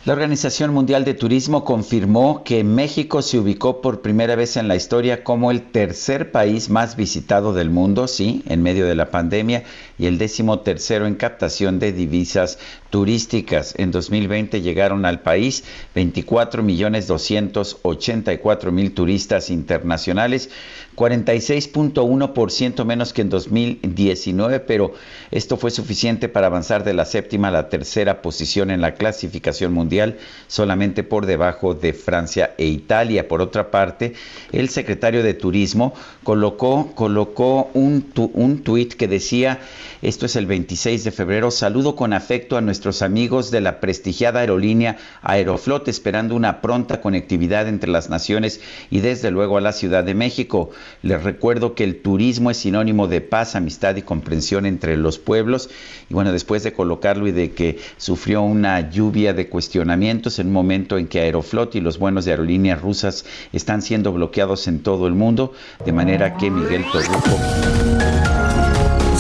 La Organización Mundial de Turismo confirmó que México se ubicó por primera vez en la historia como el tercer país más visitado del mundo, sí, en medio de la pandemia, y el décimo tercero en captación de divisas turísticas. En 2020 llegaron al país 24 millones 284 mil turistas internacionales, 46.1% menos que en 2019, pero esto fue suficiente para avanzar de la séptima a la tercera posición en la clasificación mundial, solamente por debajo de Francia e Italia. Por otra parte, el secretario de Turismo colocó, colocó un, un tuit que decía, esto es el 26 de febrero, saludo con afecto a nuestros amigos de la prestigiada aerolínea Aeroflot, esperando una pronta conectividad entre las naciones y desde luego a la Ciudad de México. Les recuerdo que el turismo es sinónimo de paz, amistad y comprensión entre los pueblos. Y bueno, después de colocarlo y de que sufrió una lluvia de cuestionamientos en un momento en que Aeroflot y los buenos de aerolíneas rusas están siendo bloqueados en todo el mundo, de manera que Miguel Torruco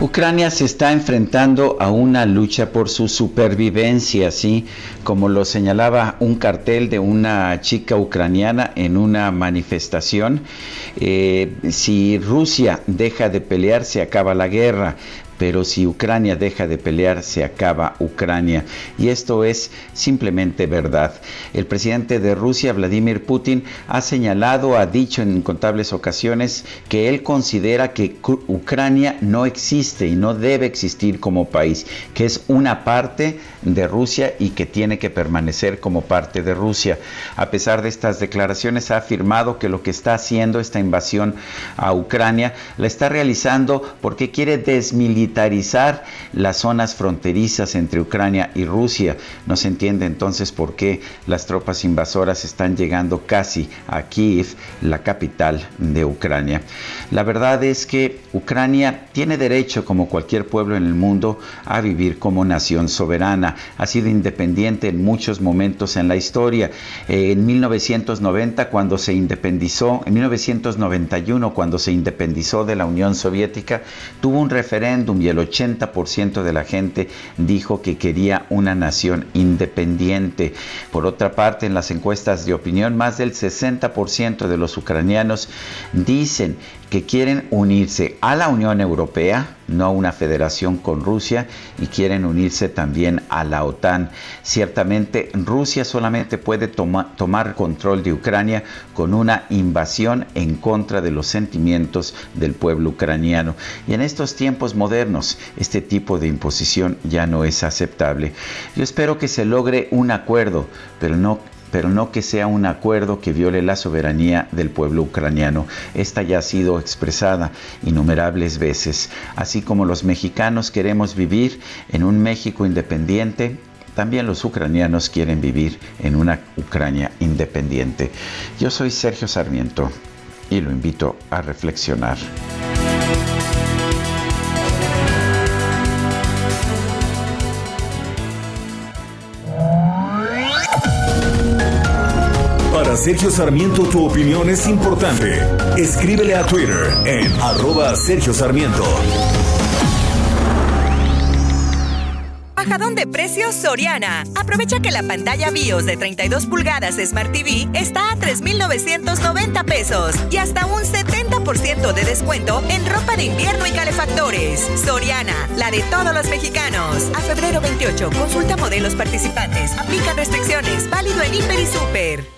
Ucrania se está enfrentando a una lucha por su supervivencia, así como lo señalaba un cartel de una chica ucraniana en una manifestación. Eh, si Rusia deja de pelear, se acaba la guerra pero si Ucrania deja de pelear, se acaba Ucrania. Y esto es simplemente verdad. El presidente de Rusia, Vladimir Putin, ha señalado, ha dicho en incontables ocasiones que él considera que Ucrania no existe y no debe existir como país, que es una parte de Rusia y que tiene que permanecer como parte de Rusia. A pesar de estas declaraciones, ha afirmado que lo que está haciendo esta invasión a Ucrania la está realizando porque quiere desmilitarizar militarizar las zonas fronterizas entre Ucrania y Rusia. No se entiende entonces por qué las tropas invasoras están llegando casi a Kiev, la capital de Ucrania. La verdad es que Ucrania tiene derecho, como cualquier pueblo en el mundo, a vivir como nación soberana. Ha sido independiente en muchos momentos en la historia. Eh, en 1990, cuando se independizó, en 1991, cuando se independizó de la Unión Soviética, tuvo un referéndum y el 80% de la gente dijo que quería una nación independiente. Por otra parte, en las encuestas de opinión, más del 60% de los ucranianos dicen que quieren unirse a la Unión Europea, no a una federación con Rusia, y quieren unirse también a la OTAN. Ciertamente Rusia solamente puede tomar control de Ucrania con una invasión en contra de los sentimientos del pueblo ucraniano. Y en estos tiempos modernos, este tipo de imposición ya no es aceptable. Yo espero que se logre un acuerdo, pero no pero no que sea un acuerdo que viole la soberanía del pueblo ucraniano. Esta ya ha sido expresada innumerables veces. Así como los mexicanos queremos vivir en un México independiente, también los ucranianos quieren vivir en una Ucrania independiente. Yo soy Sergio Sarmiento y lo invito a reflexionar. Sergio Sarmiento tu opinión es importante. Escríbele a Twitter en arroba Sergio Sarmiento. Bajadón de precios Soriana. Aprovecha que la pantalla BIOS de 32 pulgadas Smart TV está a 3,990 pesos y hasta un 70% de descuento en ropa de invierno y calefactores. Soriana, la de todos los mexicanos. A febrero 28, consulta modelos participantes. Aplica restricciones. Válido en Hiper y Super.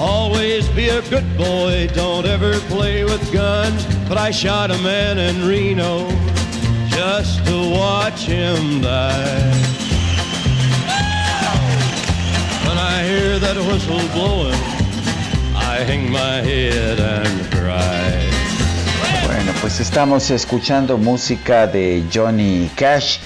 Always be a good boy, don't ever play with guns. But I shot a man in Reno just to watch him die. When I hear that whistle blowing, I hang my head and cry. Bueno, pues estamos escuchando música de Johnny Cash.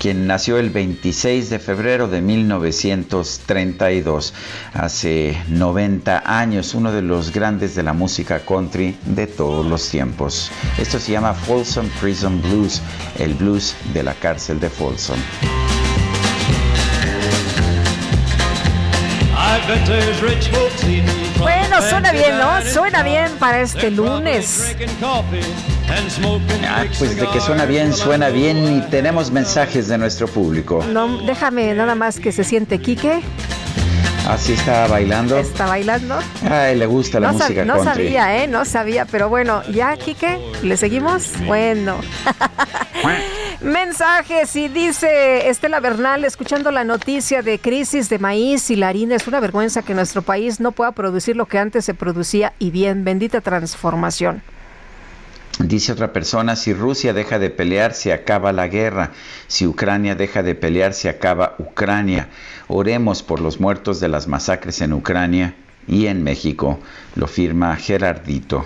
Quien nació el 26 de febrero de 1932, hace 90 años, uno de los grandes de la música country de todos los tiempos. Esto se llama Folsom Prison Blues, el blues de la cárcel de Folsom. Bueno, suena bien, ¿no? Suena bien para este lunes. Ah, pues de que suena bien, suena bien y tenemos mensajes de nuestro público. No, déjame nada más que se siente Quique. Así está bailando. Está bailando. Ay, le gusta la música No sabía, ¿eh? No sabía, pero bueno, ya, Quique, ¿le seguimos? Bueno. Mensajes y dice Estela Bernal, escuchando la noticia de crisis de maíz y la harina, es una vergüenza que nuestro país no pueda producir lo que antes se producía y bien, bendita transformación. Dice otra persona, si Rusia deja de pelear, se acaba la guerra. Si Ucrania deja de pelear, se acaba Ucrania. Oremos por los muertos de las masacres en Ucrania y en México. Lo firma Gerardito.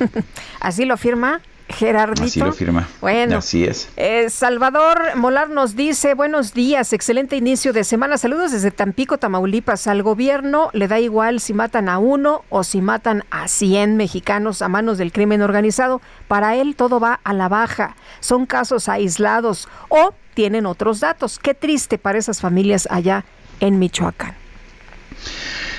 ¿Así lo firma? Gerardito. Así lo firma. Bueno. Así es. Eh, Salvador Molar nos dice, buenos días, excelente inicio de semana. Saludos desde Tampico, Tamaulipas. Al gobierno le da igual si matan a uno o si matan a 100 mexicanos a manos del crimen organizado. Para él todo va a la baja. Son casos aislados o tienen otros datos. Qué triste para esas familias allá en Michoacán.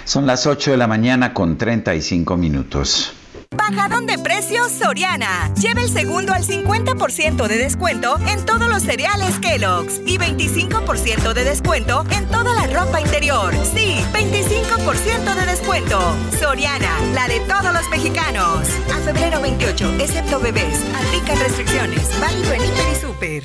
Son las 8 de la mañana con 35 minutos. Bajadón de precios Soriana. Lleva el segundo al 50% de descuento en todos los cereales Kellogg's y 25% de descuento en toda la ropa interior. Sí, 25% de descuento. Soriana, la de todos los mexicanos. A febrero 28, excepto bebés. Aplican restricciones. Válido en Hiper y Super.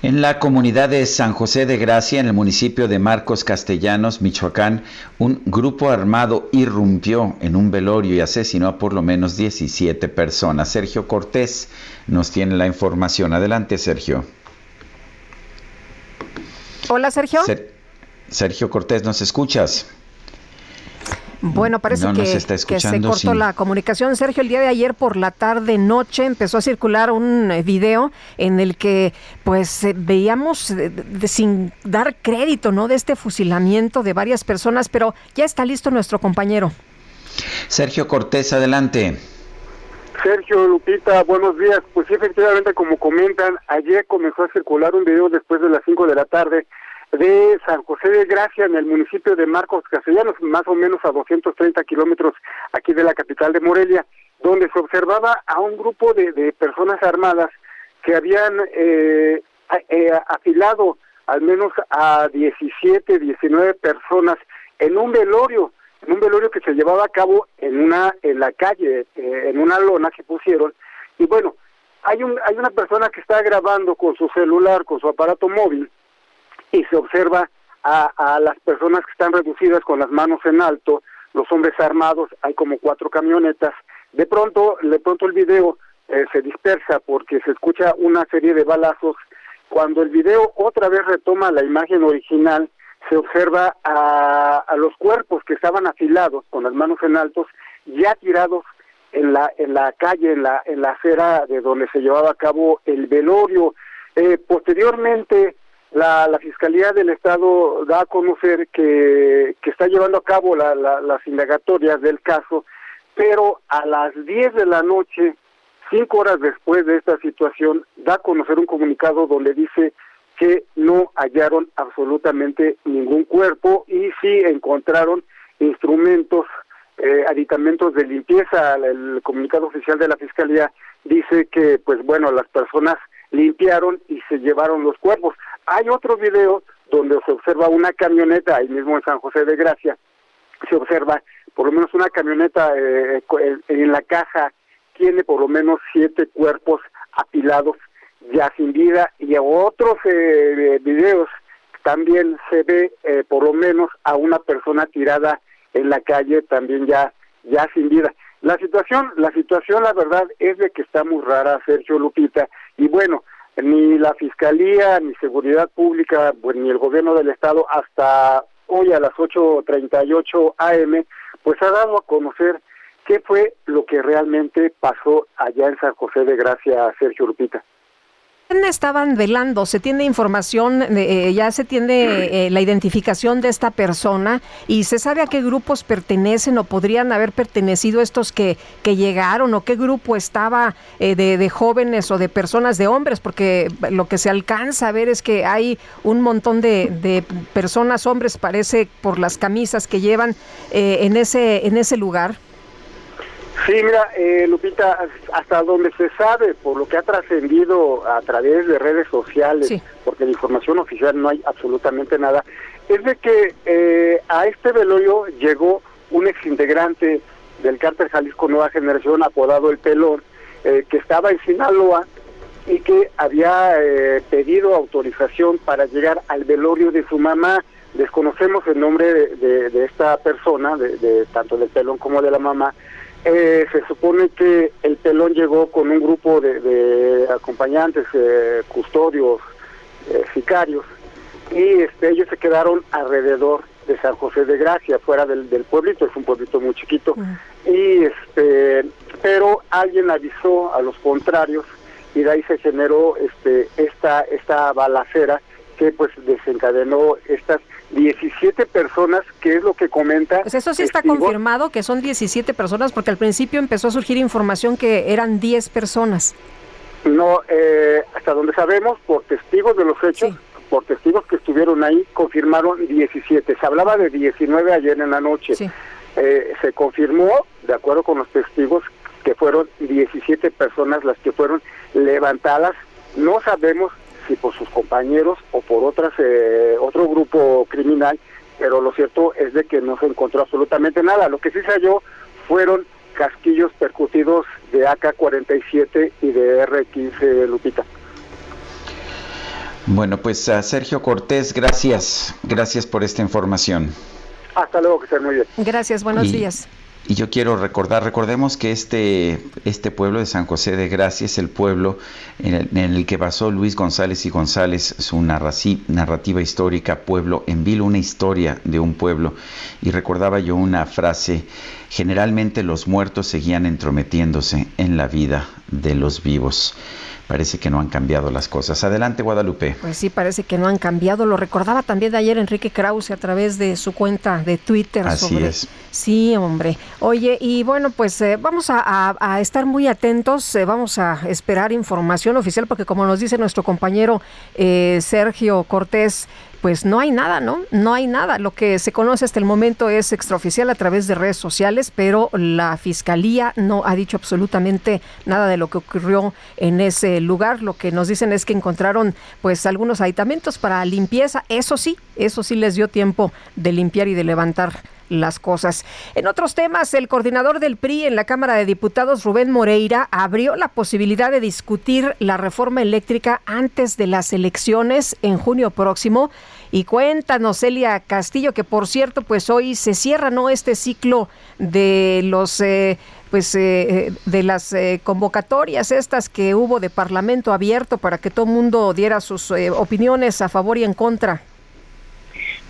En la comunidad de San José de Gracia, en el municipio de Marcos Castellanos, Michoacán, un grupo armado irrumpió en un velorio y asesinó a por lo menos 17 personas. Sergio Cortés nos tiene la información. Adelante, Sergio. Hola, Sergio. Sergio Cortés, ¿nos escuchas? Bueno, parece que, se cortó la comunicación. Sergio, el día de ayer por la tarde noche empezó a circular un eh, video en el que pues eh, veíamos eh, sin dar crédito, ¿no? De este fusilamiento de varias personas, pero ya está listo nuestro compañero. Sergio Cortés, adelante. Sergio Lupita, buenos días. Pues sí, efectivamente, como comentan, ayer comenzó a circular un video después de las 5 de la tarde de San José de Gracia, en el municipio de Marcos Castellanos, más o menos a 230 kilómetros aquí de la capital de Morelia, donde se observaba a un grupo de, personas armadas que habían eh, eh, afilado al menos a 17, 19 personas en un velorio, en un velorio que se llevaba a cabo en una en la calle, eh, en una lona que pusieron. Y bueno, hay un hay una persona que está grabando con su celular, con su aparato móvil, y se observa a, las personas que están reducidas con las manos en alto, los hombres armados, hay como cuatro camionetas. De pronto, de pronto el video eh, se dispersa porque se escucha una serie de balazos. Cuando el video otra vez retoma la imagen original, se observa a, a los cuerpos que estaban afilados con las manos en altos, ya tirados en la en la calle, en la en la acera de donde se llevaba a cabo el velorio. Eh, posteriormente la, la, Fiscalía del Estado da a conocer que, está llevando a cabo la, las indagatorias del caso, pero a las 10 de la noche, cinco horas después de esta situación, da a conocer un comunicado donde dice que no hallaron absolutamente ningún cuerpo y sí encontraron instrumentos, eh, aditamentos de limpieza. El comunicado oficial de la Fiscalía dice que, pues bueno, las personas limpiaron y se llevaron los cuerpos. Hay otro video donde se observa una camioneta, ahí mismo en San José de Gracia, se observa por lo menos una camioneta eh, en la caja, tiene por lo menos siete cuerpos apilados ya sin vida y otros eh, videos también se ve eh, por lo menos a una persona tirada en la calle también ya ya sin vida. La situación, la situación la verdad es de que está muy rara, Sergio Lupita, y bueno, ni la Fiscalía, ni Seguridad Pública, pues, ni el Gobierno del Estado hasta hoy a las 8.38 am, pues ha dado a conocer qué fue lo que realmente pasó allá en San José de Gracia, Sergio Lupita estaban velando? ¿Se tiene información, eh, ya se tiene eh, la identificación de esta persona y se sabe a qué grupos pertenecen o podrían haber pertenecido estos que, que llegaron o qué grupo estaba eh, de, jóvenes o de personas, de hombres? Porque lo que se alcanza a ver es que hay un montón de, de personas, hombres, parece, por las camisas que llevan en, ese, en ese lugar. Sí, mira, eh, Lupita, hasta donde se sabe, por lo que ha trascendido a través de redes sociales, porque de información oficial no hay absolutamente nada, es de que eh, a este velorio llegó un exintegrante del cártel Jalisco Nueva Generación, apodado El Pelón, eh, que estaba en Sinaloa y que había pedido autorización para llegar al velorio de su mamá. Desconocemos el nombre de, esta persona, de, tanto del pelón como de la mamá, eh, se supone que el pelón llegó con un grupo de, acompañantes, eh, custodios, eh, sicarios, y este, ellos se quedaron alrededor de San José de Gracia, fuera del, pueblito, es un pueblito muy chiquito, y este, pero alguien avisó a los contrarios y de ahí se generó este, esta, esta balacera que pues desencadenó estas 17 personas, que es lo que comenta. Pues eso sí está confirmado que son 17 personas, porque al principio empezó a surgir información que eran 10 personas. No, eh, hasta donde sabemos, por testigos de los hechos, por testigos que estuvieron ahí, confirmaron 17. Se hablaba de 19 ayer en la noche. Eh, se confirmó, de acuerdo con los testigos, que fueron 17 personas las que fueron levantadas. No sabemos si por sus compañeros o por otras eh, otro grupo criminal, pero lo cierto es de que no se encontró absolutamente nada. Lo que sí se halló fueron casquillos percutidos de AK-47 y de R-15 Lupita. Bueno, pues a Sergio Cortés, gracias, gracias por esta información. Hasta luego, que estén muy bien. Gracias, buenos días. Y yo quiero recordar, recordemos que este, este pueblo de San José de Gracia es el pueblo en el, que basó Luis González y González su narrativa histórica, Pueblo en Vilo, una historia de un pueblo. Y recordaba yo una frase, generalmente los muertos seguían entrometiéndose en la vida de los vivos parece que no han cambiado las cosas. Adelante, Guadalupe. Pues sí, parece que no han cambiado. Lo recordaba también de ayer Enrique Krause a través de su cuenta de Twitter. Así es. Sí, hombre. Oye, y bueno, pues eh, vamos a, estar muy atentos, eh, vamos a esperar información oficial, porque como nos dice nuestro compañero eh, Sergio Cortés, pues no hay nada, ¿no? No hay nada. Lo que se conoce hasta el momento es extraoficial a través de redes sociales, pero la fiscalía no ha dicho absolutamente nada de lo que ocurrió en ese lugar. Lo que nos dicen es que encontraron pues algunos aditamentos para limpieza. Eso sí, eso sí les dio tiempo de limpiar y de levantar las cosas. En otros temas, el coordinador del PRI en la Cámara de Diputados, Rubén Moreira, abrió la posibilidad de discutir la reforma eléctrica antes de las elecciones en junio próximo. Y cuéntanos, Celia Castillo, que por cierto, pues hoy se cierra no este ciclo de los eh, pues eh, de las eh, convocatorias estas que hubo de Parlamento abierto para que todo mundo diera sus opiniones a favor y en contra.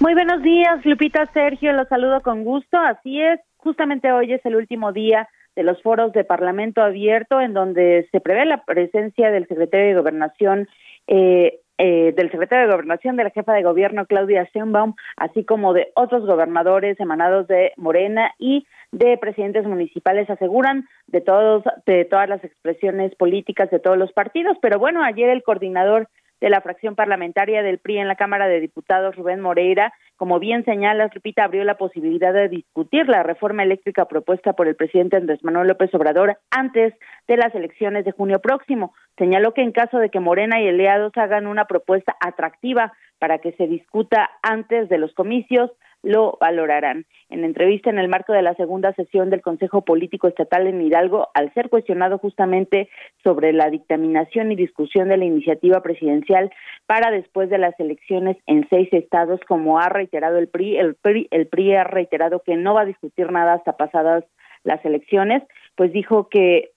Muy buenos días, Lupita Sergio, los saludo con gusto. Así es, justamente hoy es el último día de los foros de Parlamento abierto en donde se prevé la presencia del secretario de Gobernación eh, eh, del secretario de Gobernación, de la jefa de gobierno Claudia Sheinbaum, así como de otros gobernadores emanados de Morena y de presidentes municipales aseguran de todos de todas las expresiones políticas de todos los partidos, pero bueno, ayer el coordinador de la fracción parlamentaria del PRI en la Cámara de Diputados, Rubén Moreira, como bien señala, repita, abrió la posibilidad de discutir la reforma eléctrica propuesta por el presidente Andrés Manuel López Obrador antes de las elecciones de junio próximo. Señaló que en caso de que Morena y aliados hagan una propuesta atractiva para que se discuta antes de los comicios, lo valorarán. En entrevista en el marco de la segunda sesión del Consejo Político Estatal en Hidalgo, al ser cuestionado justamente sobre la dictaminación y discusión de la iniciativa presidencial para después de las elecciones en seis estados, como ha reiterado el PRI, el PRI, el PRI ha reiterado que no va a discutir nada hasta pasadas las elecciones, pues dijo que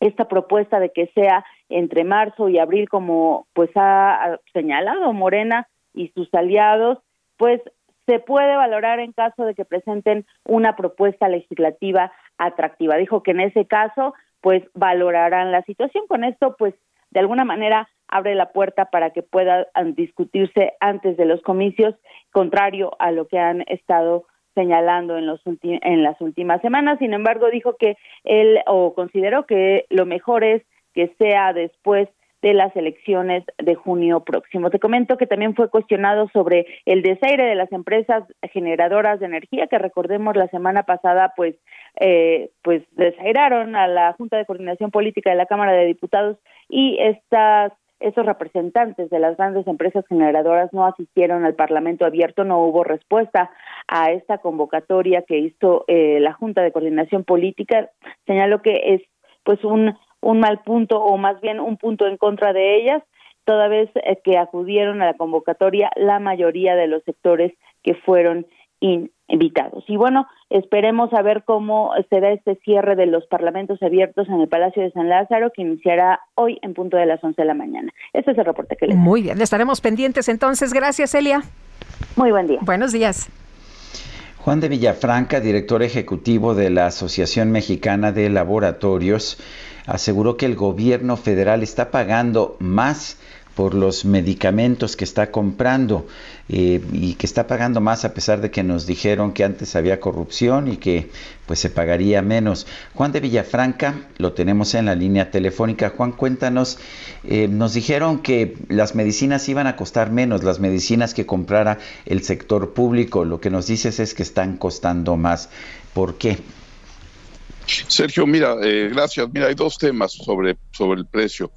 esta propuesta de que sea entre marzo y abril, como pues ha señalado Morena y sus aliados, pues se puede valorar en caso de que presenten una propuesta legislativa atractiva. Dijo que en ese caso, pues valorarán la situación. Con esto, pues de alguna manera abre la puerta para que pueda discutirse antes de los comicios, contrario a lo que han estado señalando en, los en las últimas semanas. Sin embargo, dijo que él o consideró que lo mejor es que sea después de las elecciones de junio próximo. Te comento que también fue cuestionado sobre el desaire de las empresas generadoras de energía, que recordemos la semana pasada, pues, eh, pues desairaron a la Junta de Coordinación Política de la Cámara de Diputados y estas esos representantes de las grandes empresas generadoras no asistieron al Parlamento abierto, no hubo respuesta a esta convocatoria que hizo eh, la Junta de Coordinación Política. Señaló que es pues un un mal punto o más bien un punto en contra de ellas, toda vez eh, que acudieron a la convocatoria la mayoría de los sectores que fueron invitados. Y bueno, esperemos a ver cómo será este cierre de los parlamentos abiertos en el Palacio de San Lázaro, que iniciará hoy en punto de las 11 de la mañana. Este es el reporte que les Muy bien, estaremos pendientes entonces. Gracias, Elia. Muy buen día. Buenos días. Juan de Villafranca, director ejecutivo de la Asociación Mexicana de Laboratorios, aseguró que el gobierno federal está pagando más por los medicamentos que está comprando eh, y que está pagando más a pesar de que nos dijeron que antes había corrupción y que pues se pagaría menos. Juan de Villafranca, lo tenemos en la línea telefónica. Juan, cuéntanos, eh, nos dijeron que las medicinas iban a costar menos, las medicinas que comprara el sector público. Lo que nos dices es que están costando más. ¿Por qué? Sergio, mira, eh, gracias. Mira, hay dos temas sobre, sobre el precio.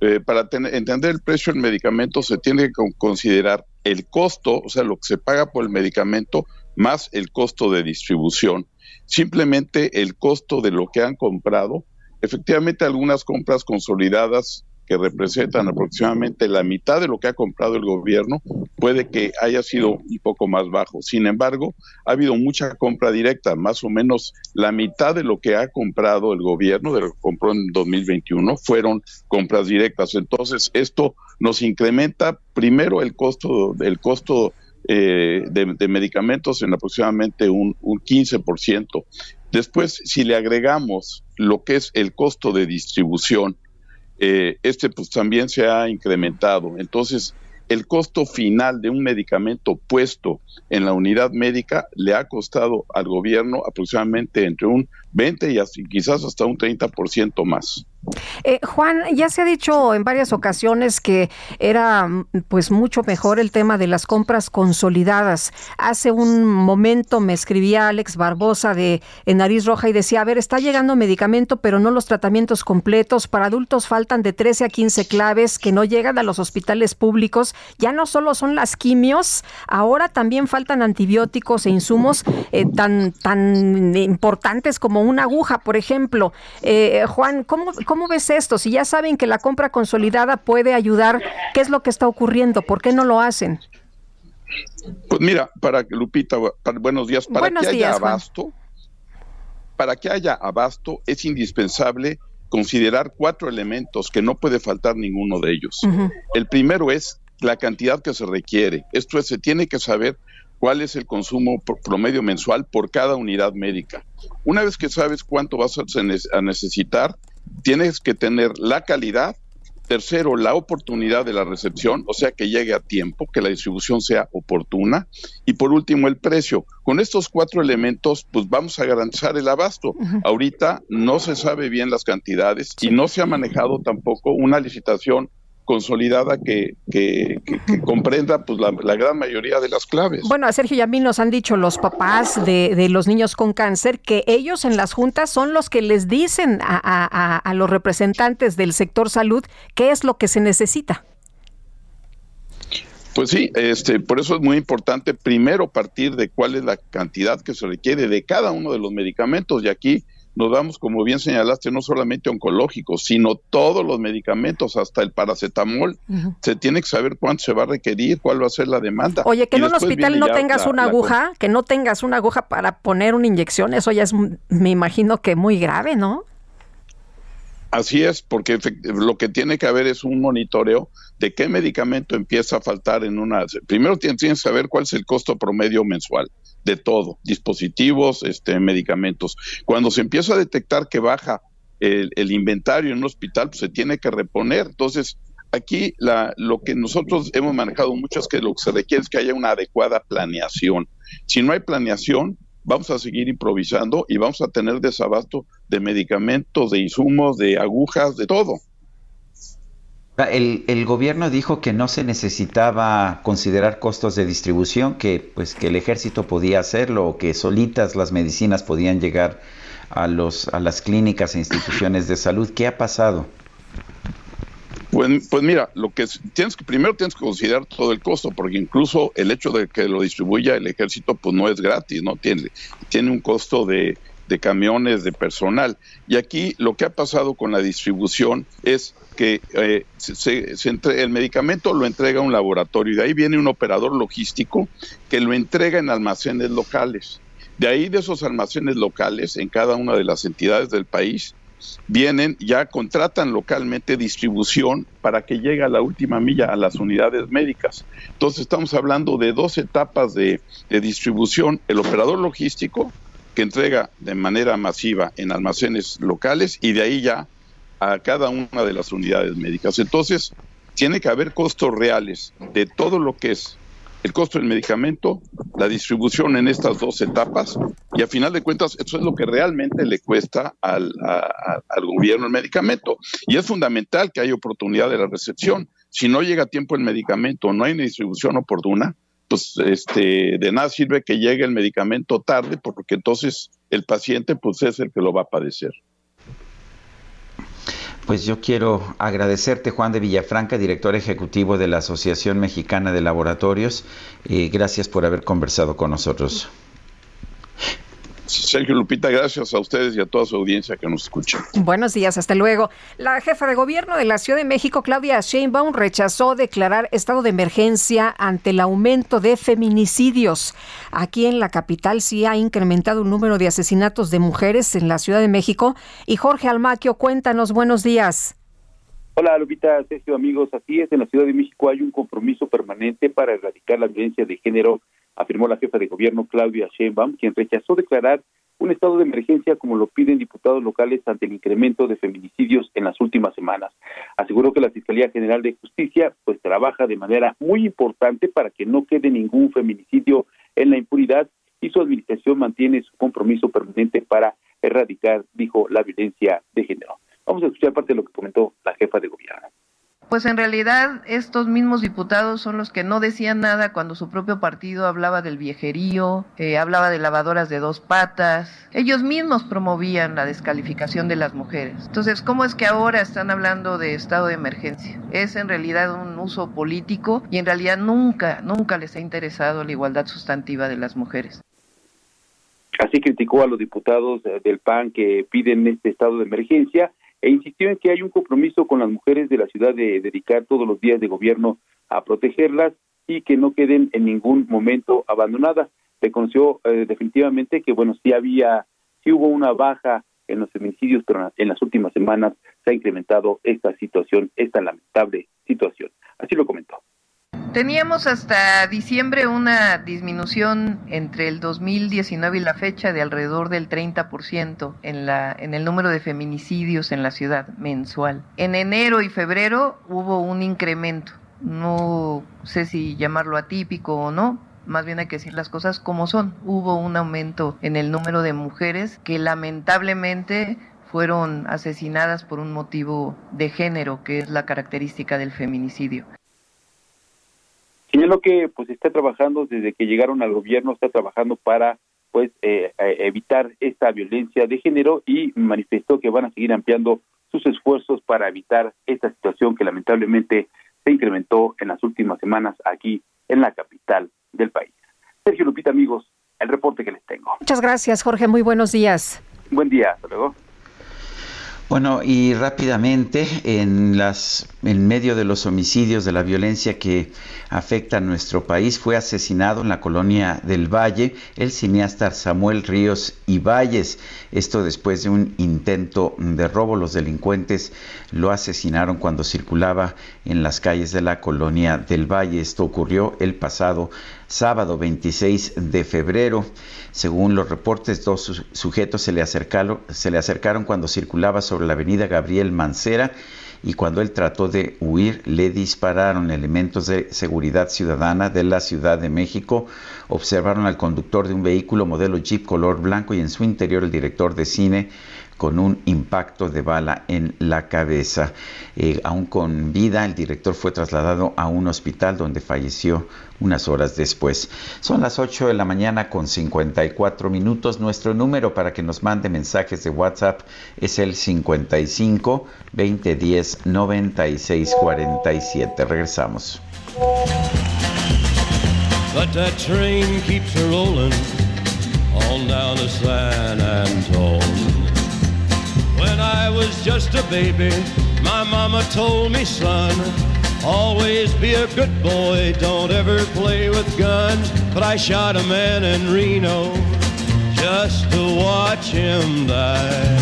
Eh, para entender el precio del medicamento se tiene que considerar el costo, o sea, lo que se paga por el medicamento, más el costo de distribución. Simplemente el costo de lo que han comprado. Efectivamente, algunas compras consolidadas que representan aproximadamente la mitad de lo que ha comprado el gobierno, puede que haya sido un poco más bajo. Sin embargo, ha habido mucha compra directa, más o menos la mitad de lo que ha comprado el gobierno, de lo que compró en 2021, fueron compras directas. Entonces, esto nos incrementa primero el costo, el costo eh, de, medicamentos en aproximadamente un, un 15%. Después, si le agregamos lo que es el costo de distribución, eh, este pues también se ha incrementado. Entonces, el costo final de un medicamento puesto en la unidad médica le ha costado al gobierno aproximadamente entre un 20 y quizás hasta un 30% más. Eh, Juan, ya se ha dicho en varias ocasiones que era pues mucho mejor el tema de las compras consolidadas. Hace un momento me escribía Alex Barbosa de en Nariz Roja y decía, a ver, está llegando medicamento, pero no los tratamientos completos. Para adultos faltan de 13 a 15 claves que no llegan a los hospitales públicos. Ya no solo son las quimios, ahora también faltan antibióticos e insumos eh, tan, tan importantes como una aguja, por ejemplo. Eh, Juan, ¿cómo ¿Cómo ves esto? Si ya saben que la compra consolidada puede ayudar, ¿qué es lo que está ocurriendo? ¿Por qué no lo hacen? Pues mira, para Lupita, buenos días, para que haya abasto, para que haya abasto es indispensable considerar cuatro elementos que no puede faltar ninguno de ellos. El primero es la cantidad que se requiere. Esto es, se tiene que saber cuál es el consumo promedio mensual por cada unidad médica. Una vez que sabes cuánto vas a necesitar, tienes que tener la calidad, tercero, la oportunidad de la recepción, o sea, que llegue a tiempo, que la distribución sea oportuna, y por último, el precio. Con estos cuatro elementos, pues vamos a garantizar el abasto. Ahorita no se sabe bien las cantidades y no se ha manejado tampoco una licitación consolidada que, que, comprenda pues, la, gran mayoría de las claves. Bueno, a Sergio y a mí nos han dicho los papás de, de, los niños con cáncer que ellos en las juntas son los que les dicen a, a, a los representantes del sector salud qué es lo que se necesita. Pues sí, este, por eso es muy importante primero partir de cuál es la cantidad que se requiere de cada uno de los medicamentos y aquí nos damos, como bien señalaste, no solamente oncológicos, sino todos los medicamentos, hasta el paracetamol. Se tiene que saber cuánto se va a requerir, cuál va a ser la demanda. Oye, que en un hospital no tengas una aguja, que no tengas una aguja para poner una inyección, eso ya es, me imagino que muy grave, ¿no? Así es, porque lo que tiene que haber es un monitoreo de qué medicamento empieza a faltar en una. Primero tienes que saber cuál es el costo promedio mensual de todo, dispositivos, este, medicamentos. Cuando se empieza a detectar que baja el, inventario en un hospital, pues se tiene que reponer. Entonces, aquí la, lo que nosotros hemos manejado mucho es que lo que se requiere es que haya una adecuada planeación. Si no hay planeación, vamos a seguir improvisando y vamos a tener desabasto de medicamentos, de insumos, de agujas, de todo. Ah, el, gobierno dijo que no se necesitaba considerar costos de distribución, que pues que el ejército podía hacerlo que solitas las medicinas podían llegar a los a las clínicas e instituciones de salud. ¿Qué ha pasado? Pues, pues mira, lo que tienes que primero tienes que considerar todo el costo, porque incluso el hecho de que lo distribuya el ejército pues no es gratis, no tiene tiene un costo de camiones, de personal. Y aquí lo que ha pasado con la distribución es que eh, se, el medicamento lo entrega un laboratorio y de ahí viene un operador logístico que lo entrega en almacenes locales. De ahí de esos almacenes locales en cada una de las entidades del país vienen, ya contratan localmente distribución para que llegue a la última milla a las unidades médicas. Entonces estamos hablando de dos etapas de, de distribución, el operador logístico, que entrega de manera masiva en almacenes locales y de ahí ya a cada una de las unidades médicas. Entonces, tiene que haber costos reales de todo lo que es el costo del medicamento, la distribución en estas dos etapas y a final de cuentas eso es lo que realmente le cuesta al, al gobierno el medicamento. Y es fundamental que haya oportunidad de la recepción. Si no llega a tiempo el medicamento, no hay una distribución oportuna, pues este, de nada sirve que llegue el medicamento tarde porque entonces el paciente pues es el que lo va a padecer. Pues yo quiero agradecerte, Juan de Villafranca, director ejecutivo de la Asociación Mexicana de Laboratorios. y gracias por haber conversado con nosotros. Sergio Lupita, gracias a ustedes y a toda su audiencia que nos escucha. Buenos días, hasta luego. La jefa de gobierno de la Ciudad de México, Claudia Sheinbaum, rechazó declarar estado de emergencia ante el aumento de feminicidios. Aquí en la capital sí ha incrementado un número de asesinatos de mujeres en la Ciudad de México. Y Jorge Almaquio, cuéntanos, buenos días. Hola Lupita, Sergio, amigos. Así es, en la Ciudad de México hay un compromiso permanente para erradicar la violencia de género afirmó la jefa de gobierno Claudia Sheinbaum, quien rechazó declarar un estado de emergencia como lo piden diputados locales ante el incremento de feminicidios en las últimas semanas. Aseguró que la Fiscalía General de Justicia pues trabaja de manera muy importante para que no quede ningún feminicidio en la impunidad y su administración mantiene su compromiso permanente para erradicar, dijo, la violencia de género. Vamos a escuchar parte de lo que comentó la jefa de gobierno pues en realidad estos mismos diputados son los que no decían nada cuando su propio partido hablaba del viejerío, eh, hablaba de lavadoras de dos patas. Ellos mismos promovían la descalificación de las mujeres. Entonces, ¿cómo es que ahora están hablando de estado de emergencia? Es en realidad un uso político y en realidad nunca, nunca les ha interesado la igualdad sustantiva de las mujeres. Así criticó a los diputados eh, del PAN que piden este estado de emergencia e insistió en que hay un compromiso con las mujeres de la ciudad de dedicar todos los días de gobierno a protegerlas y que no queden en ningún momento abandonadas. Reconoció eh, definitivamente que, bueno, sí había, sí hubo una baja en los feminicidios, pero en las últimas semanas se ha incrementado esta situación, esta lamentable situación. Así lo comentó. Teníamos hasta diciembre una disminución entre el 2019 y la fecha de alrededor del 30% en, la, en el número de feminicidios en la ciudad mensual. En enero y febrero hubo un incremento, no sé si llamarlo atípico o no, más bien hay que decir las cosas como son. Hubo un aumento en el número de mujeres que lamentablemente fueron asesinadas por un motivo de género, que es la característica del feminicidio. Señaló que pues está trabajando desde que llegaron al gobierno, está trabajando para pues eh, eh, evitar esta violencia de género y manifestó que van a seguir ampliando sus esfuerzos para evitar esta situación que lamentablemente se incrementó en las últimas semanas aquí en la capital del país. Sergio Lupita, amigos, el reporte que les tengo. Muchas gracias, Jorge. Muy buenos días. Buen día. Hasta luego. Bueno, y rápidamente, en, las, en medio de los homicidios, de la violencia que afecta a nuestro país, fue asesinado en la colonia del Valle el cineasta Samuel Ríos y Valles. Esto después de un intento de robo. Los delincuentes lo asesinaron cuando circulaba en las calles de la colonia del Valle. Esto ocurrió el pasado sábado 26 de febrero. Según los reportes, dos sujetos se le, acercaron, cuando circulaba sobre la avenida Gabriel Mancera y cuando él trató de huir le dispararon elementos de seguridad ciudadana de la Ciudad de México. Observaron al conductor de un vehículo modelo Jeep color blanco y en su interior el director de cine con un impacto de bala en la cabeza. Eh, aún con vida, el director fue trasladado a un hospital donde falleció unas horas después. Son las 8 de la mañana con 54 minutos. Nuestro número para que nos mande mensajes de WhatsApp es el 55 2010 96 47. Regresamos. But that. When I was just a baby, my mama told me, son, always be a good boy, don't ever play with guns. But I shot a man in Reno just to watch him die.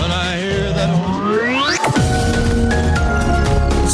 When I hear that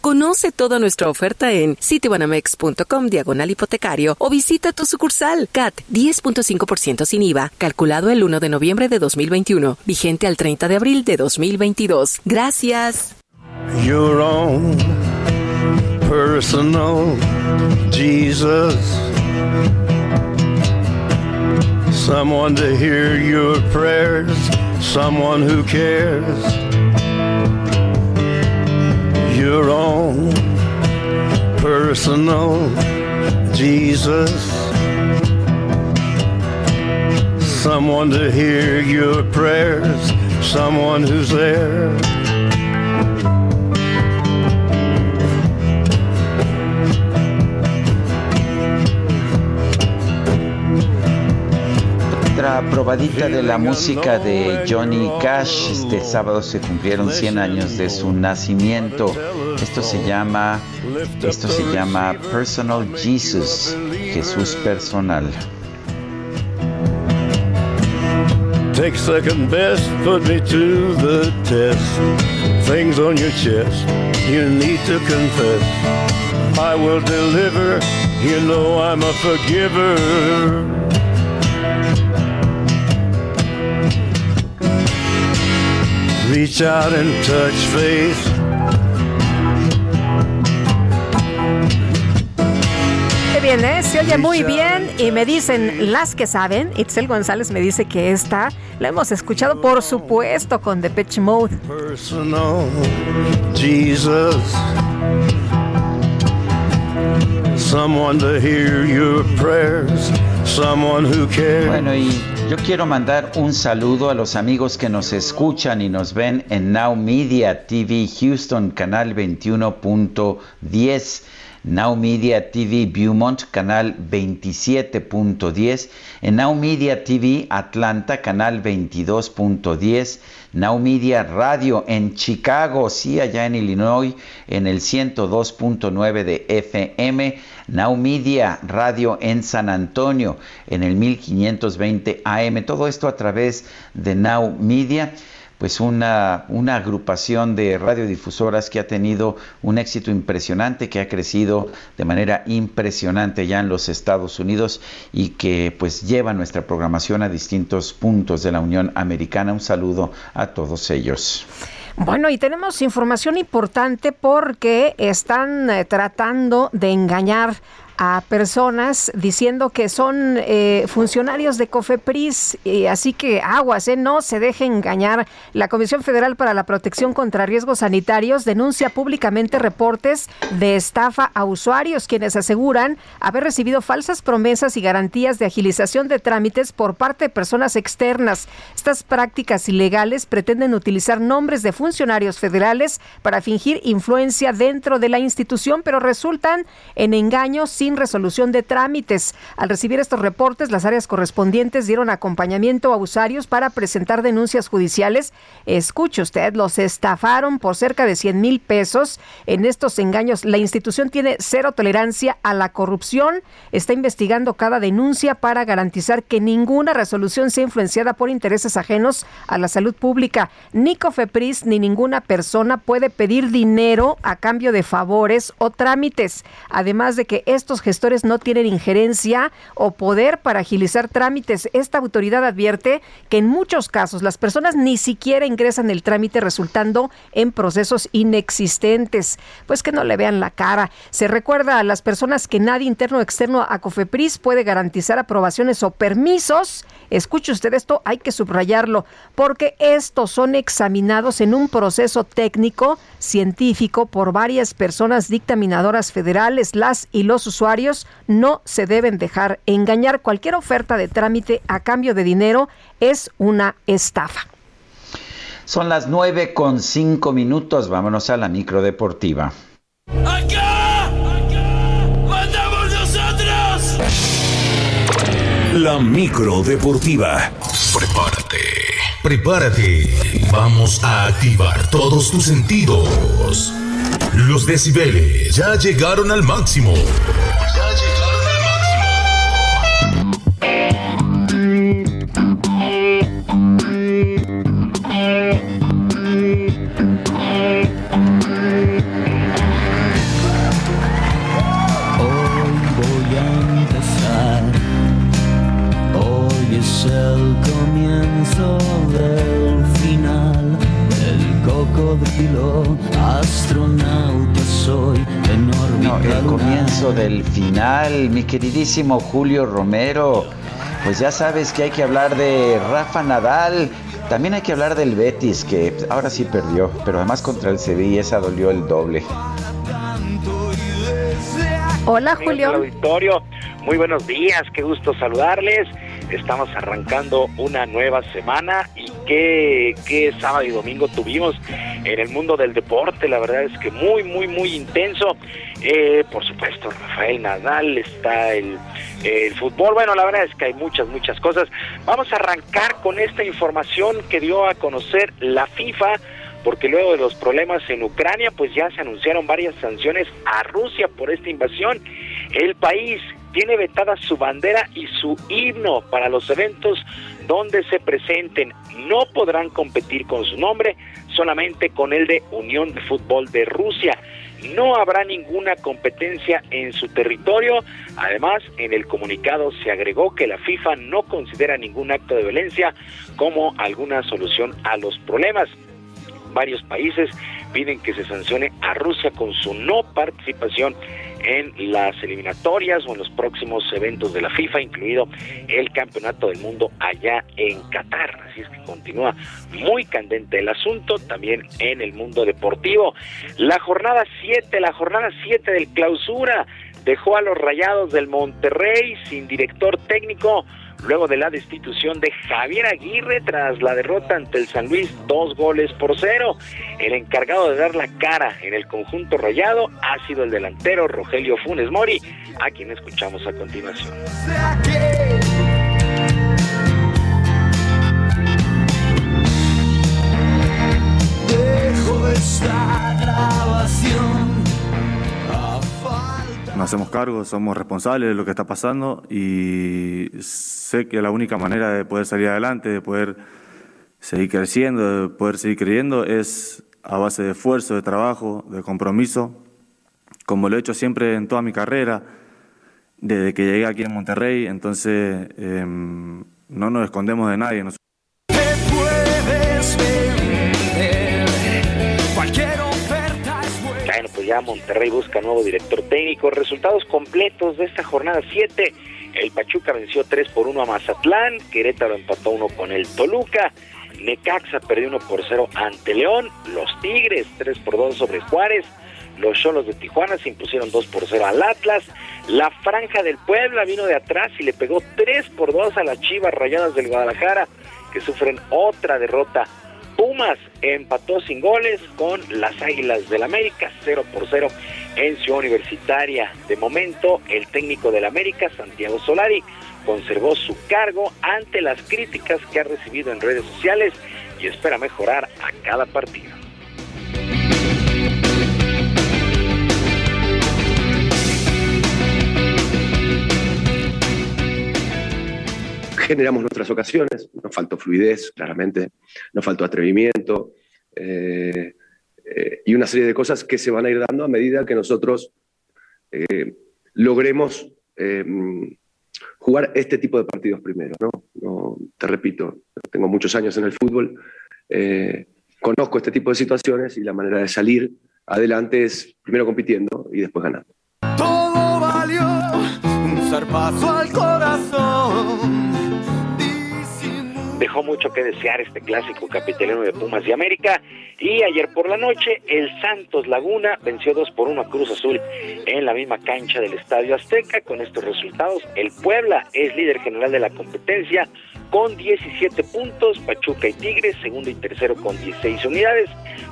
Conoce toda nuestra oferta en citibanamex.com diagonal hipotecario o visita tu sucursal CAT 10.5% sin IVA, calculado el 1 de noviembre de 2021, vigente al 30 de abril de 2022. Gracias. Your own personal Jesus. Someone to hear your prayers, someone who cares. Your own personal Jesus. Someone to hear your prayers, someone who's there. Otra probadita de la música de Johnny Cash. Este sábado se cumplieron 100 años de su nacimiento. Esto se llama, esto se llama Personal Jesus, Jesús personal. Take second best, put me to the test. Things on your chest, you need to confess. I will deliver, you know I'm a forgiver. Reach out and touch faith. Bien, ¿eh? Se oye muy bien y me dicen las que saben. Itzel González me dice que esta la hemos escuchado, por supuesto, con Depeche Mode. Personal Jesus. Someone to hear your prayers. Someone who cares. Bueno, y yo quiero mandar un saludo a los amigos que nos escuchan y nos ven en Now Media TV Houston, canal 21.10. Now Media TV Beaumont, canal 27.10. En Now Media TV Atlanta, canal 22.10. Now Media Radio en Chicago, sí, allá en Illinois, en el 102.9 de FM. Now Media Radio en San Antonio, en el 1520 AM. Todo esto a través de Now Media pues una, una, agrupación de radiodifusoras que ha tenido un éxito impresionante, que ha crecido de manera impresionante ya en los Estados Unidos y que pues lleva nuestra programación a distintos puntos de la Unión Americana. Un saludo a todos ellos. Bueno, y tenemos información importante porque están eh, tratando de engañar a personas diciendo que son eh, funcionarios de COFEPRIS, y así que aguas, eh, no se deje engañar. La Comisión Federal para la Protección contra Riesgos Sanitarios denuncia públicamente reportes de estafa a usuarios quienes aseguran haber recibido falsas promesas y garantías de agilización de trámites por parte de personas externas. Estas prácticas ilegales pretenden utilizar nombres de funcionarios federales para fingir influencia dentro de la institución, pero resultan en engaños sin resolución de trámites. Al recibir estos reportes, las áreas correspondientes dieron acompañamiento a usuarios para presentar denuncias judiciales. Escuche usted, los estafaron por cerca de 100 mil pesos en estos engaños. La institución tiene cero tolerancia a la corrupción. Está investigando cada denuncia para garantizar que ninguna resolución sea influenciada por intereses ajenos a la salud pública. Ni COFEPRIS ni ninguna persona puede pedir dinero a cambio de favores o trámites. Además de que estos gestores no tienen injerencia o poder para agilizar trámites. Esta autoridad advierte que en muchos casos las personas ni siquiera ingresan el trámite resultando en procesos inexistentes. Pues que no le vean la cara. Se recuerda a las personas que nadie interno o externo a COFEPRIS puede garantizar aprobaciones o permisos. Escuche usted esto, hay que subrayarlo, porque estos son examinados en un proceso técnico científico por varias personas dictaminadoras federales. Las y los usuarios no se deben dejar engañar. Cualquier oferta de trámite a cambio de dinero es una estafa. Son las nueve con cinco minutos. Vámonos a la micro deportiva. ¡Acá! ¡Mandamos nosotros! La micro deportiva. Prepárate. Vamos a activar todos tus sentidos. Los decibeles ya llegaron al máximo. Astronauta soy, enorme. No, el comienzo del final, mi queridísimo Julio Romero. Pues ya sabes que hay que hablar de Rafa Nadal. También hay que hablar del Betis, que ahora sí perdió, pero además contra el Sevilla esa dolió el doble. Hola, auditorio, muy buenos días, qué gusto saludarles. Estamos arrancando una nueva semana y qué, qué sábado y domingo tuvimos en el mundo del deporte. La verdad es que muy, muy, muy intenso. Eh, por supuesto, Rafael Nadal, está el, el fútbol. Bueno, la verdad es que hay muchas, muchas cosas. Vamos a arrancar con esta información que dio a conocer la FIFA porque luego de los problemas en Ucrania, pues ya se anunciaron varias sanciones a Rusia por esta invasión. El país tiene vetada su bandera y su himno para los eventos donde se presenten. No podrán competir con su nombre, solamente con el de Unión de Fútbol de Rusia. No habrá ninguna competencia en su territorio. Además, en el comunicado se agregó que la FIFA no considera ningún acto de violencia como alguna solución a los problemas varios países piden que se sancione a Rusia con su no participación en las eliminatorias o en los próximos eventos de la FIFA, incluido el Campeonato del Mundo allá en Qatar. Así es que continúa muy candente el asunto también en el mundo deportivo. La jornada 7, la jornada 7 del clausura dejó a los Rayados del Monterrey sin director técnico luego de la destitución de Javier Aguirre tras la derrota ante el San Luis, dos goles por cero. El encargado de dar la cara en el conjunto rayado ha sido el delantero Rogelio Funes Mori, a quien escuchamos a continuación. Dejo esta grabación. Nos hacemos cargo, somos responsables de lo que está pasando y sé que la única manera de poder salir adelante, de poder seguir creciendo, de poder seguir creyendo es a base de esfuerzo, de trabajo, de compromiso, como lo he hecho siempre en toda mi carrera, desde que llegué aquí en Monterrey, entonces eh, no nos escondemos de nadie. Nos ya Monterrey busca nuevo director técnico. Resultados completos de esta jornada 7. El Pachuca venció 3 por 1 a Mazatlán. Querétaro empató 1 con el Toluca. Necaxa perdió 1 por 0 ante León. Los Tigres 3 por 2 sobre Juárez. Los Cholos de Tijuana se impusieron 2 por 0 al Atlas. La Franja del Puebla vino de atrás y le pegó 3 por 2 a las Chivas Rayadas del Guadalajara, que sufren otra derrota. Pumas empató sin goles con las Águilas del América, 0 por 0 en Ciudad Universitaria. De momento, el técnico del América, Santiago Solari, conservó su cargo ante las críticas que ha recibido en redes sociales y espera mejorar a cada partido. Generamos nuestras ocasiones, nos faltó fluidez, claramente, nos faltó atrevimiento eh, eh, y una serie de cosas que se van a ir dando a medida que nosotros eh, logremos jugar este tipo de partidos primero. ¿no? Te repito, tengo muchos años en el fútbol, conozco este tipo de situaciones y la manera de salir adelante es primero compitiendo y después ganando. Todo valió un zarpazo al Dejó mucho que desear este clásico capitalino de Pumas y América. Y ayer por la noche, el Santos Laguna venció 2 por 1 a Cruz Azul en la misma cancha del Estadio Azteca. Con estos resultados, el Puebla es líder general de la competencia con 17 puntos, Pachuca y Tigres, segundo y tercero con 16 unidades,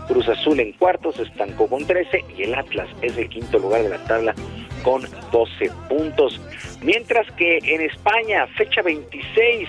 Cruz Azul en cuartos se estancó con 13 y el Atlas es el quinto lugar de la tabla con 12 puntos. Mientras que en España, fecha 26,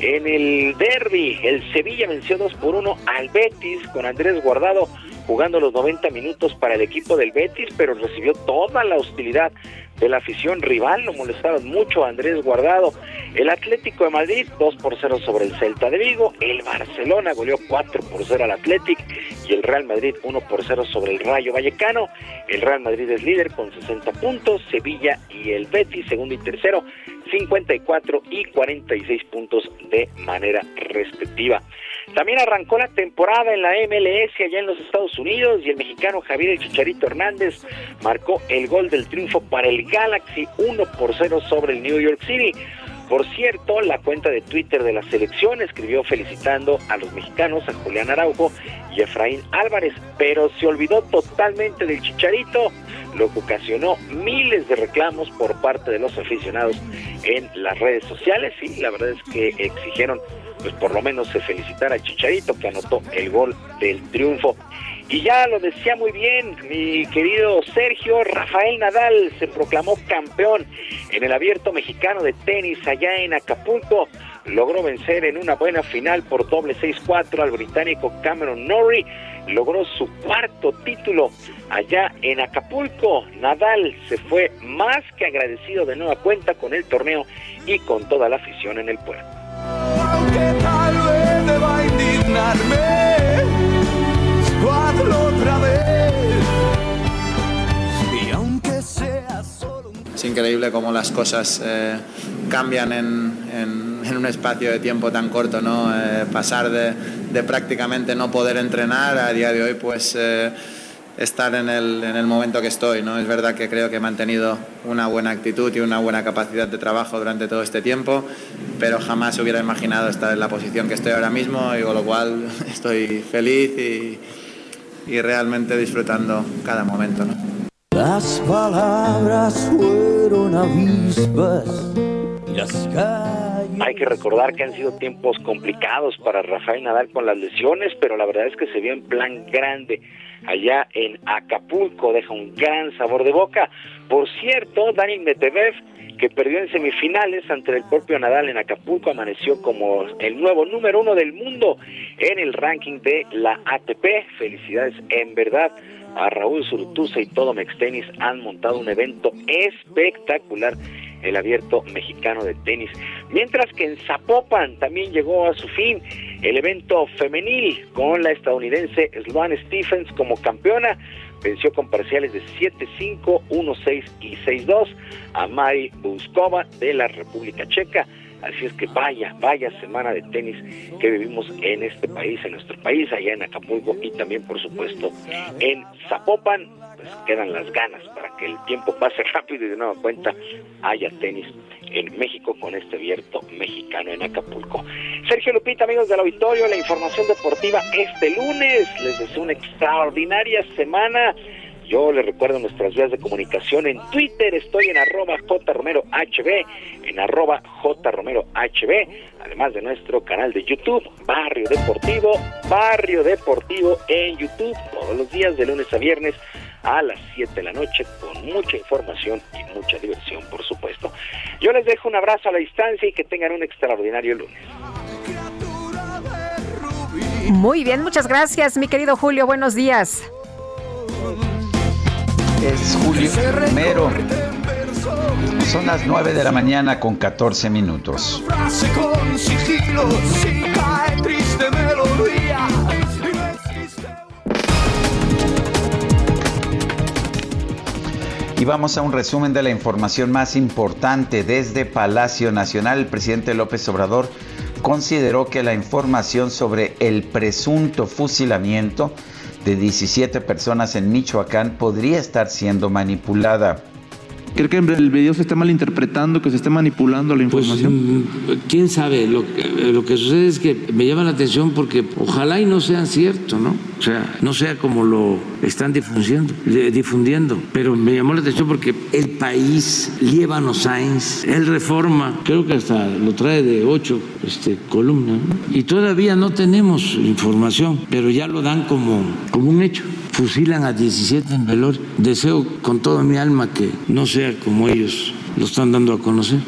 en el derby, el Sevilla venció 2 por 1 al Betis con Andrés Guardado jugando los 90 minutos para el equipo del Betis, pero recibió toda la hostilidad de la afición rival, lo molestaron mucho a Andrés Guardado. El Atlético de Madrid 2 por 0 sobre el Celta de Vigo, el Barcelona goleó 4 por 0 al Atlético y el Real Madrid 1 por 0 sobre el Rayo Vallecano. El Real Madrid es líder con 60 puntos, Sevilla y el Betis segundo y tercero 54 y 46 puntos de manera respectiva. También arrancó la temporada en la MLS allá en los Estados Unidos y el mexicano Javier El Chicharito Hernández marcó el gol del triunfo para el Galaxy 1 por 0 sobre el New York City. Por cierto, la cuenta de Twitter de la selección escribió felicitando a los mexicanos, a Julián Araujo y Efraín Álvarez, pero se olvidó totalmente del Chicharito, lo que ocasionó miles de reclamos por parte de los aficionados en las redes sociales y la verdad es que exigieron pues por lo menos se felicitara a Chicharito que anotó el gol del triunfo. Y ya lo decía muy bien mi querido Sergio, Rafael Nadal se proclamó campeón en el abierto mexicano de tenis allá en Acapulco. Logró vencer en una buena final por doble 6-4 al británico Cameron Norrie. Logró su cuarto título allá en Acapulco. Nadal se fue más que agradecido de nueva cuenta con el torneo y con toda la afición en el pueblo. Aunque tal vez deba indignarme, hazlo otra vez. Y aunque sea solo Es increíble cómo las cosas eh, cambian en, en- en un espacio de tiempo tan corto, ¿no? Eh, pasar de, de prácticamente no poder entrenar a día de hoy, pues eh, estar en el, en el momento que estoy, ¿no? Es verdad que creo que he mantenido una buena actitud y una buena capacidad de trabajo durante todo este tiempo, pero jamás hubiera imaginado estar en la posición que estoy ahora mismo y con lo cual estoy feliz y, y realmente disfrutando cada momento, ¿no? Las palabras fueron avispas y las calles. Hay que recordar que han sido tiempos complicados para Rafael Nadal con las lesiones, pero la verdad es que se vio en plan grande allá en Acapulco, deja un gran sabor de boca. Por cierto, Daniel Medvedev, que perdió en semifinales ante el propio Nadal en Acapulco, amaneció como el nuevo número uno del mundo en el ranking de la ATP. Felicidades en verdad a Raúl Surtuza y todo Mextenis han montado un evento espectacular el abierto mexicano de tenis. Mientras que en Zapopan también llegó a su fin el evento femenil con la estadounidense Sloane Stephens como campeona. Venció con parciales de 7-5, 1-6 y 6-2 a Mari Buskova de la República Checa. Así es que vaya, vaya semana de tenis que vivimos en este país, en nuestro país, allá en Acapulco y también, por supuesto, en Zapopan. Pues quedan las ganas para que el tiempo pase rápido y de nueva cuenta haya tenis en México con este abierto mexicano en Acapulco. Sergio Lupita, amigos del auditorio, la información deportiva este lunes. Les deseo una extraordinaria semana. Yo les recuerdo nuestras vías de comunicación en Twitter, estoy en arroba jromerohb, en arroba jromerohb, además de nuestro canal de YouTube, Barrio Deportivo, Barrio Deportivo en YouTube, todos los días de lunes a viernes a las 7 de la noche con mucha información y mucha diversión, por supuesto. Yo les dejo un abrazo a la distancia y que tengan un extraordinario lunes. Muy bien, muchas gracias, mi querido Julio. Buenos días. Es Julio Romero. Son las 9 de la mañana con 14 minutos. Y vamos a un resumen de la información más importante. Desde Palacio Nacional, el presidente López Obrador consideró que la información sobre el presunto fusilamiento de 17 personas en Michoacán podría estar siendo manipulada. ¿Cree que el video se está malinterpretando, que se esté manipulando la información? Pues, ¿Quién sabe? Lo, lo, que sucede es que me llama la atención porque ojalá y no sean cierto, ¿no? O sea, no sea como lo están difundiendo, difundiendo. Pero me llamó la atención porque el país, Liébano Sáenz, él reforma, creo que hasta lo trae de ocho este, columnas, ¿no? y todavía no tenemos información, pero ya lo dan como, como un hecho fusilan a 17 en velor. Deseo con toda mi alma que no sea como ellos lo están dando a conocer.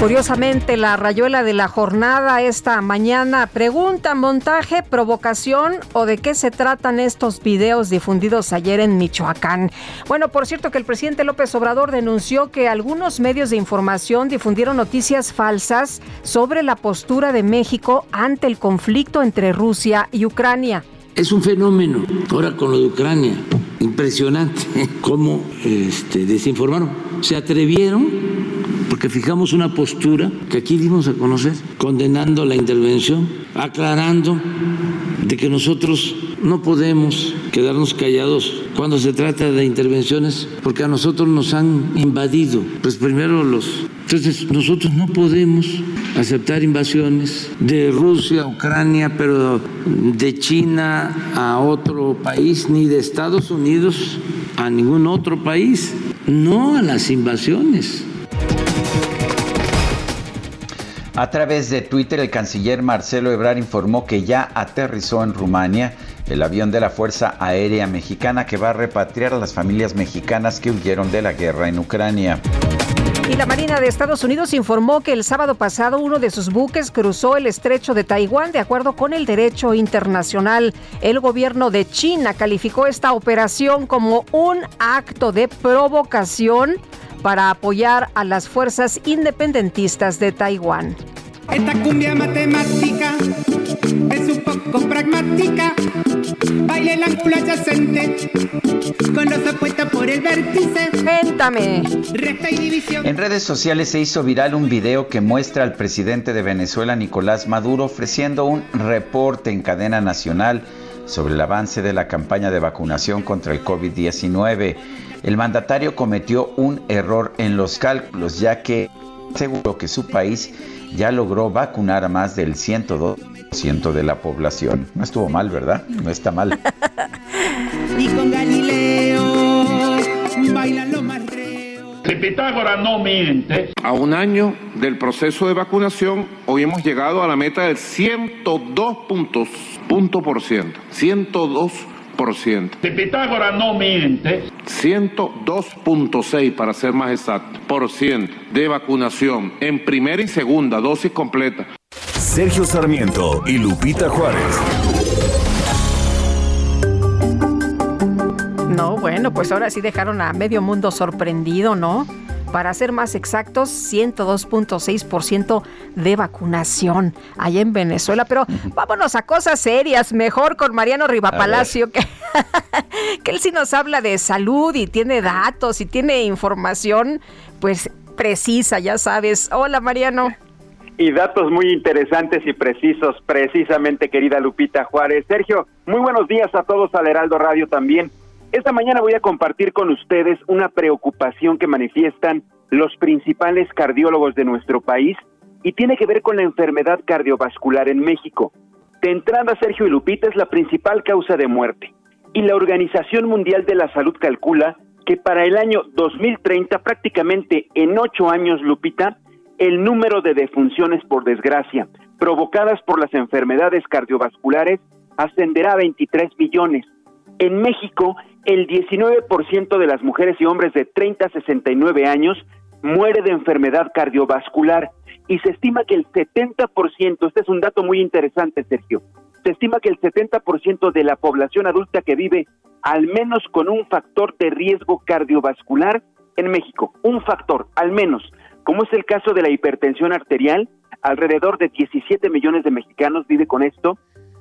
Curiosamente, la rayuela de la jornada esta mañana pregunta, montaje, provocación o de qué se tratan estos videos difundidos ayer en Michoacán. Bueno, por cierto que el presidente López Obrador denunció que algunos medios de información difundieron noticias falsas sobre la postura de México ante el conflicto entre Rusia y Ucrania. Es un fenómeno, ahora con lo de Ucrania, impresionante cómo este, desinformaron. Se atrevieron, porque fijamos una postura que aquí dimos a conocer, condenando la intervención, aclarando de que nosotros no podemos quedarnos callados cuando se trata de intervenciones, porque a nosotros nos han invadido. Pues primero los... Entonces nosotros no podemos aceptar invasiones de Rusia, Ucrania, pero de China a otro país, ni de Estados Unidos a ningún otro país. No a las invasiones. A través de Twitter, el canciller Marcelo Ebrard informó que ya aterrizó en Rumania el avión de la Fuerza Aérea Mexicana que va a repatriar a las familias mexicanas que huyeron de la guerra en Ucrania. Y la Marina de Estados Unidos informó que el sábado pasado uno de sus buques cruzó el estrecho de Taiwán de acuerdo con el derecho internacional. El gobierno de China calificó esta operación como un acto de provocación para apoyar a las fuerzas independentistas de Taiwán. Esta cumbia matemática es un poco pragmática. Baile el ángulo adyacente con los apuestos por el vértice. Cuéntame. Resta y división. En redes sociales se hizo viral un video que muestra al presidente de Venezuela, Nicolás Maduro, ofreciendo un reporte en cadena nacional sobre el avance de la campaña de vacunación contra el COVID-19. El mandatario cometió un error en los cálculos, ya que aseguró que su país ya logró vacunar a más del 102% de la población. No estuvo mal, ¿verdad? No está mal. y con Galileo bailan los más Si Pitágoras no miente. A un año del proceso de vacunación, hoy hemos llegado a la meta del 102 puntos, punto por ciento. 102 Si Pitágoras no miente. 102.6 para ser más exacto, por ciento de vacunación en primera y segunda dosis completa. Sergio Sarmiento y Lupita Juárez. No, bueno, pues ahora sí dejaron a medio mundo sorprendido, ¿no? Para ser más exactos, 102.6% de vacunación allá en Venezuela. Pero vámonos a cosas serias, mejor con Mariano Rivapalacio, que, que él sí nos habla de salud y tiene datos y tiene información, pues precisa, ya sabes. Hola, Mariano. Y datos muy interesantes y precisos, precisamente, querida Lupita Juárez. Sergio, muy buenos días a todos al Heraldo Radio también. Esta mañana voy a compartir con ustedes una preocupación que manifiestan los principales cardiólogos de nuestro país y tiene que ver con la enfermedad cardiovascular en México. De entrada, Sergio y Lupita es la principal causa de muerte y la Organización Mundial de la Salud calcula que para el año 2030, prácticamente en ocho años, Lupita, el número de defunciones por desgracia provocadas por las enfermedades cardiovasculares ascenderá a 23 millones. En México, el 19% de las mujeres y hombres de 30 a 69 años muere de enfermedad cardiovascular. Y se estima que el 70%, este es un dato muy interesante, Sergio, se estima que el 70% de la población adulta que vive al menos con un factor de riesgo cardiovascular en México, un factor, al menos, como es el caso de la hipertensión arterial, alrededor de 17 millones de mexicanos vive con esto,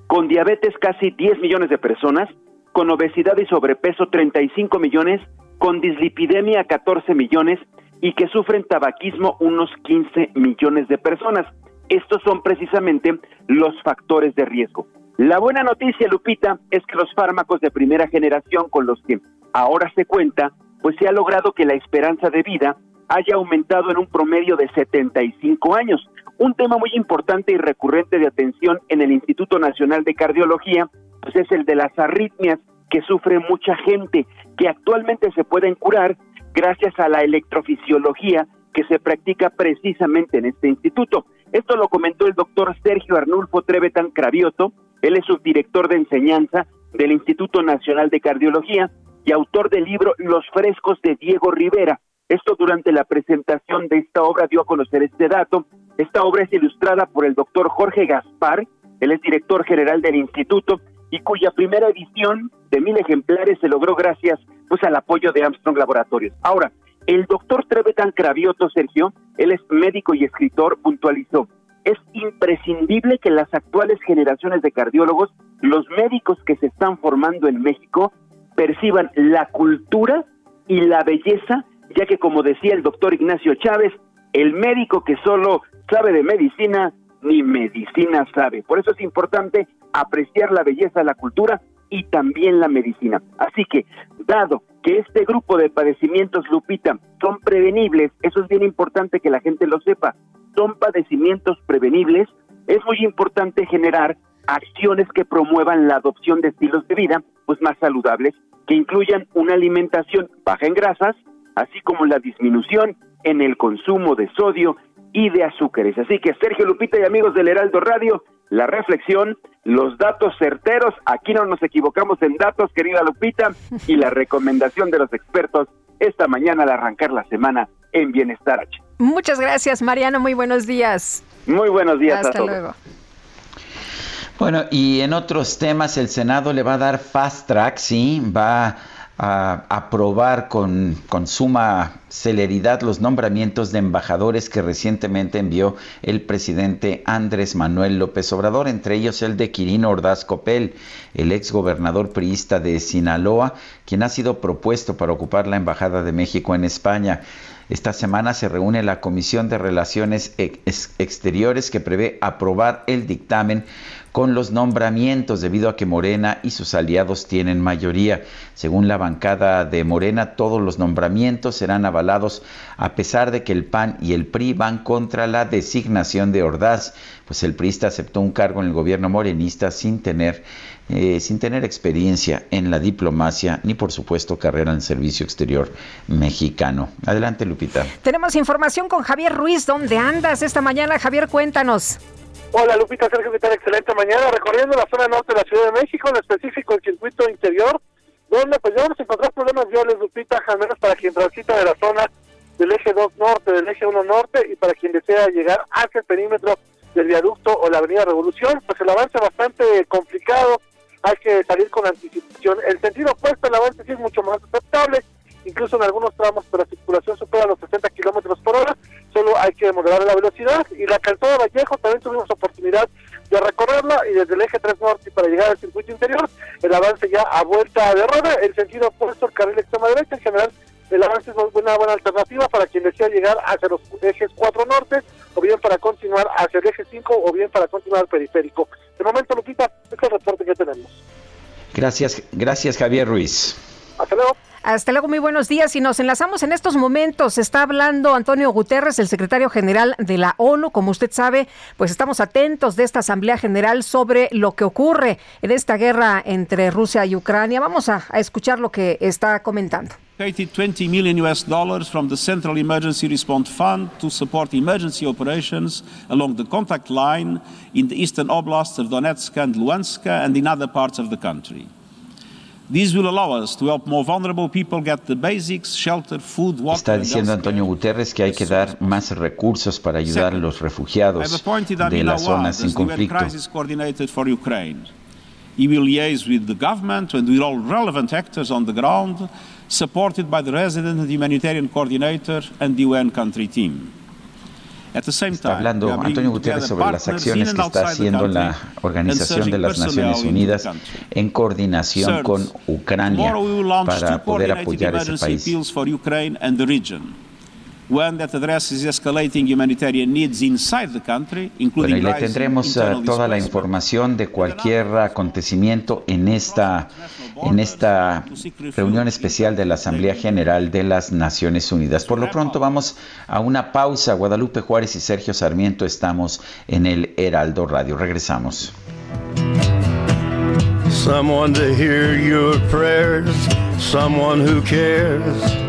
con diabetes casi 10 millones de personas, con obesidad y sobrepeso 35 millones con dislipidemia 14 millones y que sufren tabaquismo unos 15 millones de personas. Estos son precisamente los factores de riesgo. La buena noticia, Lupita, es que los fármacos de primera generación con los que ahora se cuenta, pues se ha logrado que la esperanza de vida haya aumentado en un promedio de 75 años. Un tema muy importante y recurrente de atención en el Instituto Nacional de Cardiología, pues es el de las arritmias que sufre mucha gente, que actualmente se pueden curar gracias a la electrofisiología que se practica precisamente en este instituto. Esto lo comentó el doctor Sergio Arnulfo Trevetan Cravioto, él es subdirector de enseñanza del Instituto Nacional de Cardiología y autor del libro Los frescos de Diego Rivera. Esto durante la presentación de esta obra dio a conocer este dato. Esta obra es ilustrada por el doctor Jorge Gaspar, él es director general del instituto y cuya primera edición de mil ejemplares se logró gracias pues al apoyo de Armstrong Laboratorios. Ahora, el doctor Trevetan Cravioto, Sergio, él es médico y escritor, puntualizó, es imprescindible que las actuales generaciones de cardiólogos, los médicos que se están formando en México, perciban la cultura y la belleza, ya que como decía el doctor Ignacio Chávez, el médico que solo sabe de medicina, ni medicina sabe. Por eso es importante apreciar la belleza la cultura y también la medicina. Así que, dado que este grupo de padecimientos, Lupita, son prevenibles, eso es bien importante que la gente lo sepa, son padecimientos prevenibles, es muy importante generar acciones que promuevan la adopción de estilos de vida pues más saludables, que incluyan una alimentación baja en grasas, así como la disminución en el consumo de sodio y de azúcares. Así que Sergio Lupita y amigos del Heraldo Radio, la reflexión, los datos certeros, aquí no nos equivocamos en datos, querida Lupita, y la recomendación de los expertos esta mañana al arrancar la semana en Bienestar H. Muchas gracias, Mariano. Muy buenos días. Muy buenos días Hasta luego. Bueno, y en otros temas, el Senado le va a dar fast track, sí, va a aprobar con, con, suma celeridad los nombramientos de embajadores que recientemente envió el presidente Andrés Manuel López Obrador, entre ellos el de Quirino Ordaz Copel, el ex gobernador priista de Sinaloa, quien ha sido propuesto para ocupar la Embajada de México en España. Esta semana se reúne la Comisión de Relaciones Exteriores que prevé aprobar el dictamen con los nombramientos debido a que Morena y sus aliados tienen mayoría. Según la bancada de Morena, todos los nombramientos serán avalados a pesar de que el PAN y el PRI van contra la designación de Ordaz, pues el PRIista aceptó un cargo en el gobierno morenista sin tener eh, sin tener experiencia en la diplomacia ni por supuesto carrera en servicio exterior mexicano. Adelante Lupita. Tenemos información con Javier Ruiz. ¿Dónde andas esta mañana? Javier, cuéntanos. Hola Lupita, Sergio, ¿qué tal? Excelente mañana. Recorriendo la zona norte de la Ciudad de México, en específico el circuito interior, donde pues ya vamos a encontrar problemas viales, Lupita, al menos para quien transita de la zona del eje 2 norte, del eje 1 norte, y para quien desea llegar hacia el perímetro del viaducto o la avenida Revolución, pues el avance bastante complicado, hay que salir con anticipación. El sentido opuesto, el avance sí es mucho más aceptable, incluso en algunos tramos, pero la circulación supera los 60 kilómetros por hora, solo hay que moderar la velocidad. Y la calzada Vallejo también tuvimos oportunidad de recorrerla y desde el eje 3 norte para llegar al circuito interior, el avance ya a vuelta de rueda, el sentido opuesto, el carril extrema derecha, en general el avance es una buena alternativa para quien desea llegar hacia los ejes 4 norte, o bien para continuar hacia el eje 5, o bien para continuar al periférico. De momento, Lupita, este es el reporte que tenemos. Gracias, gracias Javier Ruiz. Hasta luego. Hasta luego, muy buenos días. Y nos enlazamos en estos momentos. Está hablando Antonio Guterres, el secretario general de la ONU. Como usted sabe, pues estamos atentos de esta Asamblea General sobre lo que ocurre en esta guerra entre Rusia y Ucrania. Vamos a, a escuchar lo que está comentando. 20 million US dollars from the Central Emergency Response Fund to support emergency operations along the contact line in the eastern oblasts of Donetsk and Luhansk and in other parts of the country. These will allow us to help more vulnerable people get the basics, shelter, food, water, Está diciendo Antonio Guterres que hay que dar más recursos para ayudar a los refugiados de las zonas sin conflicto. He will liaise with the government and with all relevant actors on the ground, supported by the resident and humanitarian coordinator and the UN country team. Está hablando Antonio Guterres sobre las acciones que está haciendo la Organización de las Naciones Unidas en coordinación con Ucrania para poder apoyar ese país. Bueno, y le tendremos uh, toda la información de cualquier acontecimiento en esta, en esta reunión especial de la Asamblea General de las Naciones Unidas. Por lo pronto vamos a una pausa. Guadalupe Juárez y Sergio Sarmiento estamos en el Heraldo Radio. Regresamos. Someone to hear your prayers, someone who cares.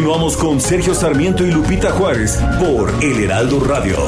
Continuamos con Sergio Sarmiento y Lupita Juárez por El Heraldo Radio.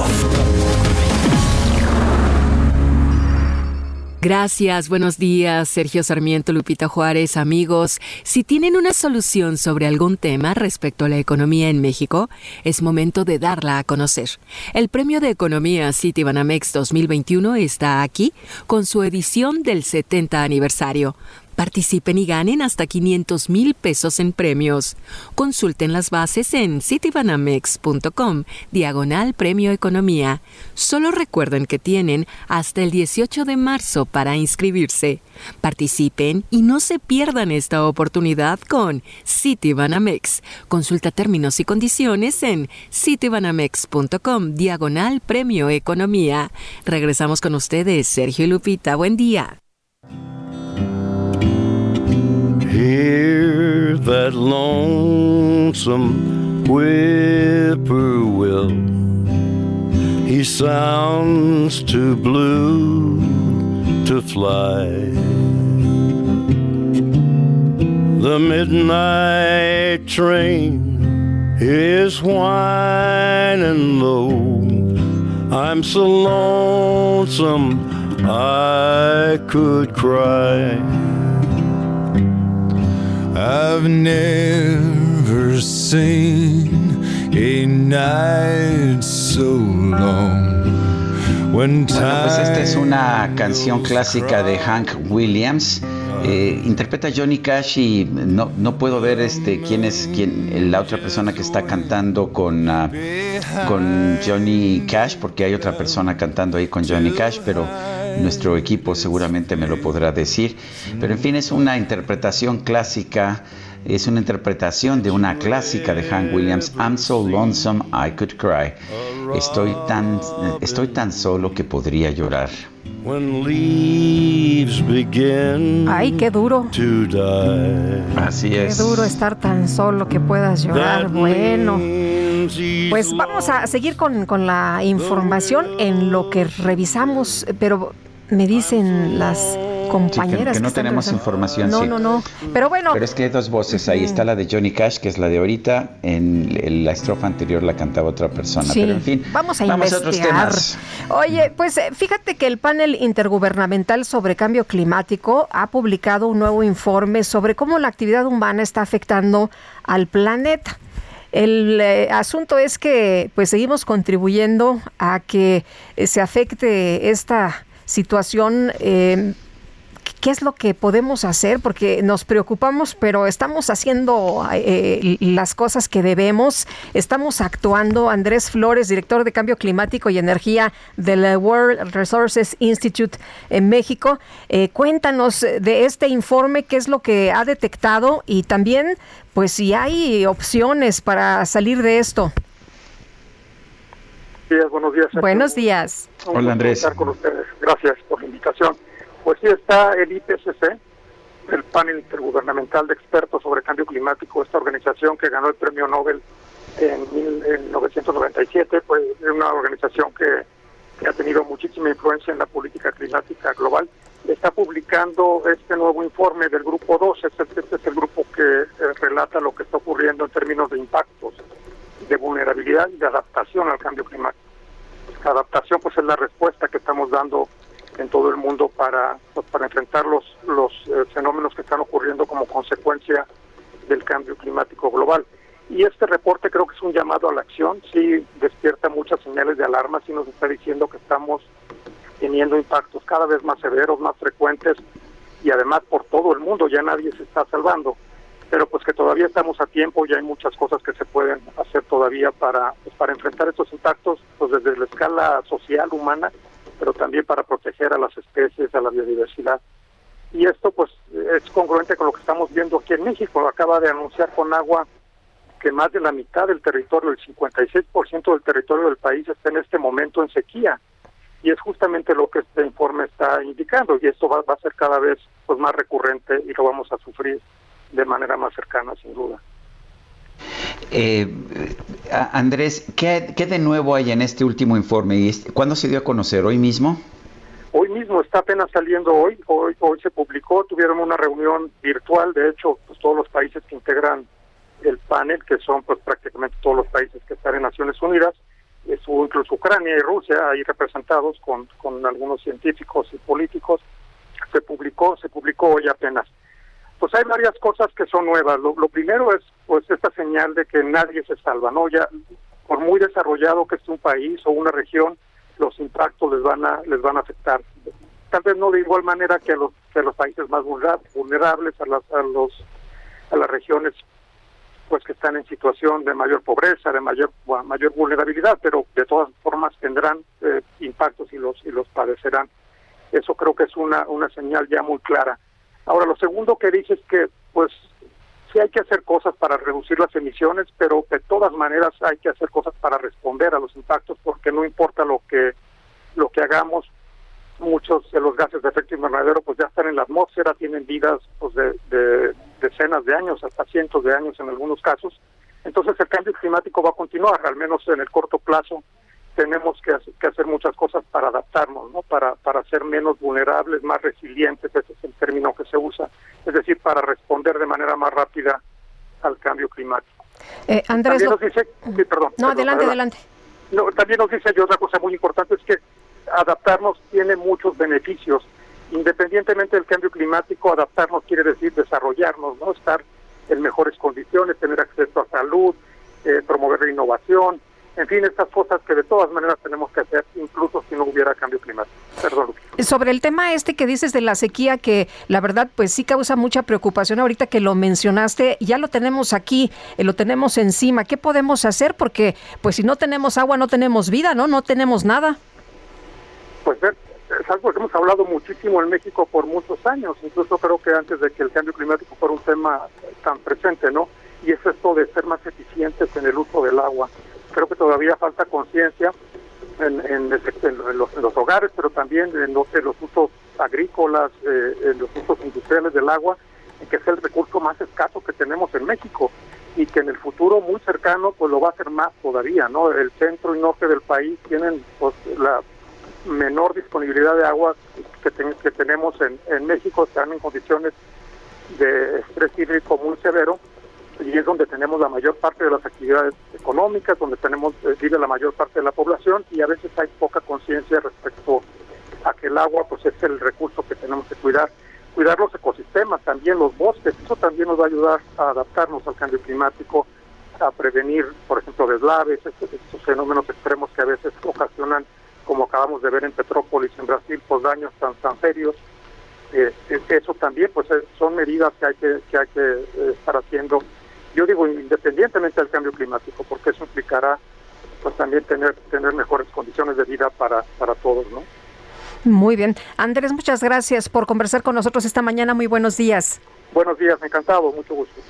Gracias, buenos días, Sergio Sarmiento, Lupita Juárez, amigos. Si tienen una solución sobre algún tema respecto a la economía en México, es momento de darla a conocer. El Premio de Economía Citibanamex 2021 está aquí con su edición del 70 aniversario. Participen y ganen hasta 500 mil pesos en premios. Consulten las bases en citibanamex.com, diagonal Premio Economía. Solo recuerden que tienen hasta el 18 de marzo para inscribirse. Participen y no se pierdan esta oportunidad con Citibanamex. Consulta términos y condiciones en citibanamex.com, diagonal Premio Economía. Regresamos con ustedes, Sergio y Lupita. Buen día. Hear that lonesome whippoorwill. He sounds too blue to fly. The midnight train is whining low. I'm so lonesome I could cry. I've never seen a night so long. Bueno, pues esta es una canción clásica de Hank Williams. Eh, interpreta Johnny Cash y no, no puedo ver este quién es quién la otra persona que está cantando con, uh, con Johnny Cash porque hay otra persona cantando ahí con Johnny Cash pero nuestro equipo seguramente me lo podrá decir. Pero en fin, es una interpretación clásica, es una interpretación de una clásica de Hank Williams, I'm so lonesome I could cry. Estoy tan, estoy tan solo que podría llorar. Ay, qué duro. Así es. Qué duro estar tan solo que puedas llorar. Bueno. Pues vamos a seguir con, con la información en lo que revisamos, pero me dicen las compañeras. que, no tenemos información. No, no, no. Pero bueno. Pero es que hay dos voces. Ahí está la de Johnny Cash, que es la de ahorita. En la estrofa anterior la cantaba otra persona. Pero en fin, vamos a investigar. otros temas. Oye, pues eh, fíjate que el panel intergubernamental sobre cambio climático ha publicado un nuevo informe sobre cómo la actividad humana está afectando al planeta. El eh, asunto es que pues seguimos contribuyendo a que eh, se afecte esta situación eh, ¿Qué es lo que podemos hacer? Porque nos preocupamos, pero estamos haciendo eh, las cosas que debemos, estamos actuando. Andrés Flores, director de Cambio Climático y Energía del World Resources Institute en México, eh, cuéntanos de este informe, qué es lo que ha detectado y también, pues, si hay opciones para salir de esto. buenos días. Buenos días. Hola Andrés. con ustedes. Gracias por la invitación. Pues sí está el IPCC, el panel intergubernamental de expertos sobre cambio climático, esta organización que ganó el premio Nobel en, 1997, pues es una organización que, ha tenido muchísima influencia en la política climática global. Está publicando este nuevo informe del grupo 2, este, este es el grupo que eh, relata lo que está ocurriendo en términos de impactos, de vulnerabilidad y de adaptación al cambio climático. Adaptación pues es la respuesta que estamos dando en todo el mundo para, para enfrentar los, los eh, fenómenos que están ocurriendo como consecuencia del cambio climático global. Y este reporte creo que es un llamado a la acción, sí despierta muchas señales de alarma, sí nos está diciendo que estamos teniendo impactos cada vez más severos, más frecuentes y además por todo el mundo, ya nadie se está salvando, pero pues que todavía estamos a tiempo y hay muchas cosas que se pueden hacer todavía para, pues, para enfrentar estos impactos pues desde la escala social, humana, pero también para proteger a las especies, a la biodiversidad. Y esto pues es congruente con lo que estamos viendo aquí en México. Acaba de anunciar con agua que más de la mitad del territorio, el 56% del territorio del país está en este momento en sequía. Y es justamente lo que este informe está indicando. Y esto va, va a ser cada vez pues más recurrente y lo vamos a sufrir de manera más cercana, sin duda. Eh, Andrés, ¿qué, ¿qué, de nuevo hay en este último informe? ¿Cuándo se dio a conocer? ¿Hoy mismo? Hoy mismo, está apenas saliendo hoy. Hoy, hoy se publicó, tuvieron una reunión virtual, de hecho, pues todos los países que integran el panel, que son pues prácticamente todos los países que están en Naciones Unidas, estuvo incluso Ucrania y Rusia ahí representados con, con algunos científicos y políticos. Se publicó, se publicó hoy apenas. Pues hay varias cosas que son nuevas. Lo, lo, primero es pues esta señal de que nadie se salva, ¿no? Ya por muy desarrollado que esté un país o una región, los impactos les van a les van a afectar. Tal vez no de igual manera que a los que a los países más vulnerables, a las a los a las regiones pues que están en situación de mayor pobreza, de mayor mayor vulnerabilidad, pero de todas formas tendrán eh, impactos y los y los padecerán. Eso creo que es una una señal ya muy clara. Ahora, lo segundo que dice es que, pues, sí hay que hacer cosas para reducir las emisiones, pero de todas maneras hay que hacer cosas para responder a los impactos, porque no importa lo que lo que hagamos, muchos de los gases de efecto invernadero pues ya están en la atmósfera, tienen vidas pues de, de decenas de años, hasta cientos de años en algunos casos. Entonces el cambio climático va a continuar, al menos en el corto plazo tenemos que hacer, que hacer muchas cosas para adaptarnos, ¿no? Para, para ser menos vulnerables, más resilientes, ese es el término que se usa, es decir, para responder de manera más rápida al cambio climático. Eh, Andrés, también nos dice, sí, perdón, no, perdón, adelante, adelante. No, también nos dice y otra cosa muy importante es que adaptarnos tiene muchos beneficios. Independientemente del cambio climático, adaptarnos quiere decir desarrollarnos, no estar en mejores condiciones, tener acceso a salud, eh, promover la innovación, en fin, estas cosas que de todas maneras tenemos que hacer, incluso si no hubiera cambio climático. Perdón. Sobre el tema este que dices de la sequía, que la verdad pues sí causa mucha preocupación ahorita que lo mencionaste, ya lo tenemos aquí, eh, lo tenemos encima, ¿qué podemos hacer? Porque pues si no tenemos agua no tenemos vida, ¿no? No tenemos nada. Pues es algo que hemos hablado muchísimo en México por muchos años, incluso creo que antes de que el cambio climático fuera un tema tan presente, ¿no? Y es esto de ser más eficientes en el uso del agua creo que todavía falta conciencia en, en, los, en, los, hogares, pero también en los, los usos agrícolas, eh, en los usos industriales del agua, que es el recurso más escaso que tenemos en México y que en el futuro muy cercano pues lo va a ser más todavía, ¿no? El centro y norte del país tienen pues la menor disponibilidad de agua que, ten, que tenemos en, en México, están en condiciones de estrés hídrico muy severo y es donde tenemos la mayor parte de las actividades económicas, donde tenemos eh, vive la mayor parte de la población y a veces hay poca conciencia respecto a que el agua pues es el recurso que tenemos que cuidar. Cuidar los ecosistemas, también los bosques, eso también nos va a ayudar a adaptarnos al cambio climático, a prevenir, por ejemplo, deslaves, estos, fenómenos extremos que a veces ocasionan, como acabamos de ver en Petrópolis, en Brasil, pues daños tan, tan serios. Eh, eso también pues son medidas que hay que, que, hay que eh, estar haciendo yo digo independientemente del cambio climático, porque eso implicará pues también tener tener mejores condiciones de vida para, para todos, ¿no? Muy bien. Andrés, muchas gracias por conversar con nosotros esta mañana. Muy buenos días. Buenos días, encantado, mucho gusto.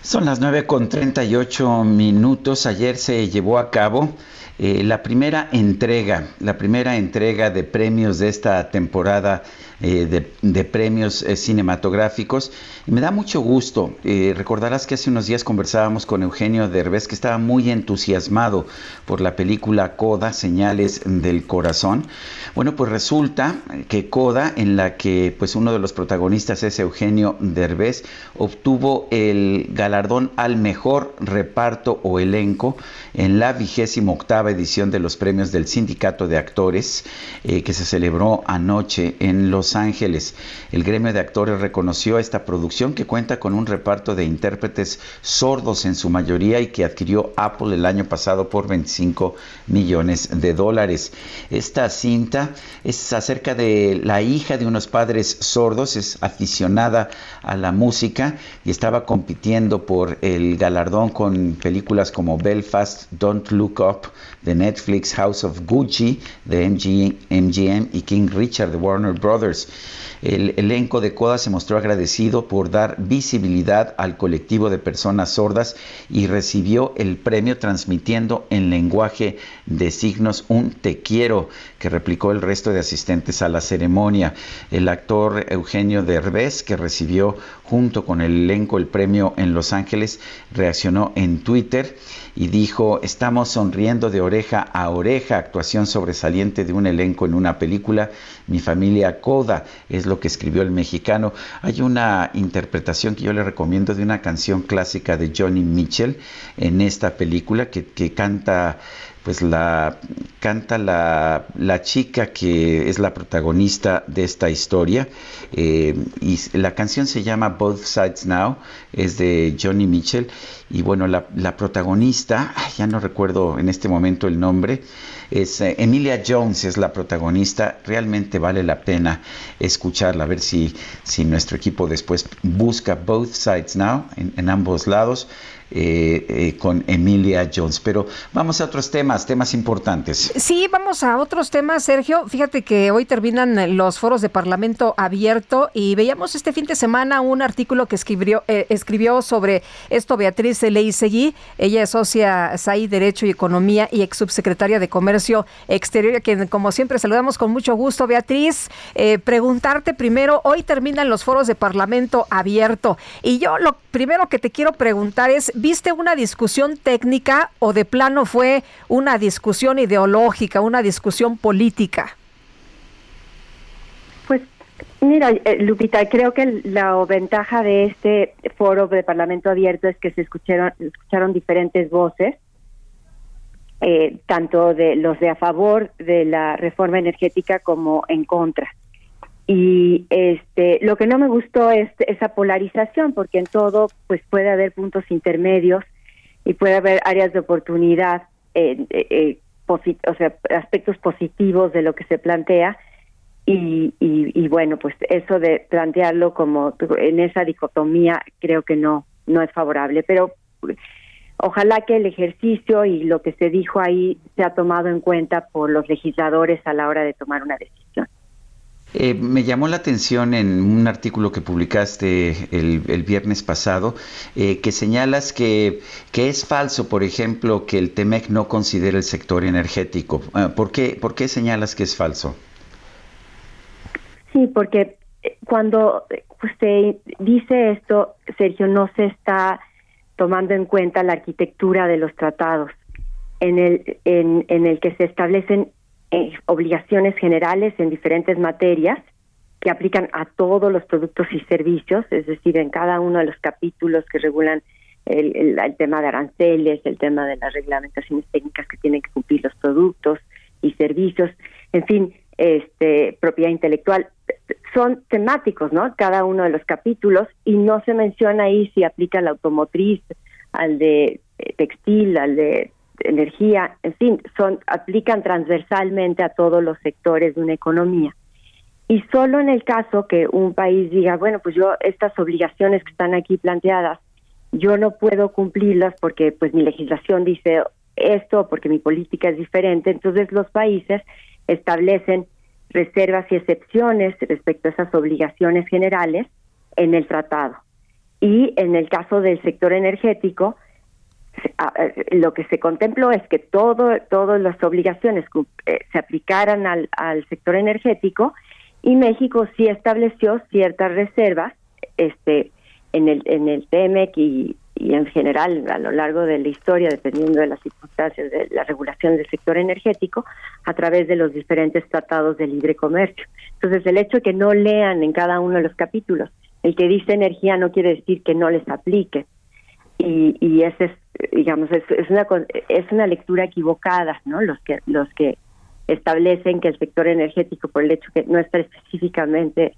Son las 9 con 38 minutos. Ayer se llevó a cabo eh, la primera entrega, la primera entrega de premios de esta temporada eh, de, premios eh, cinematográficos. Me da mucho gusto. recordarás que hace unos días conversábamos con Eugenio Derbez, que estaba muy entusiasmado por la película Coda, Señales del Corazón. Bueno, pues resulta que Coda, en la que pues uno de los protagonistas es Eugenio Derbez, obtuvo el galardón al mejor reparto o elenco en la vigésima octava edición de los premios del Sindicato de Actores eh, que se celebró anoche en Los Ángeles. El gremio de actores reconoció esta producción que cuenta con un reparto de intérpretes sordos en su mayoría y que adquirió Apple el año pasado por 25 millones de dólares. Esta cinta es acerca de la hija de unos padres sordos, es aficionada a la música y estaba compitiendo por el galardón con películas como Belfast, Don't Look Up de Netflix, House of Gucci de MGM y King Richard de Warner Brothers. years. El elenco de Coda se mostró agradecido por dar visibilidad al colectivo de personas sordas y recibió el premio transmitiendo en lenguaje de signos un te quiero que replicó el resto de asistentes a la ceremonia. El actor Eugenio Derbez, que recibió junto con el elenco el premio en Los Ángeles, reaccionó en Twitter y dijo, estamos sonriendo de oreja a oreja, actuación sobresaliente de un elenco en una película, mi familia Coda, es lo que escribió el mexicano. Hay una interpretación que yo le recomiendo de una canción clásica de Johnny Mitchell en esta película que, que canta pues la canta la, la, chica que es la protagonista de esta historia eh, y la canción se llama Both Sides Now es de Johnny Mitchell y bueno la, la protagonista ya no recuerdo en este momento el nombre es eh, Emilia Jones es la protagonista realmente vale la pena escucharla a ver si, si nuestro equipo después busca Both Sides Now en, en ambos lados eh, eh, con Emilia Jones. Pero vamos a otros temas, temas importantes. Sí, vamos a otros temas, Sergio. Fíjate que hoy terminan los foros de Parlamento abierto y veíamos este fin de semana un artículo que escribió, eh, escribió sobre esto Beatriz Leisegui. Ella es socia SAI Derecho y Economía y ex subsecretaria de Comercio Exterior, a quien como siempre saludamos con mucho gusto. Beatriz, preguntarte primero, hoy terminan los foros de Parlamento abierto y yo lo primero que te quiero preguntar es, ¿Viste una discusión técnica o de plano fue una discusión ideológica, una discusión política? Pues mira, eh, Lupita, creo que la ventaja de este foro de Parlamento abierto es que se escucharon, escucharon diferentes voces, eh, tanto de los de a favor de la reforma energética como en contra y este lo que no me gustó es esa polarización porque en todo pues puede haber puntos intermedios y puede haber áreas de oportunidad eh, eh, o sea aspectos positivos de lo que se plantea. Y, y, bueno pues eso de plantearlo como en esa dicotomía creo que no no es favorable. Pero ojalá que el ejercicio y lo que se dijo ahí sea tomado en cuenta por los legisladores a la hora de tomar una decisión eh, me llamó la atención en un artículo que publicaste el, viernes pasado eh, que señalas que, que, es falso, por ejemplo, que el TEMEC no considera el sector energético. Ah, ¿Por qué, ¿Por qué señalas que es falso? Sí, porque eh, cuando usted dice esto, Sergio, no se está tomando en cuenta la arquitectura de los tratados en el, en el que se establecen eh, obligaciones generales en diferentes materias que aplican a todos los productos y servicios, es decir, en cada uno de los capítulos que regulan el, tema de aranceles, el tema de las reglamentaciones técnicas que tienen que cumplir los productos y servicios, en fin, este propiedad intelectual, son temáticos, ¿no? Cada uno de los capítulos y no se menciona ahí si aplica al automotriz, al de textil, al de energía, en fin, son aplican transversalmente a todos los sectores de una economía. Y solo en el caso que un país diga, bueno, pues yo estas obligaciones que están aquí planteadas, yo no puedo cumplirlas porque pues mi legislación dice esto, porque mi política es diferente, entonces los países establecen reservas y excepciones respecto a esas obligaciones generales en el tratado. Y en el caso del sector energético, lo que se contempló es que todo, todas las obligaciones eh, se aplicaran al, al sector energético y México sí estableció ciertas reservas este en el en el TEMEC y, y en general a lo largo de la historia dependiendo de las circunstancias de la regulación del sector energético a través de los diferentes tratados de libre comercio. Entonces el hecho de que no lean en cada uno de los capítulos el que dice energía no quiere decir que no les aplique y, y ese es digamos es, es una es una lectura equivocada no los que los que establecen que el sector energético por el hecho que no está específicamente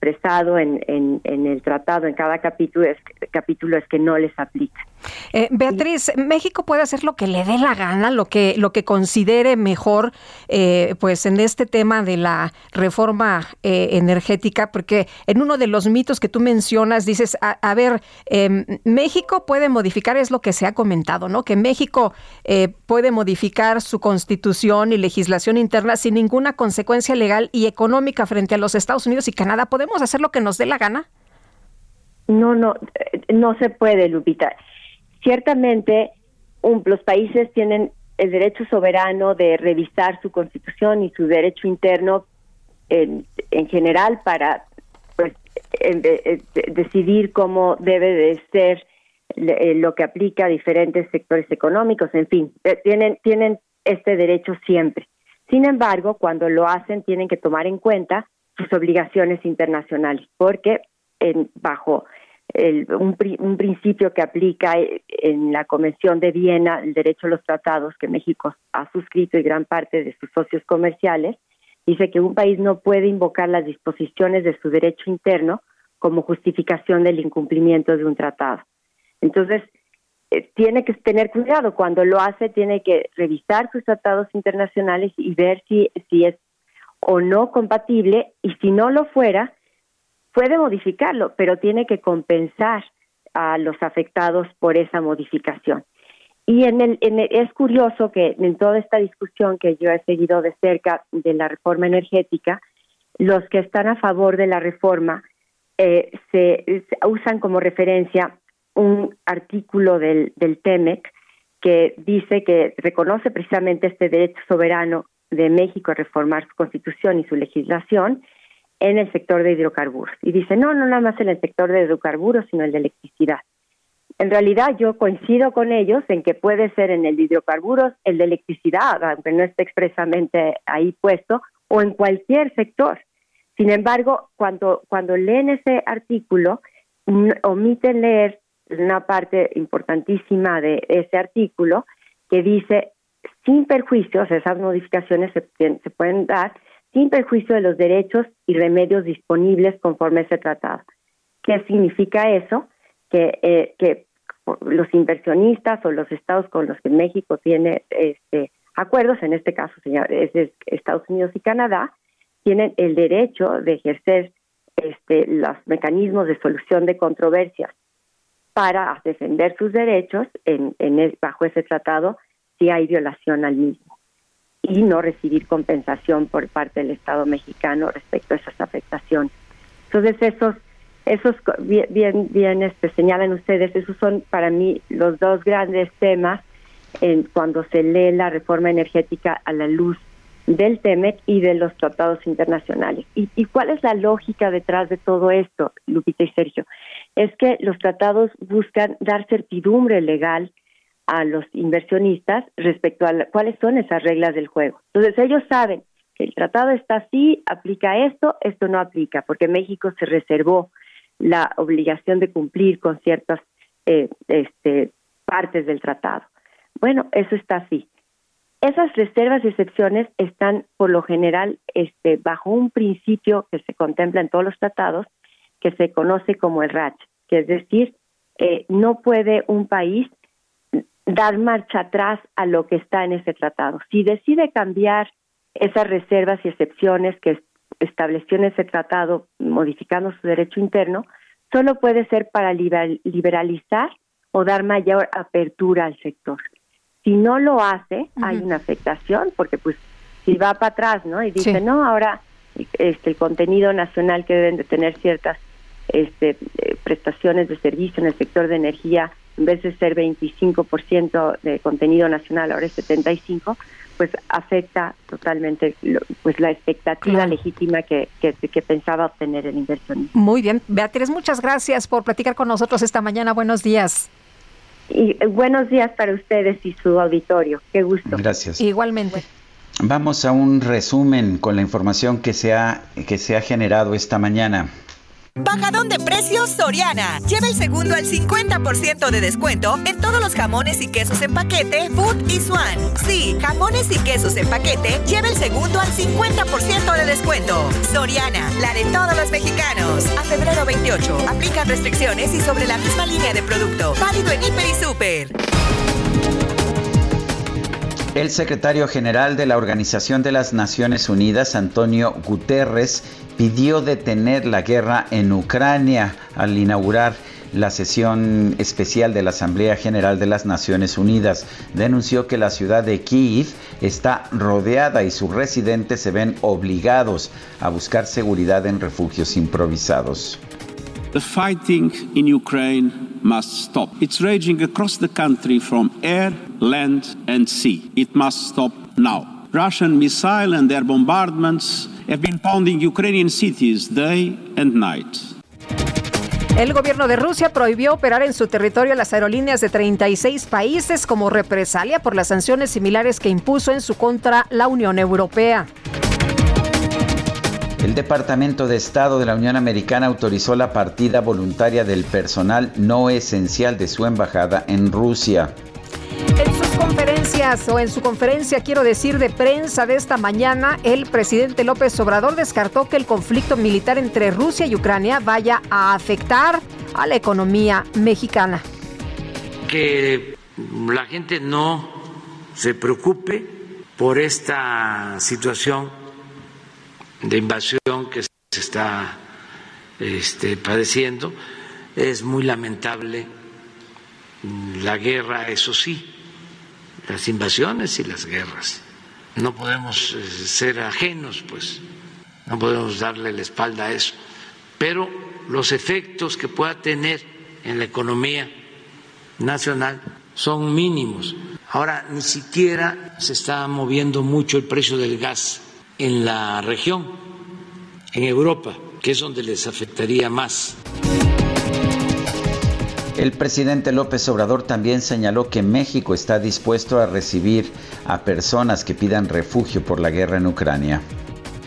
expresado en, en, en, el tratado, en cada capítulo es, capítulo es que no les aplica. Eh, Beatriz, México puede hacer lo que le dé la gana, lo que, lo que considere mejor, eh, pues en este tema de la reforma eh, energética, porque en uno de los mitos que tú mencionas dices, a, a ver, em, México puede modificar, es lo que se ha comentado, ¿no? Que México eh, puede modificar su constitución y legislación interna sin ninguna consecuencia legal y económica frente a los Estados Unidos y Canadá. ¿Podemos hacer lo que nos dé la gana? No, no, no se puede, Lupita ciertamente un, los países tienen el derecho soberano de revisar su constitución y su derecho interno en, en general para pues decidir cómo debe de ser eh, lo que aplica a diferentes sectores económicos, en fin, eh, tienen tienen este derecho siempre. Sin embargo, cuando lo hacen tienen que tomar en cuenta sus obligaciones internacionales, porque en, bajo el, un, principio que aplica en la Convención de Viena, el derecho a los tratados que México ha suscrito y gran parte de sus socios comerciales, dice que un país no puede invocar las disposiciones de su derecho interno como justificación del incumplimiento de un tratado. Entonces, eh, tiene que tener cuidado cuando lo hace, tiene que revisar sus tratados internacionales y ver si, si es o no compatible y si no lo fuera, puede modificarlo, pero tiene que compensar a los afectados por esa modificación. Y en el, en es curioso que en toda esta discusión que yo he seguido de cerca de la reforma energética, los que están a favor de la reforma eh, se, se, usan como referencia un artículo del, del TEMEC que dice que reconoce precisamente este derecho soberano de México a reformar su constitución y su legislación en el sector de hidrocarburos. Y dice, no, no nada más en el sector de hidrocarburos, sino el de electricidad. En realidad yo coincido con ellos en que puede ser en el de hidrocarburos, el de electricidad, aunque no esté expresamente ahí puesto, o en cualquier sector. Sin embargo, cuando, cuando leen ese artículo, omiten leer una parte importantísima de ese artículo que dice, sin perjuicios, esas modificaciones se, pueden dar sin perjuicio de los derechos y remedios disponibles conforme ese tratado. ¿Qué significa eso? Que, eh, que los inversionistas o los estados con los que México tiene este, acuerdos, en este caso señor, es Estados Unidos y Canadá, tienen el derecho de ejercer este, los mecanismos de solución de controversias para defender sus derechos en, en bajo ese tratado si hay violación al mismo y no recibir compensación por parte del Estado mexicano respecto a esas afectaciones. Entonces, esos, esos bien, bien, este, señalan ustedes, esos son para mí los dos grandes temas en cuando se lee la reforma energética a la luz del TEMEC y de los tratados internacionales. ¿Y, ¿Y cuál es la lógica detrás de todo esto, Lupita y Sergio? Es que los tratados buscan dar certidumbre legal a los inversionistas respecto a cuáles son esas reglas del juego. Entonces ellos saben que el tratado está así, aplica esto, esto no aplica, porque México se reservó la obligación de cumplir con ciertas eh, este, partes del tratado. Bueno, eso está así. Esas reservas y excepciones están por lo general este, bajo un principio que se contempla en todos los tratados, que se conoce como el RACH, que es decir, eh, no puede un país dar marcha atrás a lo que está en ese tratado. Si decide cambiar esas reservas y excepciones que estableció en ese tratado, modificando su derecho interno, solo puede ser para liberalizar o dar mayor apertura al sector. Si no lo hace, hay una afectación, porque pues si va para atrás, ¿no? Y dice, sí. no, ahora este, el contenido nacional que deben de tener ciertas este, eh, prestaciones de servicio en el sector de energía en vez de ser 25% de contenido nacional, ahora es 75%, pues afecta totalmente pues la expectativa legítima que, que, que, pensaba obtener el inversionista. Muy bien, Beatriz, muchas gracias por platicar con nosotros esta mañana. Buenos días. Y eh, buenos días para ustedes y su auditorio. Qué gusto. Gracias. Igualmente. Vamos a un resumen con la información que se ha, que se ha generado esta mañana. Bajadón de precios Soriana. Lleva el segundo al 50% de descuento en todos los jamones y quesos en paquete, Food y Swan. Sí, jamones y quesos en paquete, lleva el segundo al 50% de descuento. Soriana, la de todos los mexicanos. A febrero 28, aplican restricciones y sobre la misma línea de producto. Válido en Hiper y Super. El secretario general de la Organización de las Naciones Unidas, Antonio Guterres, pidió detener la guerra en Ucrania al inaugurar la sesión especial de la Asamblea General de las Naciones Unidas. Denunció que la ciudad de Kiev está rodeada y sus residentes se ven obligados a buscar seguridad en refugios improvisados. The fighting in Ukraine must stop. It's raging across the country from air, land, and sea. It must stop now. Russian missile and air bombardments have been pounding Ukrainian cities day and night. El gobierno de Rusia prohibió operar en su territorio las aerolíneas de 36 países como represalia por las sanciones similares que impuso en su contra la Unión Europea. El Departamento de Estado de la Unión Americana autorizó la partida voluntaria del personal no esencial de su embajada en Rusia. En sus conferencias o en su conferencia, quiero decir, de prensa de esta mañana, el presidente López Obrador descartó que el conflicto militar entre Rusia y Ucrania vaya a afectar a la economía mexicana. Que la gente no se preocupe por esta situación de invasión que se está este, padeciendo. Es muy lamentable la guerra, eso sí, las invasiones y las guerras. No podemos eh, ser ajenos, pues, no podemos darle la espalda a eso. Pero los efectos que pueda tener en la economía nacional son mínimos. Ahora, ni siquiera se está moviendo mucho el precio del gas en la región, en Europa, que es donde les afectaría más. El presidente López Obrador también señaló que México está dispuesto a recibir a personas que pidan refugio por la guerra en Ucrania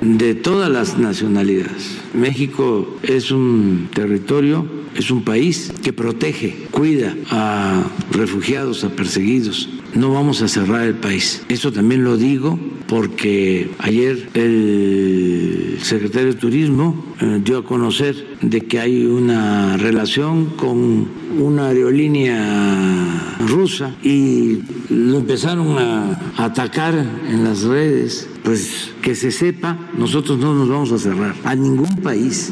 de todas las nacionalidades. México es un territorio, es un país que protege, cuida a refugiados, a perseguidos. No vamos a cerrar el país. Eso también lo digo porque ayer el secretario de Turismo eh, dio a conocer de que hay una relación con una aerolínea rusa y lo empezaron a atacar en las redes. Pues que se sepa, nosotros no nos vamos a cerrar a ningún país.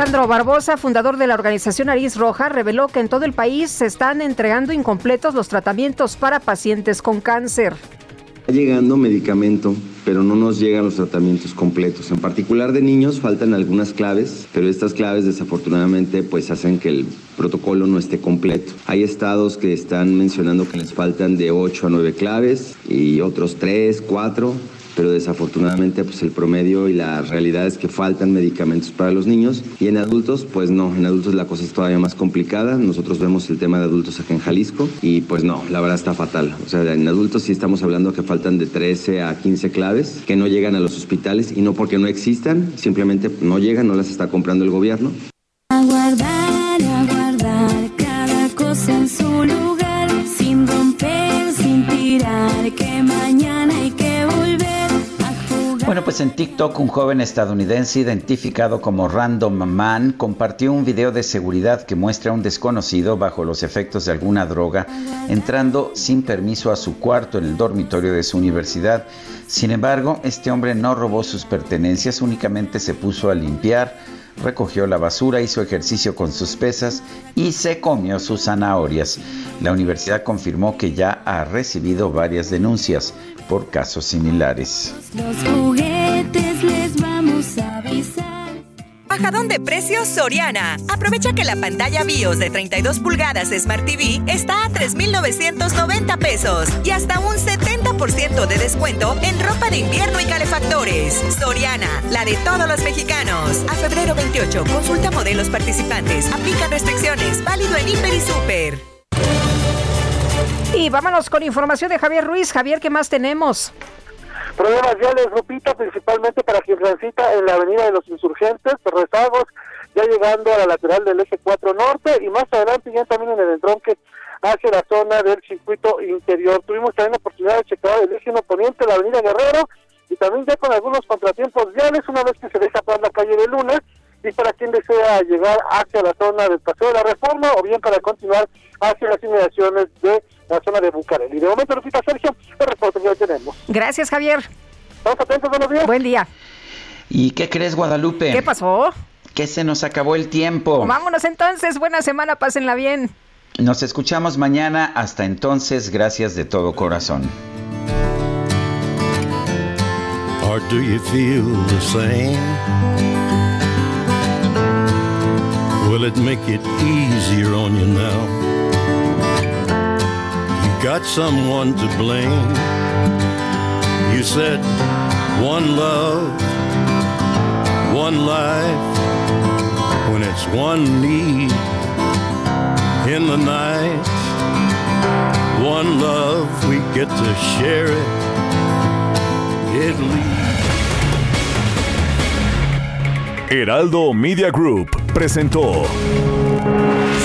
Alejandro Barbosa, fundador de la organización Aris Roja, reveló que en todo el país se están entregando incompletos los tratamientos para pacientes con cáncer. Está llegando medicamento, pero no nos llegan los tratamientos completos. En particular de niños faltan algunas claves, pero estas claves desafortunadamente pues hacen que el protocolo no esté completo. Hay estados que están mencionando que les faltan de 8 a 9 claves y otros 3, 4 pero desafortunadamente pues el promedio y la realidad es que faltan medicamentos para los niños y en adultos pues no, en adultos la cosa es todavía más complicada. Nosotros vemos el tema de adultos acá en Jalisco y pues no, la verdad está fatal. O sea, en adultos sí estamos hablando que faltan de 13 a 15 claves que no llegan a los hospitales y no porque no existan, simplemente no llegan, no las está comprando el gobierno. Aguardar, pues en TikTok un joven estadounidense identificado como Random Man compartió un video de seguridad que muestra a un desconocido bajo los efectos de alguna droga entrando sin permiso a su cuarto en el dormitorio de su universidad. Sin embargo, este hombre no robó sus pertenencias, únicamente se puso a limpiar, recogió la basura, hizo ejercicio con sus pesas y se comió sus zanahorias. La universidad confirmó que ya ha recibido varias denuncias por casos similares. Los juguetes les vamos a avisar. Bajadón de precios Soriana. Aprovecha que la pantalla BIOS de 32 pulgadas Smart TV está a 3,990 pesos y hasta un 70% de descuento en ropa de invierno y calefactores. Soriana, la de todos los mexicanos. A febrero 28, consulta modelos participantes. Aplica restricciones. Válido en Hiper y Super. Y vámonos con información de Javier Ruiz. Javier, ¿qué más tenemos? Problemas viales, Lupita, principalmente para quien transita en la avenida de los insurgentes, rezagos, ya llegando a la lateral del eje 4 norte y más adelante ya también en el entronque hacia la zona del circuito interior. Tuvimos también la oportunidad de checar el eje 1 poniente, la avenida Guerrero, y también ya con algunos contratiempos viales una vez que se deja atrás la calle de Luna, y para quien desea llegar hacia la zona del Paseo de la Reforma o bien para continuar hacia las inmediaciones de la zona de Bucareli. De momento, Lupita Sergio, el reporte que hoy tenemos. Gracias, Javier. Estamos atentos, buenos días. Buen día. ¿Y qué crees, Guadalupe? ¿Qué pasó? Que se nos acabó el tiempo. Vámonos entonces. Buena semana, pásenla bien. Nos escuchamos mañana. Hasta entonces, gracias de todo corazón. Or do you feel the same? Will it make it easier on you now? Got someone to blame. You said one love, one life, when it's one need in the night. One love, we get to share it. It leaves. Heraldo Media Group presentó